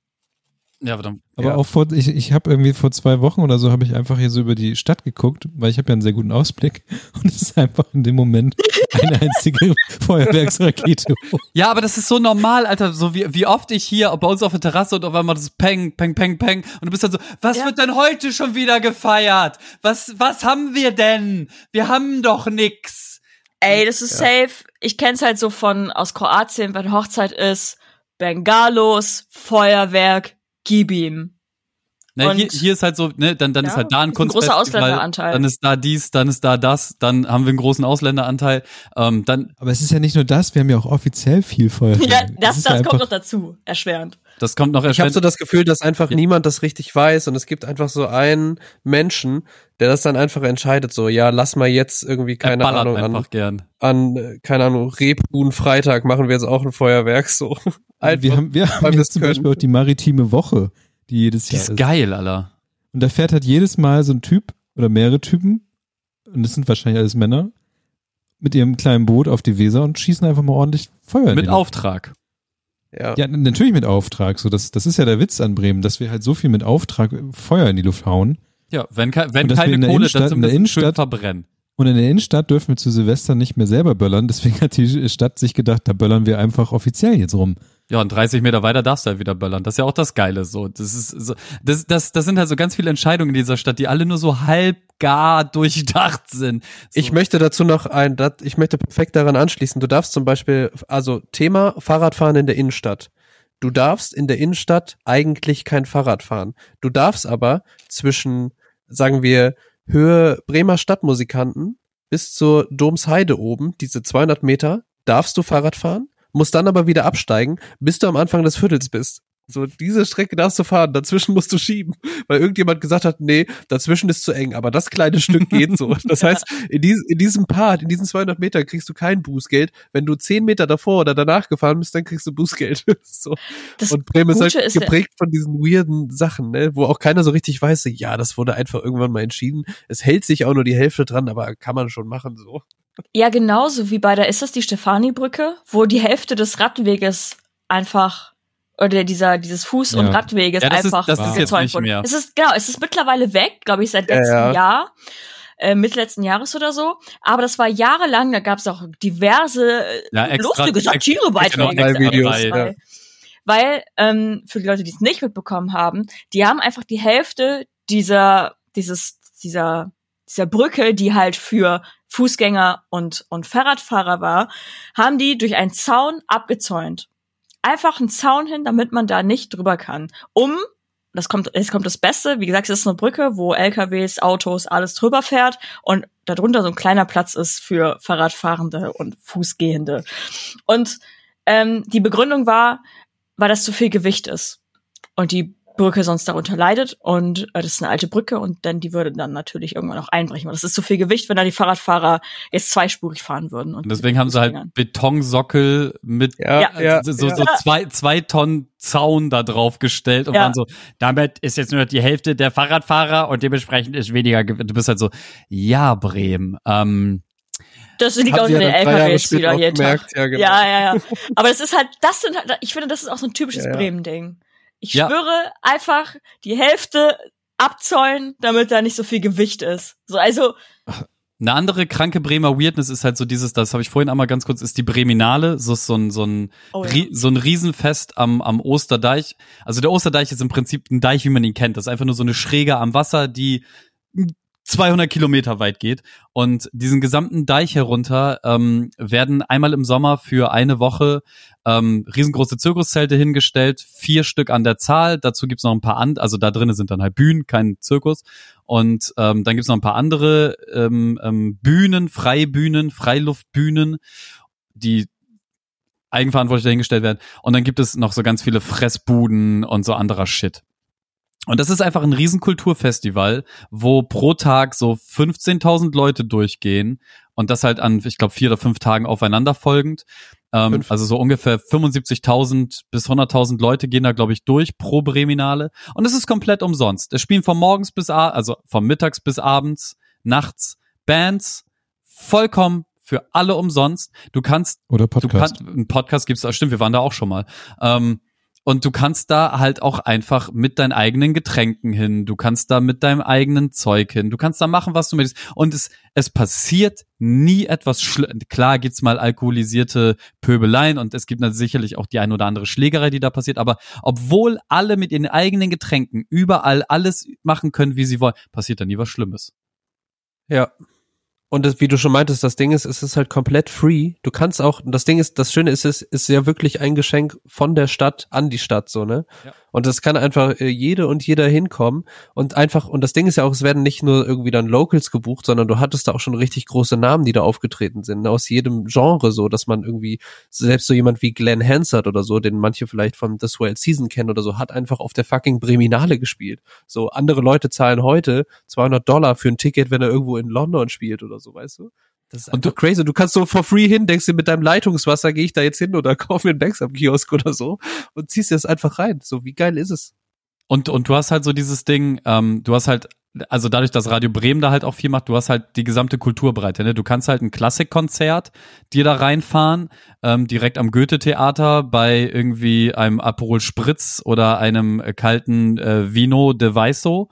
Ja, aber, dann, aber ja. auch vor, ich, ich habe irgendwie vor zwei Wochen oder so habe ich einfach hier so über die Stadt geguckt, weil ich habe ja einen sehr guten Ausblick und es ist einfach in dem Moment eine einzige Feuerwerksrakete. Ja, aber das ist so normal, Alter, so wie, wie oft ich hier bei uns auf der Terrasse und auf einmal das Peng, Peng, Peng, Peng und du bist dann so, was ja. wird denn heute schon wieder gefeiert? Was, was haben wir denn? Wir haben doch nix. Ey, das ist ja. safe. Ich kenn's halt so von aus Kroatien, wenn Hochzeit ist, Bengalos, Feuerwerk, gib ihm. Ne, hier, hier ist halt so, ne, dann, dann ja, ist halt da ein ein großer Ausländeranteil. dann ist da dies, dann ist da das, dann haben wir einen großen Ausländeranteil. Ähm, dann Aber es ist ja nicht nur das, wir haben ja auch offiziell viel Feuerwerk. Ja, das, das, das kommt noch dazu, erschwerend. Das kommt noch erschwerend. Ich habe so das Gefühl, dass einfach ja. niemand das richtig weiß und es gibt einfach so einen Menschen, der das dann einfach entscheidet, so, ja, lass mal jetzt irgendwie, keine Ahnung, an, gern. an, keine Ahnung, Rebhuhn Freitag machen wir jetzt auch ein Feuerwerk, so. Einfach, wir haben, wir haben jetzt zum Beispiel auch die maritime Woche die jedes die Jahr ist. ist geil, Alter. Und da fährt halt jedes Mal so ein Typ oder mehrere Typen, und das sind wahrscheinlich alles Männer, mit ihrem kleinen Boot auf die Weser und schießen einfach mal ordentlich Feuer. Mit Auftrag. Ja. ja, natürlich mit Auftrag. So, das, das ist ja der Witz an Bremen, dass wir halt so viel mit Auftrag Feuer in die Luft hauen. Ja, wenn, wenn keine Kohle, dann in der Innenstadt verbrennen. Und in der Innenstadt dürfen wir zu Silvester nicht mehr selber böllern. Deswegen hat die Stadt sich gedacht, da böllern wir einfach offiziell jetzt rum. Ja, und 30 Meter weiter darfst du halt wieder böllern. Das ist ja auch das Geile. So, das ist so, das, das, das sind halt so ganz viele Entscheidungen in dieser Stadt, die alle nur so halb gar durchdacht sind. So. Ich möchte dazu noch ein, ich möchte perfekt daran anschließen. Du darfst zum Beispiel, also Thema Fahrradfahren in der Innenstadt. Du darfst in der Innenstadt eigentlich kein Fahrrad fahren. Du darfst aber zwischen, sagen wir, Höhe Bremer Stadtmusikanten bis zur Domsheide oben, diese 200 Meter, darfst du Fahrrad fahren musst dann aber wieder absteigen, bis du am Anfang des Viertels bist. So, diese Strecke darfst du fahren, dazwischen musst du schieben, weil irgendjemand gesagt hat, nee, dazwischen ist zu eng, aber das kleine Stück geht so. Das heißt, in, dies, in diesem Part, in diesen 200 Metern kriegst du kein Bußgeld. Wenn du 10 Meter davor oder danach gefahren bist, dann kriegst du Bußgeld. so. Und Bremen ist halt ist geprägt von diesen weirden Sachen, ne, wo auch keiner so richtig weiß, ja, das wurde einfach irgendwann mal entschieden. Es hält sich auch nur die Hälfte dran, aber kann man schon machen, so. Ja, genauso wie bei der, ist das die Stefani-Brücke, wo die Hälfte des Radweges einfach oder dieser dieses Fuß- und Radweges ja, das einfach ist, das ist jetzt nicht mehr. Es ist genau, es ist mittlerweile weg, glaube ich, seit letztem ja, ja. Jahr. Äh, Mitte letzten Jahres oder so. Aber das war jahrelang, da gab es auch diverse äh, ja, extra, lustige Satirebeiträge. Ja. Weil, ähm, für die Leute, die es nicht mitbekommen haben, die haben einfach die Hälfte dieser, dieses, dieser, dieser Brücke, die halt für Fußgänger und, und Fahrradfahrer war, haben die durch einen Zaun abgezäunt. Einfach einen Zaun hin, damit man da nicht drüber kann. Um, das kommt, es kommt das Beste, wie gesagt, es ist eine Brücke, wo LKWs, Autos, alles drüber fährt und darunter so ein kleiner Platz ist für Fahrradfahrende und Fußgehende. Und ähm, die Begründung war, weil das zu viel Gewicht ist. Und die Brücke sonst darunter leidet und äh, das ist eine alte Brücke und dann die würde dann natürlich irgendwann auch einbrechen. Weil das ist zu viel Gewicht, wenn da die Fahrradfahrer jetzt zweispurig fahren würden. Und, deswegen haben sie halt Betonsockel mit ja, ja, so, so, so zwei, zwei Tonnen Zaun da drauf gestellt und ja. waren so, damit ist jetzt nur die Hälfte der Fahrradfahrer und dementsprechend ist weniger, du bist halt so, ja, Bremen, ähm, das liegt auch in den LKWs wieder hier. Gemerkt, ja, genau. ja, ja, ja. Aber es ist halt, das sind halt, ich finde, das ist auch so ein typisches ja, ja. Bremen-Ding. Ich ja. schwöre einfach die Hälfte abzäunen, damit da nicht so viel Gewicht ist. So, also. Eine andere kranke Bremer Weirdness ist halt so dieses, das habe ich vorhin einmal ganz kurz, ist die Breminale, so so ein so ein oh, ja. so ein Riesenfest am am Osterdeich. Also der Osterdeich ist im Prinzip ein Deich, wie man ihn kennt. Das ist einfach nur so eine Schräge am Wasser, die 200 Kilometer weit geht. Und diesen gesamten Deich herunter ähm, werden einmal im Sommer für eine Woche ähm, riesengroße Zirkuszelte hingestellt, vier Stück an der Zahl. Dazu gibt's noch ein paar andere, also da drinnen sind dann halt Bühnen, kein Zirkus. Und ähm, dann gibt's noch ein paar andere ähm, ähm, Bühnen, Freibühnen, Freiluftbühnen, die eigenverantwortlich dahingestellt werden. Und dann gibt es noch so ganz viele Fressbuden und so anderer Shit. Und das ist einfach ein Riesenkulturfestival, wo pro Tag so 15.000 Leute durchgehen und das halt an, ich glaube, vier oder fünf Tagen aufeinander folgend. Ähm, also so ungefähr 75.000 bis 100.000 Leute gehen da, glaube ich, durch pro Breminale. Und es ist komplett umsonst. Es spielen von morgens bis, also von mittags bis abends, nachts Bands, vollkommen für alle umsonst. Du kannst, oder Podcast. Du kannst, ein Podcast gibt's, stimmt, wir waren da auch schon mal. Ähm, und du kannst da halt auch einfach mit deinen eigenen Getränken hin. Du kannst da mit deinem eigenen Zeug hin. Du kannst da machen, was du möchtest. Und es, es passiert nie etwas schlimm. Klar gibt's mal alkoholisierte Pöbeleien und es gibt sicherlich auch die ein oder andere Schlägerei, die da passiert. Aber obwohl alle mit ihren eigenen Getränken überall alles machen können, wie sie wollen, passiert da nie was Schlimmes. Ja, und das, wie du schon meintest, das Ding ist, es ist halt komplett free. Du kannst auch, das Ding ist, das Schöne ist, es ist ja wirklich ein Geschenk von der Stadt an die Stadt, so, ne? Ja. Und das kann einfach äh, jede und jeder hinkommen und einfach, und das Ding ist ja auch, es werden nicht nur irgendwie dann Locals gebucht, sondern du hattest da auch schon richtig große Namen, die da aufgetreten sind, ne? aus jedem Genre, so, dass man irgendwie, selbst so jemand wie Glenn Hansard oder so, den manche vielleicht von The Swell Season kennen oder so, hat einfach auf der fucking Breminale gespielt. So, andere Leute zahlen heute 200 Dollar für ein Ticket, wenn er irgendwo in London spielt oder so, weißt du? Das ist und du, crazy. Du kannst so for free hin, denkst dir mit deinem Leitungswasser, gehe ich da jetzt hin oder kaufe mir einen Bags am Kiosk oder so und ziehst dir das einfach rein. So, wie geil ist es? Und, und du hast halt so dieses Ding, ähm, du hast halt, also dadurch, dass Radio Bremen da halt auch viel macht, du hast halt die gesamte Kulturbreite. Ne? Du kannst halt ein Klassikkonzert dir da reinfahren, ähm, direkt am Goethe-Theater bei irgendwie einem Aperol Spritz oder einem kalten äh, Vino de Weiso.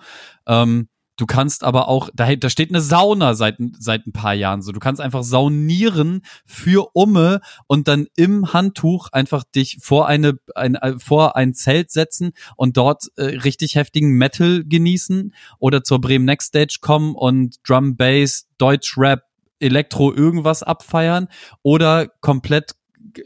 Ähm, Du kannst aber auch, da, da steht eine Sauna seit, seit ein paar Jahren so. Du kannst einfach saunieren für Umme und dann im Handtuch einfach dich vor eine, ein, äh, vor ein Zelt setzen und dort äh, richtig heftigen Metal genießen oder zur Bremen Next Stage kommen und Drum Bass, Deutsch Rap, Elektro irgendwas abfeiern oder komplett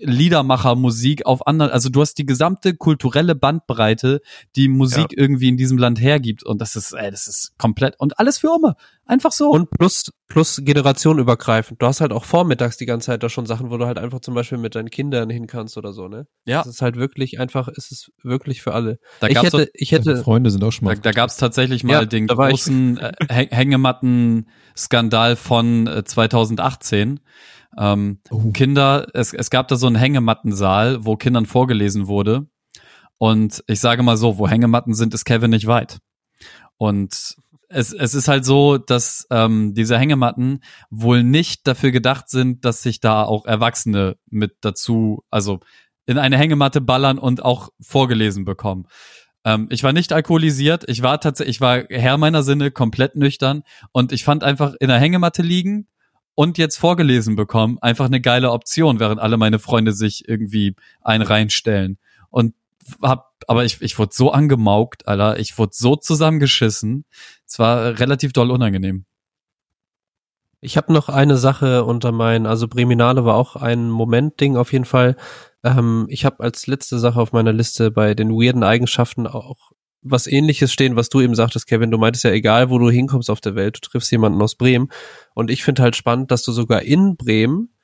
Liedermachermusik auf anderen, also du hast die gesamte kulturelle Bandbreite, die Musik ja. irgendwie in diesem Land hergibt und das ist, ey, das ist komplett und alles für Umme. Einfach so. Und plus, plus Generation übergreifend. Du hast halt auch vormittags die ganze Zeit da schon Sachen, wo du halt einfach zum Beispiel mit deinen Kindern hin kannst oder so, ne? Ja. Es ist halt wirklich einfach, es ist wirklich für alle. Da ich hätte, ich hätte. Freunde sind auch schon mal. Da, da gab es tatsächlich mal ja, den großen äh, Hängematten-Skandal von äh, 2018 ähm, oh. Kinder, es, es gab da so einen Hängemattensaal, wo Kindern vorgelesen wurde. Und ich sage mal so, wo Hängematten sind, ist Kevin nicht weit. Und es, es ist halt so, dass ähm, diese Hängematten wohl nicht dafür gedacht sind, dass sich da auch Erwachsene mit dazu, also in eine Hängematte ballern und auch vorgelesen bekommen. Ähm, ich war nicht alkoholisiert, ich war tatsächlich, ich war Herr meiner Sinne, komplett nüchtern und ich fand einfach in der Hängematte liegen, und jetzt vorgelesen bekommen, einfach eine geile Option, während alle meine Freunde sich irgendwie ein reinstellen. Und hab, aber ich, ich wurde so angemaukt, Alter, ich wurde so zusammengeschissen. Es war relativ doll unangenehm. Ich habe noch eine Sache unter meinen, also Breminale war auch ein Momentding auf jeden Fall. Ähm, ich habe als letzte Sache auf meiner Liste bei den weirden Eigenschaften auch was ähnliches stehen, was du eben sagtest, Kevin. Du meintest ja, egal wo du hinkommst auf der Welt, du triffst jemanden aus Bremen. Und ich finde halt spannend, dass du sogar in Bremen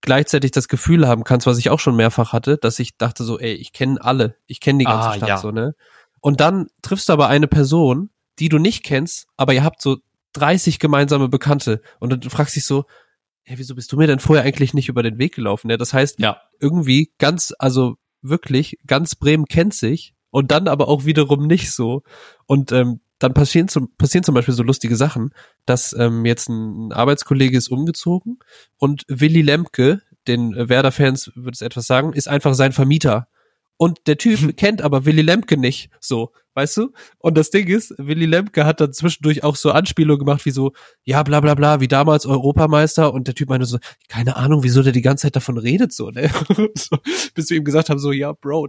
gleichzeitig das Gefühl haben kannst, was ich auch schon mehrfach hatte, dass ich dachte so, ey, ich kenne alle, ich kenne die ganze ah, Stadt ja. so, ne? Und dann triffst du aber eine Person, die du nicht kennst, aber ihr habt so 30 gemeinsame Bekannte und dann fragst dich so, hey, wieso bist du mir denn vorher eigentlich nicht über den Weg gelaufen? Ja, das heißt, ja. irgendwie ganz, also wirklich, ganz Bremen kennt sich und dann aber auch wiederum nicht so. Und ähm, dann passieren zum, passieren zum Beispiel so lustige Sachen, dass ähm, jetzt ein Arbeitskollege ist umgezogen und Willy Lemke, den Werder-Fans würde es etwas sagen, ist einfach sein Vermieter. Und der Typ kennt aber Willy Lemke nicht, so, weißt du? Und das Ding ist, Willy Lemke hat dann zwischendurch auch so Anspielungen gemacht, wie so, ja, bla bla bla, wie damals Europameister. Und der Typ meinte so, keine Ahnung, wieso der die ganze Zeit davon redet, so, ne? so, bis wir ihm gesagt haben, so, ja, Bro,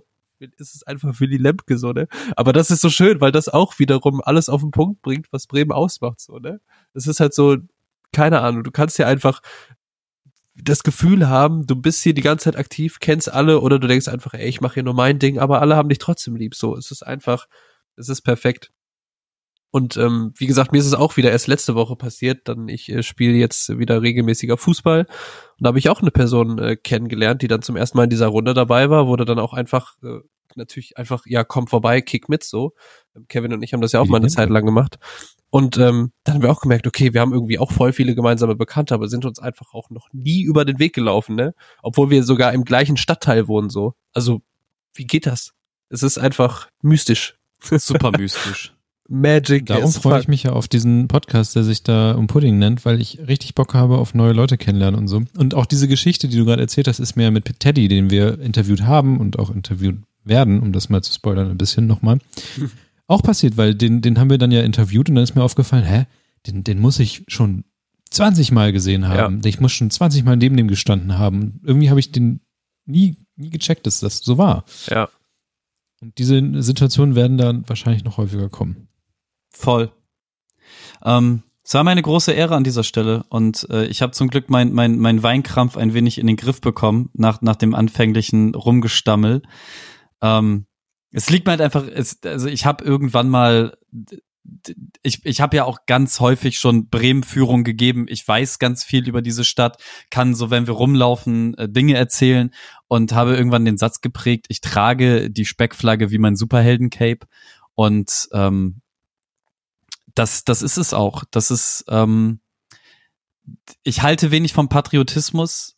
ist es einfach Willy Lemke, so, ne? Aber das ist so schön, weil das auch wiederum alles auf den Punkt bringt, was Bremen ausmacht, so, ne? Es ist halt so, keine Ahnung, du kannst ja einfach das Gefühl haben, du bist hier die ganze Zeit aktiv, kennst alle oder du denkst einfach, ey, ich mache hier nur mein Ding, aber alle haben dich trotzdem lieb. So, es ist einfach, es ist perfekt. Und ähm, wie gesagt, mir ist es auch wieder erst letzte Woche passiert, dann ich äh, spiele jetzt wieder regelmäßiger Fußball und da habe ich auch eine Person äh, kennengelernt, die dann zum ersten Mal in dieser Runde dabei war, wurde dann auch einfach äh, natürlich einfach ja komm vorbei, kick mit so. Kevin und ich haben das ja auch mal eine Zeit lang gemacht und ähm, dann haben wir auch gemerkt, okay, wir haben irgendwie auch voll viele gemeinsame Bekannte, aber sind uns einfach auch noch nie über den Weg gelaufen, ne? Obwohl wir sogar im gleichen Stadtteil wohnen, so. Also, wie geht das? Es ist einfach mystisch. Super mystisch. Magic. Darum freue ich mich ja auf diesen Podcast, der sich da um Pudding nennt, weil ich richtig Bock habe auf neue Leute kennenlernen und so. Und auch diese Geschichte, die du gerade erzählt hast, ist mir mit Teddy, den wir interviewt haben und auch interviewt werden, um das mal zu spoilern ein bisschen nochmal. auch passiert, weil den, den haben wir dann ja interviewt und dann ist mir aufgefallen, hä, den, den muss ich schon 20 Mal gesehen haben. Ja. Ich muss schon 20 Mal neben dem gestanden haben. Irgendwie habe ich den nie, nie gecheckt, dass das so war. Ja. Und diese Situationen werden dann wahrscheinlich noch häufiger kommen. Voll. Ähm, es war meine große Ehre an dieser Stelle und äh, ich habe zum Glück mein, mein, mein Weinkrampf ein wenig in den Griff bekommen nach, nach dem anfänglichen Rumgestammel. Ähm, es liegt mir halt einfach, es, also ich habe irgendwann mal, ich, ich habe ja auch ganz häufig schon Bremen-Führung gegeben. Ich weiß ganz viel über diese Stadt, kann so, wenn wir rumlaufen, äh, Dinge erzählen und habe irgendwann den Satz geprägt, ich trage die Speckflagge wie mein Superhelden-Cape. Und ähm, das, das ist es auch. Das ist, ähm, ich halte wenig vom Patriotismus.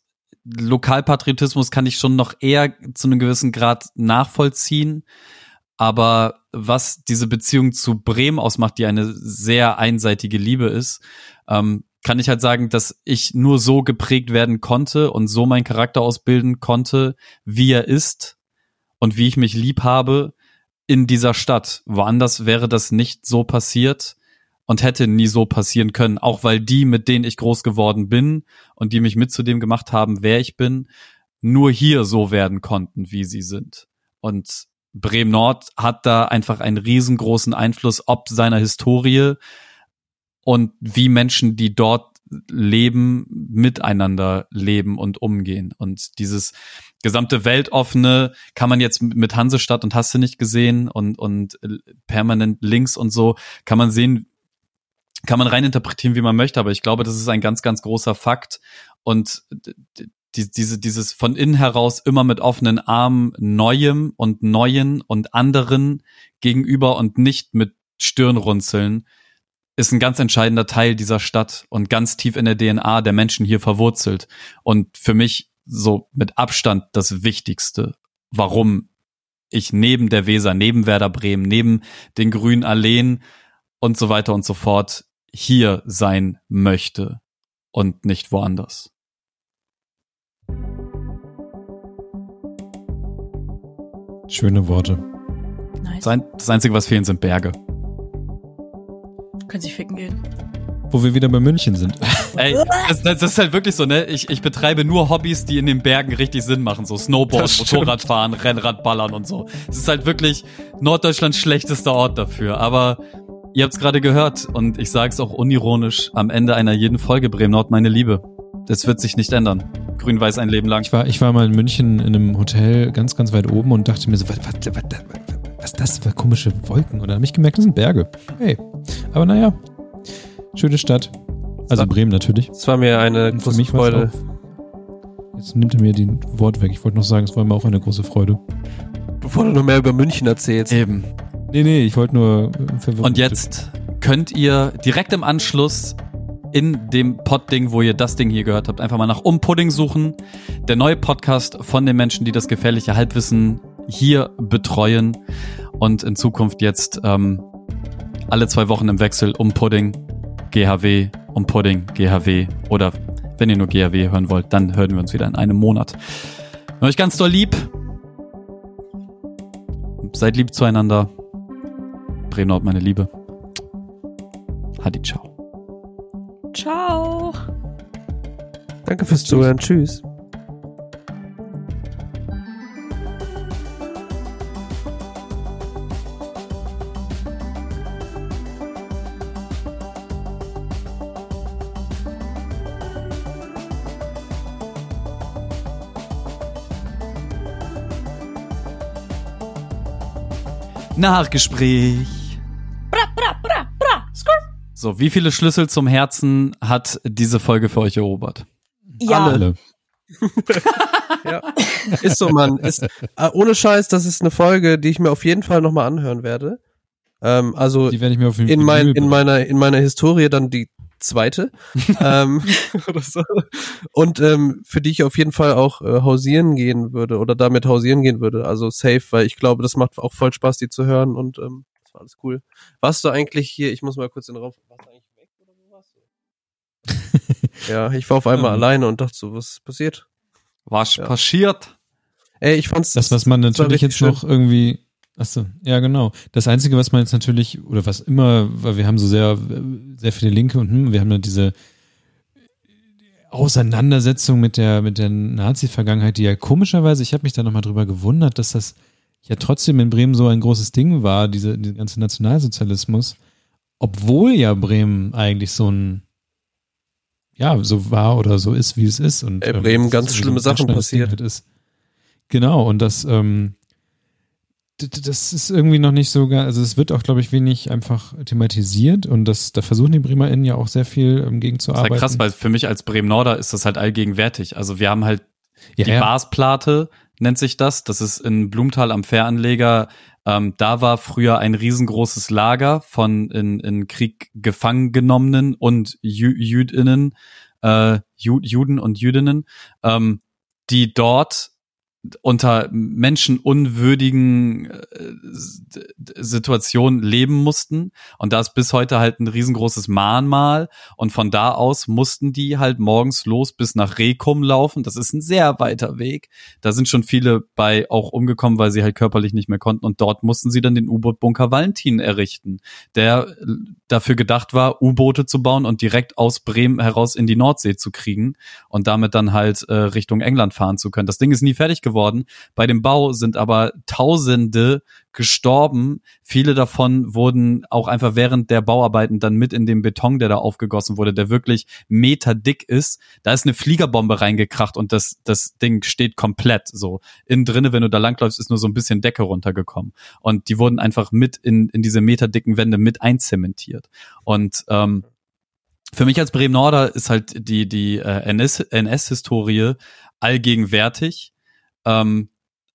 Lokalpatriotismus kann ich schon noch eher zu einem gewissen Grad nachvollziehen. Aber was diese Beziehung zu Bremen ausmacht, die eine sehr einseitige Liebe ist, ähm, kann ich halt sagen, dass ich nur so geprägt werden konnte und so meinen Charakter ausbilden konnte, wie er ist und wie ich mich lieb habe in dieser Stadt. Woanders wäre das nicht so passiert und hätte nie so passieren können, auch weil die, mit denen ich groß geworden bin und die mich mit zu dem gemacht haben, wer ich bin, nur hier so werden konnten, wie sie sind. Und Bremen Nord hat da einfach einen riesengroßen Einfluss ob seiner Historie und wie Menschen, die dort leben, miteinander leben und umgehen. Und dieses gesamte Weltoffene kann man jetzt mit Hansestadt und hast du nicht gesehen und, und permanent links und so, kann man sehen, kann man rein interpretieren, wie man möchte, aber ich glaube, das ist ein ganz, ganz großer Fakt. Und die, diese, dieses von innen heraus immer mit offenen Armen Neuem und Neuen und anderen gegenüber und nicht mit Stirnrunzeln, ist ein ganz entscheidender Teil dieser Stadt und ganz tief in der DNA der Menschen hier verwurzelt. Und für mich so mit Abstand das Wichtigste, warum ich neben der Weser, neben Werder Bremen, neben den grünen Alleen und so weiter und so fort hier sein möchte und nicht woanders. Schöne Worte. Nice. Das Einzige, was fehlen, sind Berge. Können Sie ficken gehen. Wo wir wieder bei München sind. Ey, das, das, ist halt wirklich so, ne? Ich, ich betreibe nur Hobbys, die in den Bergen richtig Sinn machen. So Snowboard, Motorradfahren, Rennradballern und so. Es ist halt wirklich Norddeutschlands schlechtester Ort dafür. Aber Ihr habt es gerade gehört und ich sage es auch unironisch am Ende einer jeden Folge Bremen Nord, meine Liebe. Das wird sich nicht ändern. Grün-Weiß ein Leben lang. Ich war, ich war mal in München in einem Hotel ganz, ganz weit oben und dachte mir so, was, was, was, was ist das für komische Wolken? Und dann habe ich gemerkt, das sind Berge. Hey. Aber naja, schöne Stadt. Also war, Bremen natürlich. Es war mir eine und große Freude. Jetzt nimmt er mir den Wort weg. Ich wollte noch sagen, es war mir auch eine große Freude. Bevor du noch mehr über München erzählst. Eben. Nee, nee, ich wollte nur äh, verwirren. Und jetzt könnt ihr direkt im Anschluss in dem Pod-Ding, wo ihr das Ding hier gehört habt, einfach mal nach Umpudding suchen. Der neue Podcast von den Menschen, die das gefährliche Halbwissen hier betreuen und in Zukunft jetzt ähm, alle zwei Wochen im Wechsel Umpudding, GHW, Umpudding, GHW oder wenn ihr nur GHW hören wollt, dann hören wir uns wieder in einem Monat. Euch ganz doll lieb. Seid lieb zueinander. Bremenort, meine Liebe. Hadi, ciao. Ciao. Danke fürs Zuhören. Tschüss. Nachgespräch. Bra, bra, bra, bra. So, wie viele Schlüssel zum Herzen hat diese Folge für euch erobert? Ja. Alle. ja. Ist so, Mann. Ist, äh, ohne Scheiß, das ist eine Folge, die ich mir auf jeden Fall nochmal anhören werde. Ähm, also die werde ich mir auf jeden in, mein, in meiner in meiner Historie dann die zweite. ähm, so. Und ähm, für die ich auf jeden Fall auch äh, hausieren gehen würde oder damit hausieren gehen würde. Also safe, weil ich glaube, das macht auch voll Spaß, die zu hören und ähm, war alles cool. Warst du eigentlich hier, ich muss mal kurz den Raum, warst du eigentlich weg oder wo warst du? ja, ich war auf einmal ähm. alleine und dachte so, was ist passiert? Was ja. passiert? Ey, ich fand's. Das, was man natürlich jetzt schön. noch irgendwie Achso, ja genau. Das Einzige, was man jetzt natürlich, oder was immer, weil wir haben so sehr, sehr viele Linke und hm, wir haben dann diese Auseinandersetzung mit der, mit der Nazi-Vergangenheit, die ja komischerweise, ich habe mich da nochmal drüber gewundert, dass das ja trotzdem in Bremen so ein großes Ding war, diese, dieser ganze Nationalsozialismus, obwohl ja Bremen eigentlich so ein, ja, so war oder so ist, wie es ist. Und Ey, Bremen ähm, ganz schlimme so Sachen passiert. Halt ist. Genau, und das, ähm, das ist irgendwie noch nicht so, also es wird auch, glaube ich, wenig einfach thematisiert und das, da versuchen die BremerInnen ja auch sehr viel um, gegen zu arbeiten. Das ist halt krass, weil für mich als Bremen-Norder ist das halt allgegenwärtig. Also wir haben halt ja, die ja. Barsplate, nennt sich das. Das ist in Blumenthal am Fähranleger. Ähm, da war früher ein riesengroßes Lager von in, in Krieg gefangen genommenen und Jü Jüdinnen, äh, Juden und Jüdinnen, ähm, die dort unter menschenunwürdigen äh, Situationen leben mussten. Und da ist bis heute halt ein riesengroßes Mahnmal. Und von da aus mussten die halt morgens los bis nach Rekum laufen. Das ist ein sehr weiter Weg. Da sind schon viele bei auch umgekommen, weil sie halt körperlich nicht mehr konnten. Und dort mussten sie dann den U-Boot-Bunker Valentin errichten, der dafür gedacht war, U-Boote zu bauen und direkt aus Bremen heraus in die Nordsee zu kriegen und damit dann halt äh, Richtung England fahren zu können. Das Ding ist nie fertig geworden geworden. Bei dem Bau sind aber Tausende gestorben. Viele davon wurden auch einfach während der Bauarbeiten dann mit in den Beton, der da aufgegossen wurde, der wirklich meterdick ist. Da ist eine Fliegerbombe reingekracht und das, das Ding steht komplett so. Innen drinne, wenn du da langläufst, ist nur so ein bisschen Decke runtergekommen. Und die wurden einfach mit in, in diese meterdicken Wände mit einzementiert. Und ähm, für mich als Bremen-Norder ist halt die, die äh, NS-Historie allgegenwärtig. Ähm,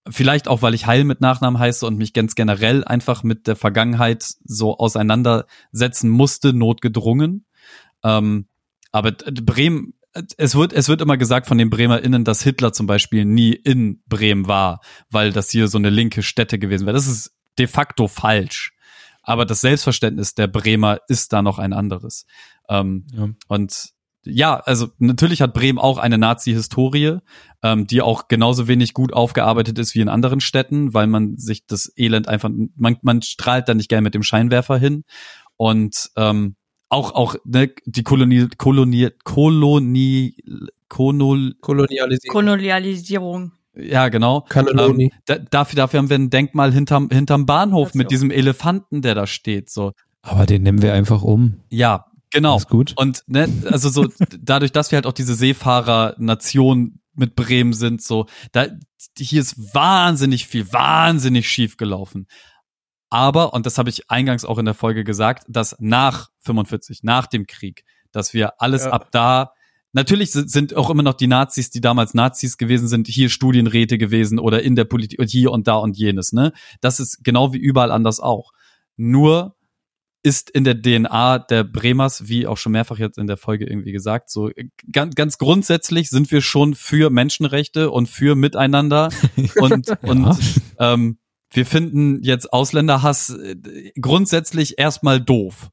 vielleicht auch, weil ich Heil mit Nachnamen heiße und mich ganz generell einfach mit der Vergangenheit so auseinandersetzen musste, notgedrungen. Ähm, aber Bremen, es wird, es wird immer gesagt von den BremerInnen, dass Hitler zum Beispiel nie in Bremen war, weil das hier so eine linke Stätte gewesen wäre. Das ist de facto falsch. Aber das Selbstverständnis der Bremer ist da noch ein anderes. Ähm, ja. Und ja, also natürlich hat Bremen auch eine Nazi-Historie, ähm, die auch genauso wenig gut aufgearbeitet ist wie in anderen Städten, weil man sich das Elend einfach, man, man strahlt da nicht gerne mit dem Scheinwerfer hin. Und ähm, auch, auch ne, die Kolonie, Kolonie, Kolonie, Konol, Kolonialisierung. Kolonialisierung. Ja, genau. Ähm, da, dafür, dafür haben wir ein Denkmal hinterm, hinterm Bahnhof mit diesem Elefanten, der da steht. So. Aber den nehmen wir einfach um. Ja, Genau. Ist gut. Und ne, also so dadurch, dass wir halt auch diese Seefahrer-Nation mit Bremen sind, so da hier ist wahnsinnig viel, wahnsinnig schief gelaufen. Aber und das habe ich eingangs auch in der Folge gesagt, dass nach 45, nach dem Krieg, dass wir alles ja. ab da Natürlich sind auch immer noch die Nazis, die damals Nazis gewesen sind, hier Studienräte gewesen oder in der Politik und hier und da und jenes, ne? Das ist genau wie überall anders auch. nur ist in der DNA der Bremers, wie auch schon mehrfach jetzt in der Folge irgendwie gesagt, so ganz, ganz grundsätzlich sind wir schon für Menschenrechte und für Miteinander und, ja. und ähm, wir finden jetzt Ausländerhass äh, grundsätzlich erstmal doof.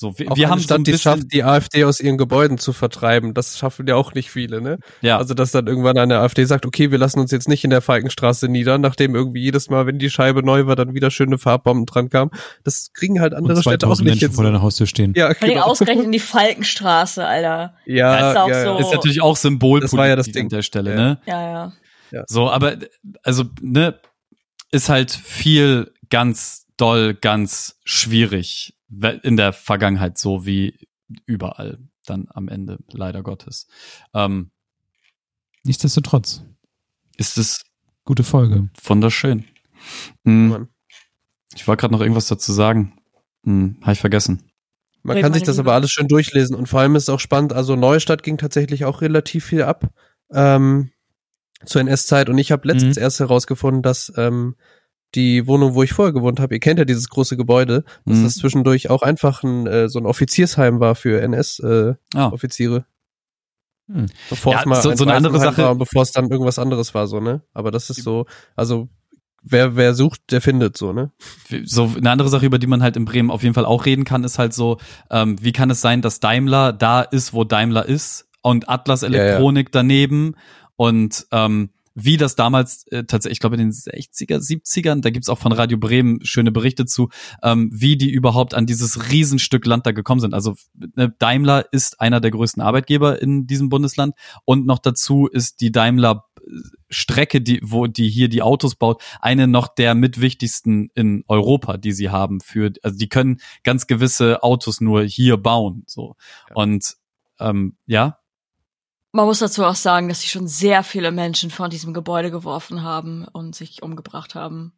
So, wir, wir haben Stadt, so die schafft, die AfD aus ihren Gebäuden zu vertreiben. Das schaffen ja auch nicht viele, ne? Ja. Also, dass dann irgendwann eine AfD sagt, okay, wir lassen uns jetzt nicht in der Falkenstraße nieder, nachdem irgendwie jedes Mal, wenn die Scheibe neu war, dann wieder schöne Farbbomben dran kamen. Das kriegen halt andere Städte auch nicht Menschen jetzt. vor deiner Haustür stehen. Ja, genau. ausgerechnet in die Falkenstraße, Alter. Ja, ist auch ja, so. Ist natürlich auch Symbolpolitik das war ja das Ding. an der Stelle, ja. ne? Ja, ja. ja. So, aber, also, ne, ist halt viel ganz doll, ganz schwierig in der Vergangenheit so wie überall dann am Ende, leider Gottes. Ähm, Nichtsdestotrotz. Ist es gute Folge. Wunderschön. Mhm. Ich wollte gerade noch irgendwas dazu sagen. Hm, Habe ich vergessen. Man kann sich das aber alles schön durchlesen und vor allem ist es auch spannend. Also Neustadt ging tatsächlich auch relativ viel ab ähm, zur NS-Zeit und ich habe letztens mhm. erst herausgefunden, dass ähm, die Wohnung, wo ich vorher gewohnt habe, ihr kennt ja dieses große Gebäude, dass mhm. das zwischendurch auch einfach ein, äh, so ein Offiziersheim war für NS-Offiziere. Äh, oh. hm. Bevor ja, es mal so, so eine andere Sache war, bevor es dann irgendwas anderes war, so, ne? Aber das ist so, also wer, wer sucht, der findet so, ne? So eine andere Sache, über die man halt in Bremen auf jeden Fall auch reden kann, ist halt so, ähm, wie kann es sein, dass Daimler da ist, wo Daimler ist und Atlas Elektronik ja, ja. daneben und ähm, wie das damals äh, tatsächlich, ich glaube in den 60er, 70ern, da gibt's auch von Radio Bremen schöne Berichte zu, ähm, wie die überhaupt an dieses Riesenstück Land da gekommen sind. Also ne, Daimler ist einer der größten Arbeitgeber in diesem Bundesland und noch dazu ist die Daimler Strecke, die, wo die hier die Autos baut, eine noch der mitwichtigsten in Europa, die sie haben für, also die können ganz gewisse Autos nur hier bauen, so. Ja. Und, ähm, ja, man muss dazu auch sagen, dass sie schon sehr viele Menschen von diesem Gebäude geworfen haben und sich umgebracht haben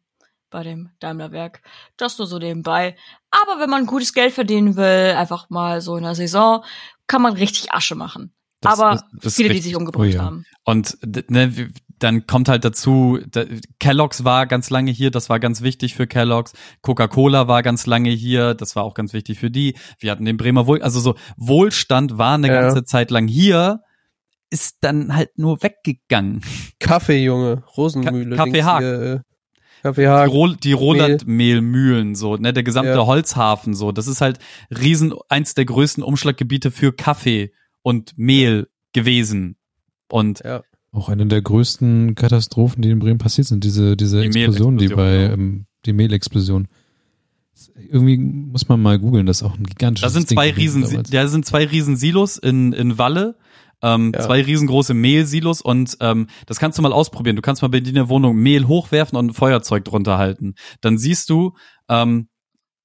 bei dem Daimlerwerk. Das nur so nebenbei. Aber wenn man gutes Geld verdienen will, einfach mal so in der Saison, kann man richtig Asche machen. Das, Aber das, das viele, die sich umgebracht oh ja. haben. Und ne, dann kommt halt dazu, da, Kellogg's war ganz lange hier, das war ganz wichtig für Kellogg's. Coca-Cola war ganz lange hier, das war auch ganz wichtig für die. Wir hatten den Bremer Wohl, also so Wohlstand war eine ja. ganze Zeit lang hier ist dann halt nur weggegangen. Kaffee, Junge, Rosenmühle. Ka Kaffee Haag. Äh, Kaffee Haag. Die, Ro die Rolandmehlmühlen, so, ne, der gesamte ja. Holzhafen, so. Das ist halt riesen, eins der größten Umschlaggebiete für Kaffee und Mehl gewesen. Und ja. auch eine der größten Katastrophen, die in Bremen passiert sind, diese, diese die Explosion, die bei, genau. ähm, die Mehlexplosion. Irgendwie muss man mal googeln, das ist auch ein gigantisches Da sind zwei Ding riesen, da sind zwei riesen Silos in, in Walle ähm, ja. Zwei riesengroße Mehlsilos und ähm, das kannst du mal ausprobieren. Du kannst mal bei dir in der Wohnung Mehl hochwerfen und ein Feuerzeug drunter halten. Dann siehst du, ähm,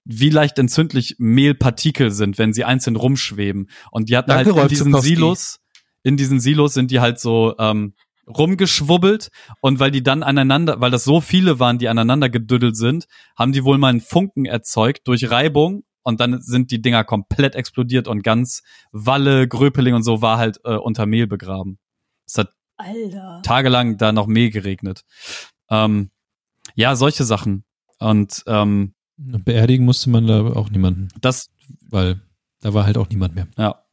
wie leicht entzündlich Mehlpartikel sind, wenn sie einzeln rumschweben. Und die hatten Danke, halt in diesen. Silos, in diesen Silos sind die halt so ähm, rumgeschwubbelt und weil die dann aneinander, weil das so viele waren, die aneinander gedüddelt sind, haben die wohl mal einen Funken erzeugt durch Reibung und dann sind die Dinger komplett explodiert und ganz Walle, Gröpeling und so war halt äh, unter Mehl begraben. Es hat Alter. tagelang da noch Mehl geregnet. Ähm, ja, solche Sachen. Und ähm, beerdigen musste man da auch niemanden. Das, weil da war halt auch niemand mehr. Ja.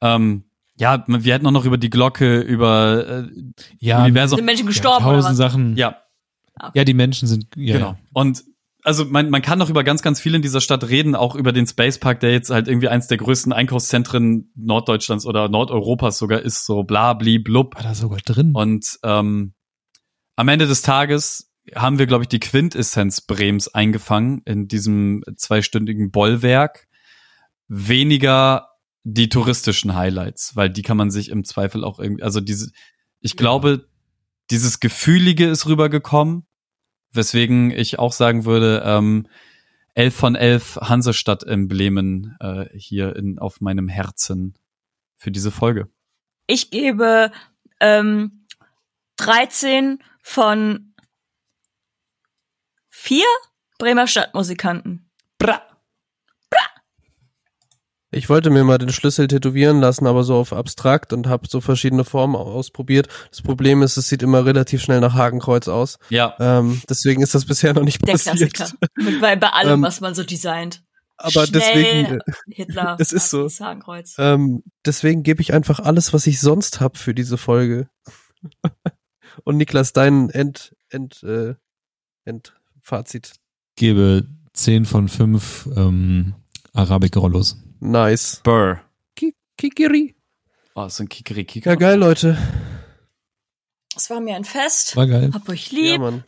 Ähm, ja, wir hätten auch noch über die Glocke, über äh, ja, Universum. Sind Menschen gestorben? Ja, tausend Sachen. Ja. Ja, die Menschen sind, ja. Genau. Und also man, man kann noch über ganz, ganz viel in dieser Stadt reden, auch über den Space Park, der jetzt halt irgendwie eins der größten Einkaufszentren Norddeutschlands oder Nordeuropas sogar ist, so bla bli blub. War da sogar drin. Und ähm, am Ende des Tages haben wir, glaube ich, die Quintessenz Brems eingefangen in diesem zweistündigen Bollwerk. Weniger die touristischen Highlights, weil die kann man sich im Zweifel auch irgendwie, also diese, ich glaube, dieses Gefühlige ist rübergekommen Weswegen ich auch sagen würde, ähm, elf von elf Hansestadt-Emblemen äh, hier in, auf meinem Herzen für diese Folge. Ich gebe ähm, 13 von vier Bremer Stadtmusikanten. Bra. Ich wollte mir mal den Schlüssel tätowieren lassen, aber so auf abstrakt und habe so verschiedene Formen ausprobiert. Das Problem ist, es sieht immer relativ schnell nach Hakenkreuz aus. Ja. Ähm, deswegen ist das bisher noch nicht Der passiert. Klassiker. bei, bei allem, Ähm, was man so designt. Aber Schnell deswegen, Hitler. es ist so. Hakenkreuz. ähm, deswegen gebe ich einfach alles, was ich sonst hab für diese Folge. und Niklas, dein End, End, äh, Endfazit. Gebe 10 von 5 ähm, Arabik-Rollos. Nice. Burr. Ki Kikiri. Oh, so ein Kikeriki. Ja, geil, Leute. Es war mir ein Fest. War geil. Hab euch Ja, lieb. Mann.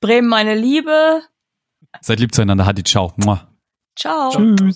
Bremen meine Liebe. Seid lieb zueinander. Hadi, ciao. Mua. Ciao. Tschüss.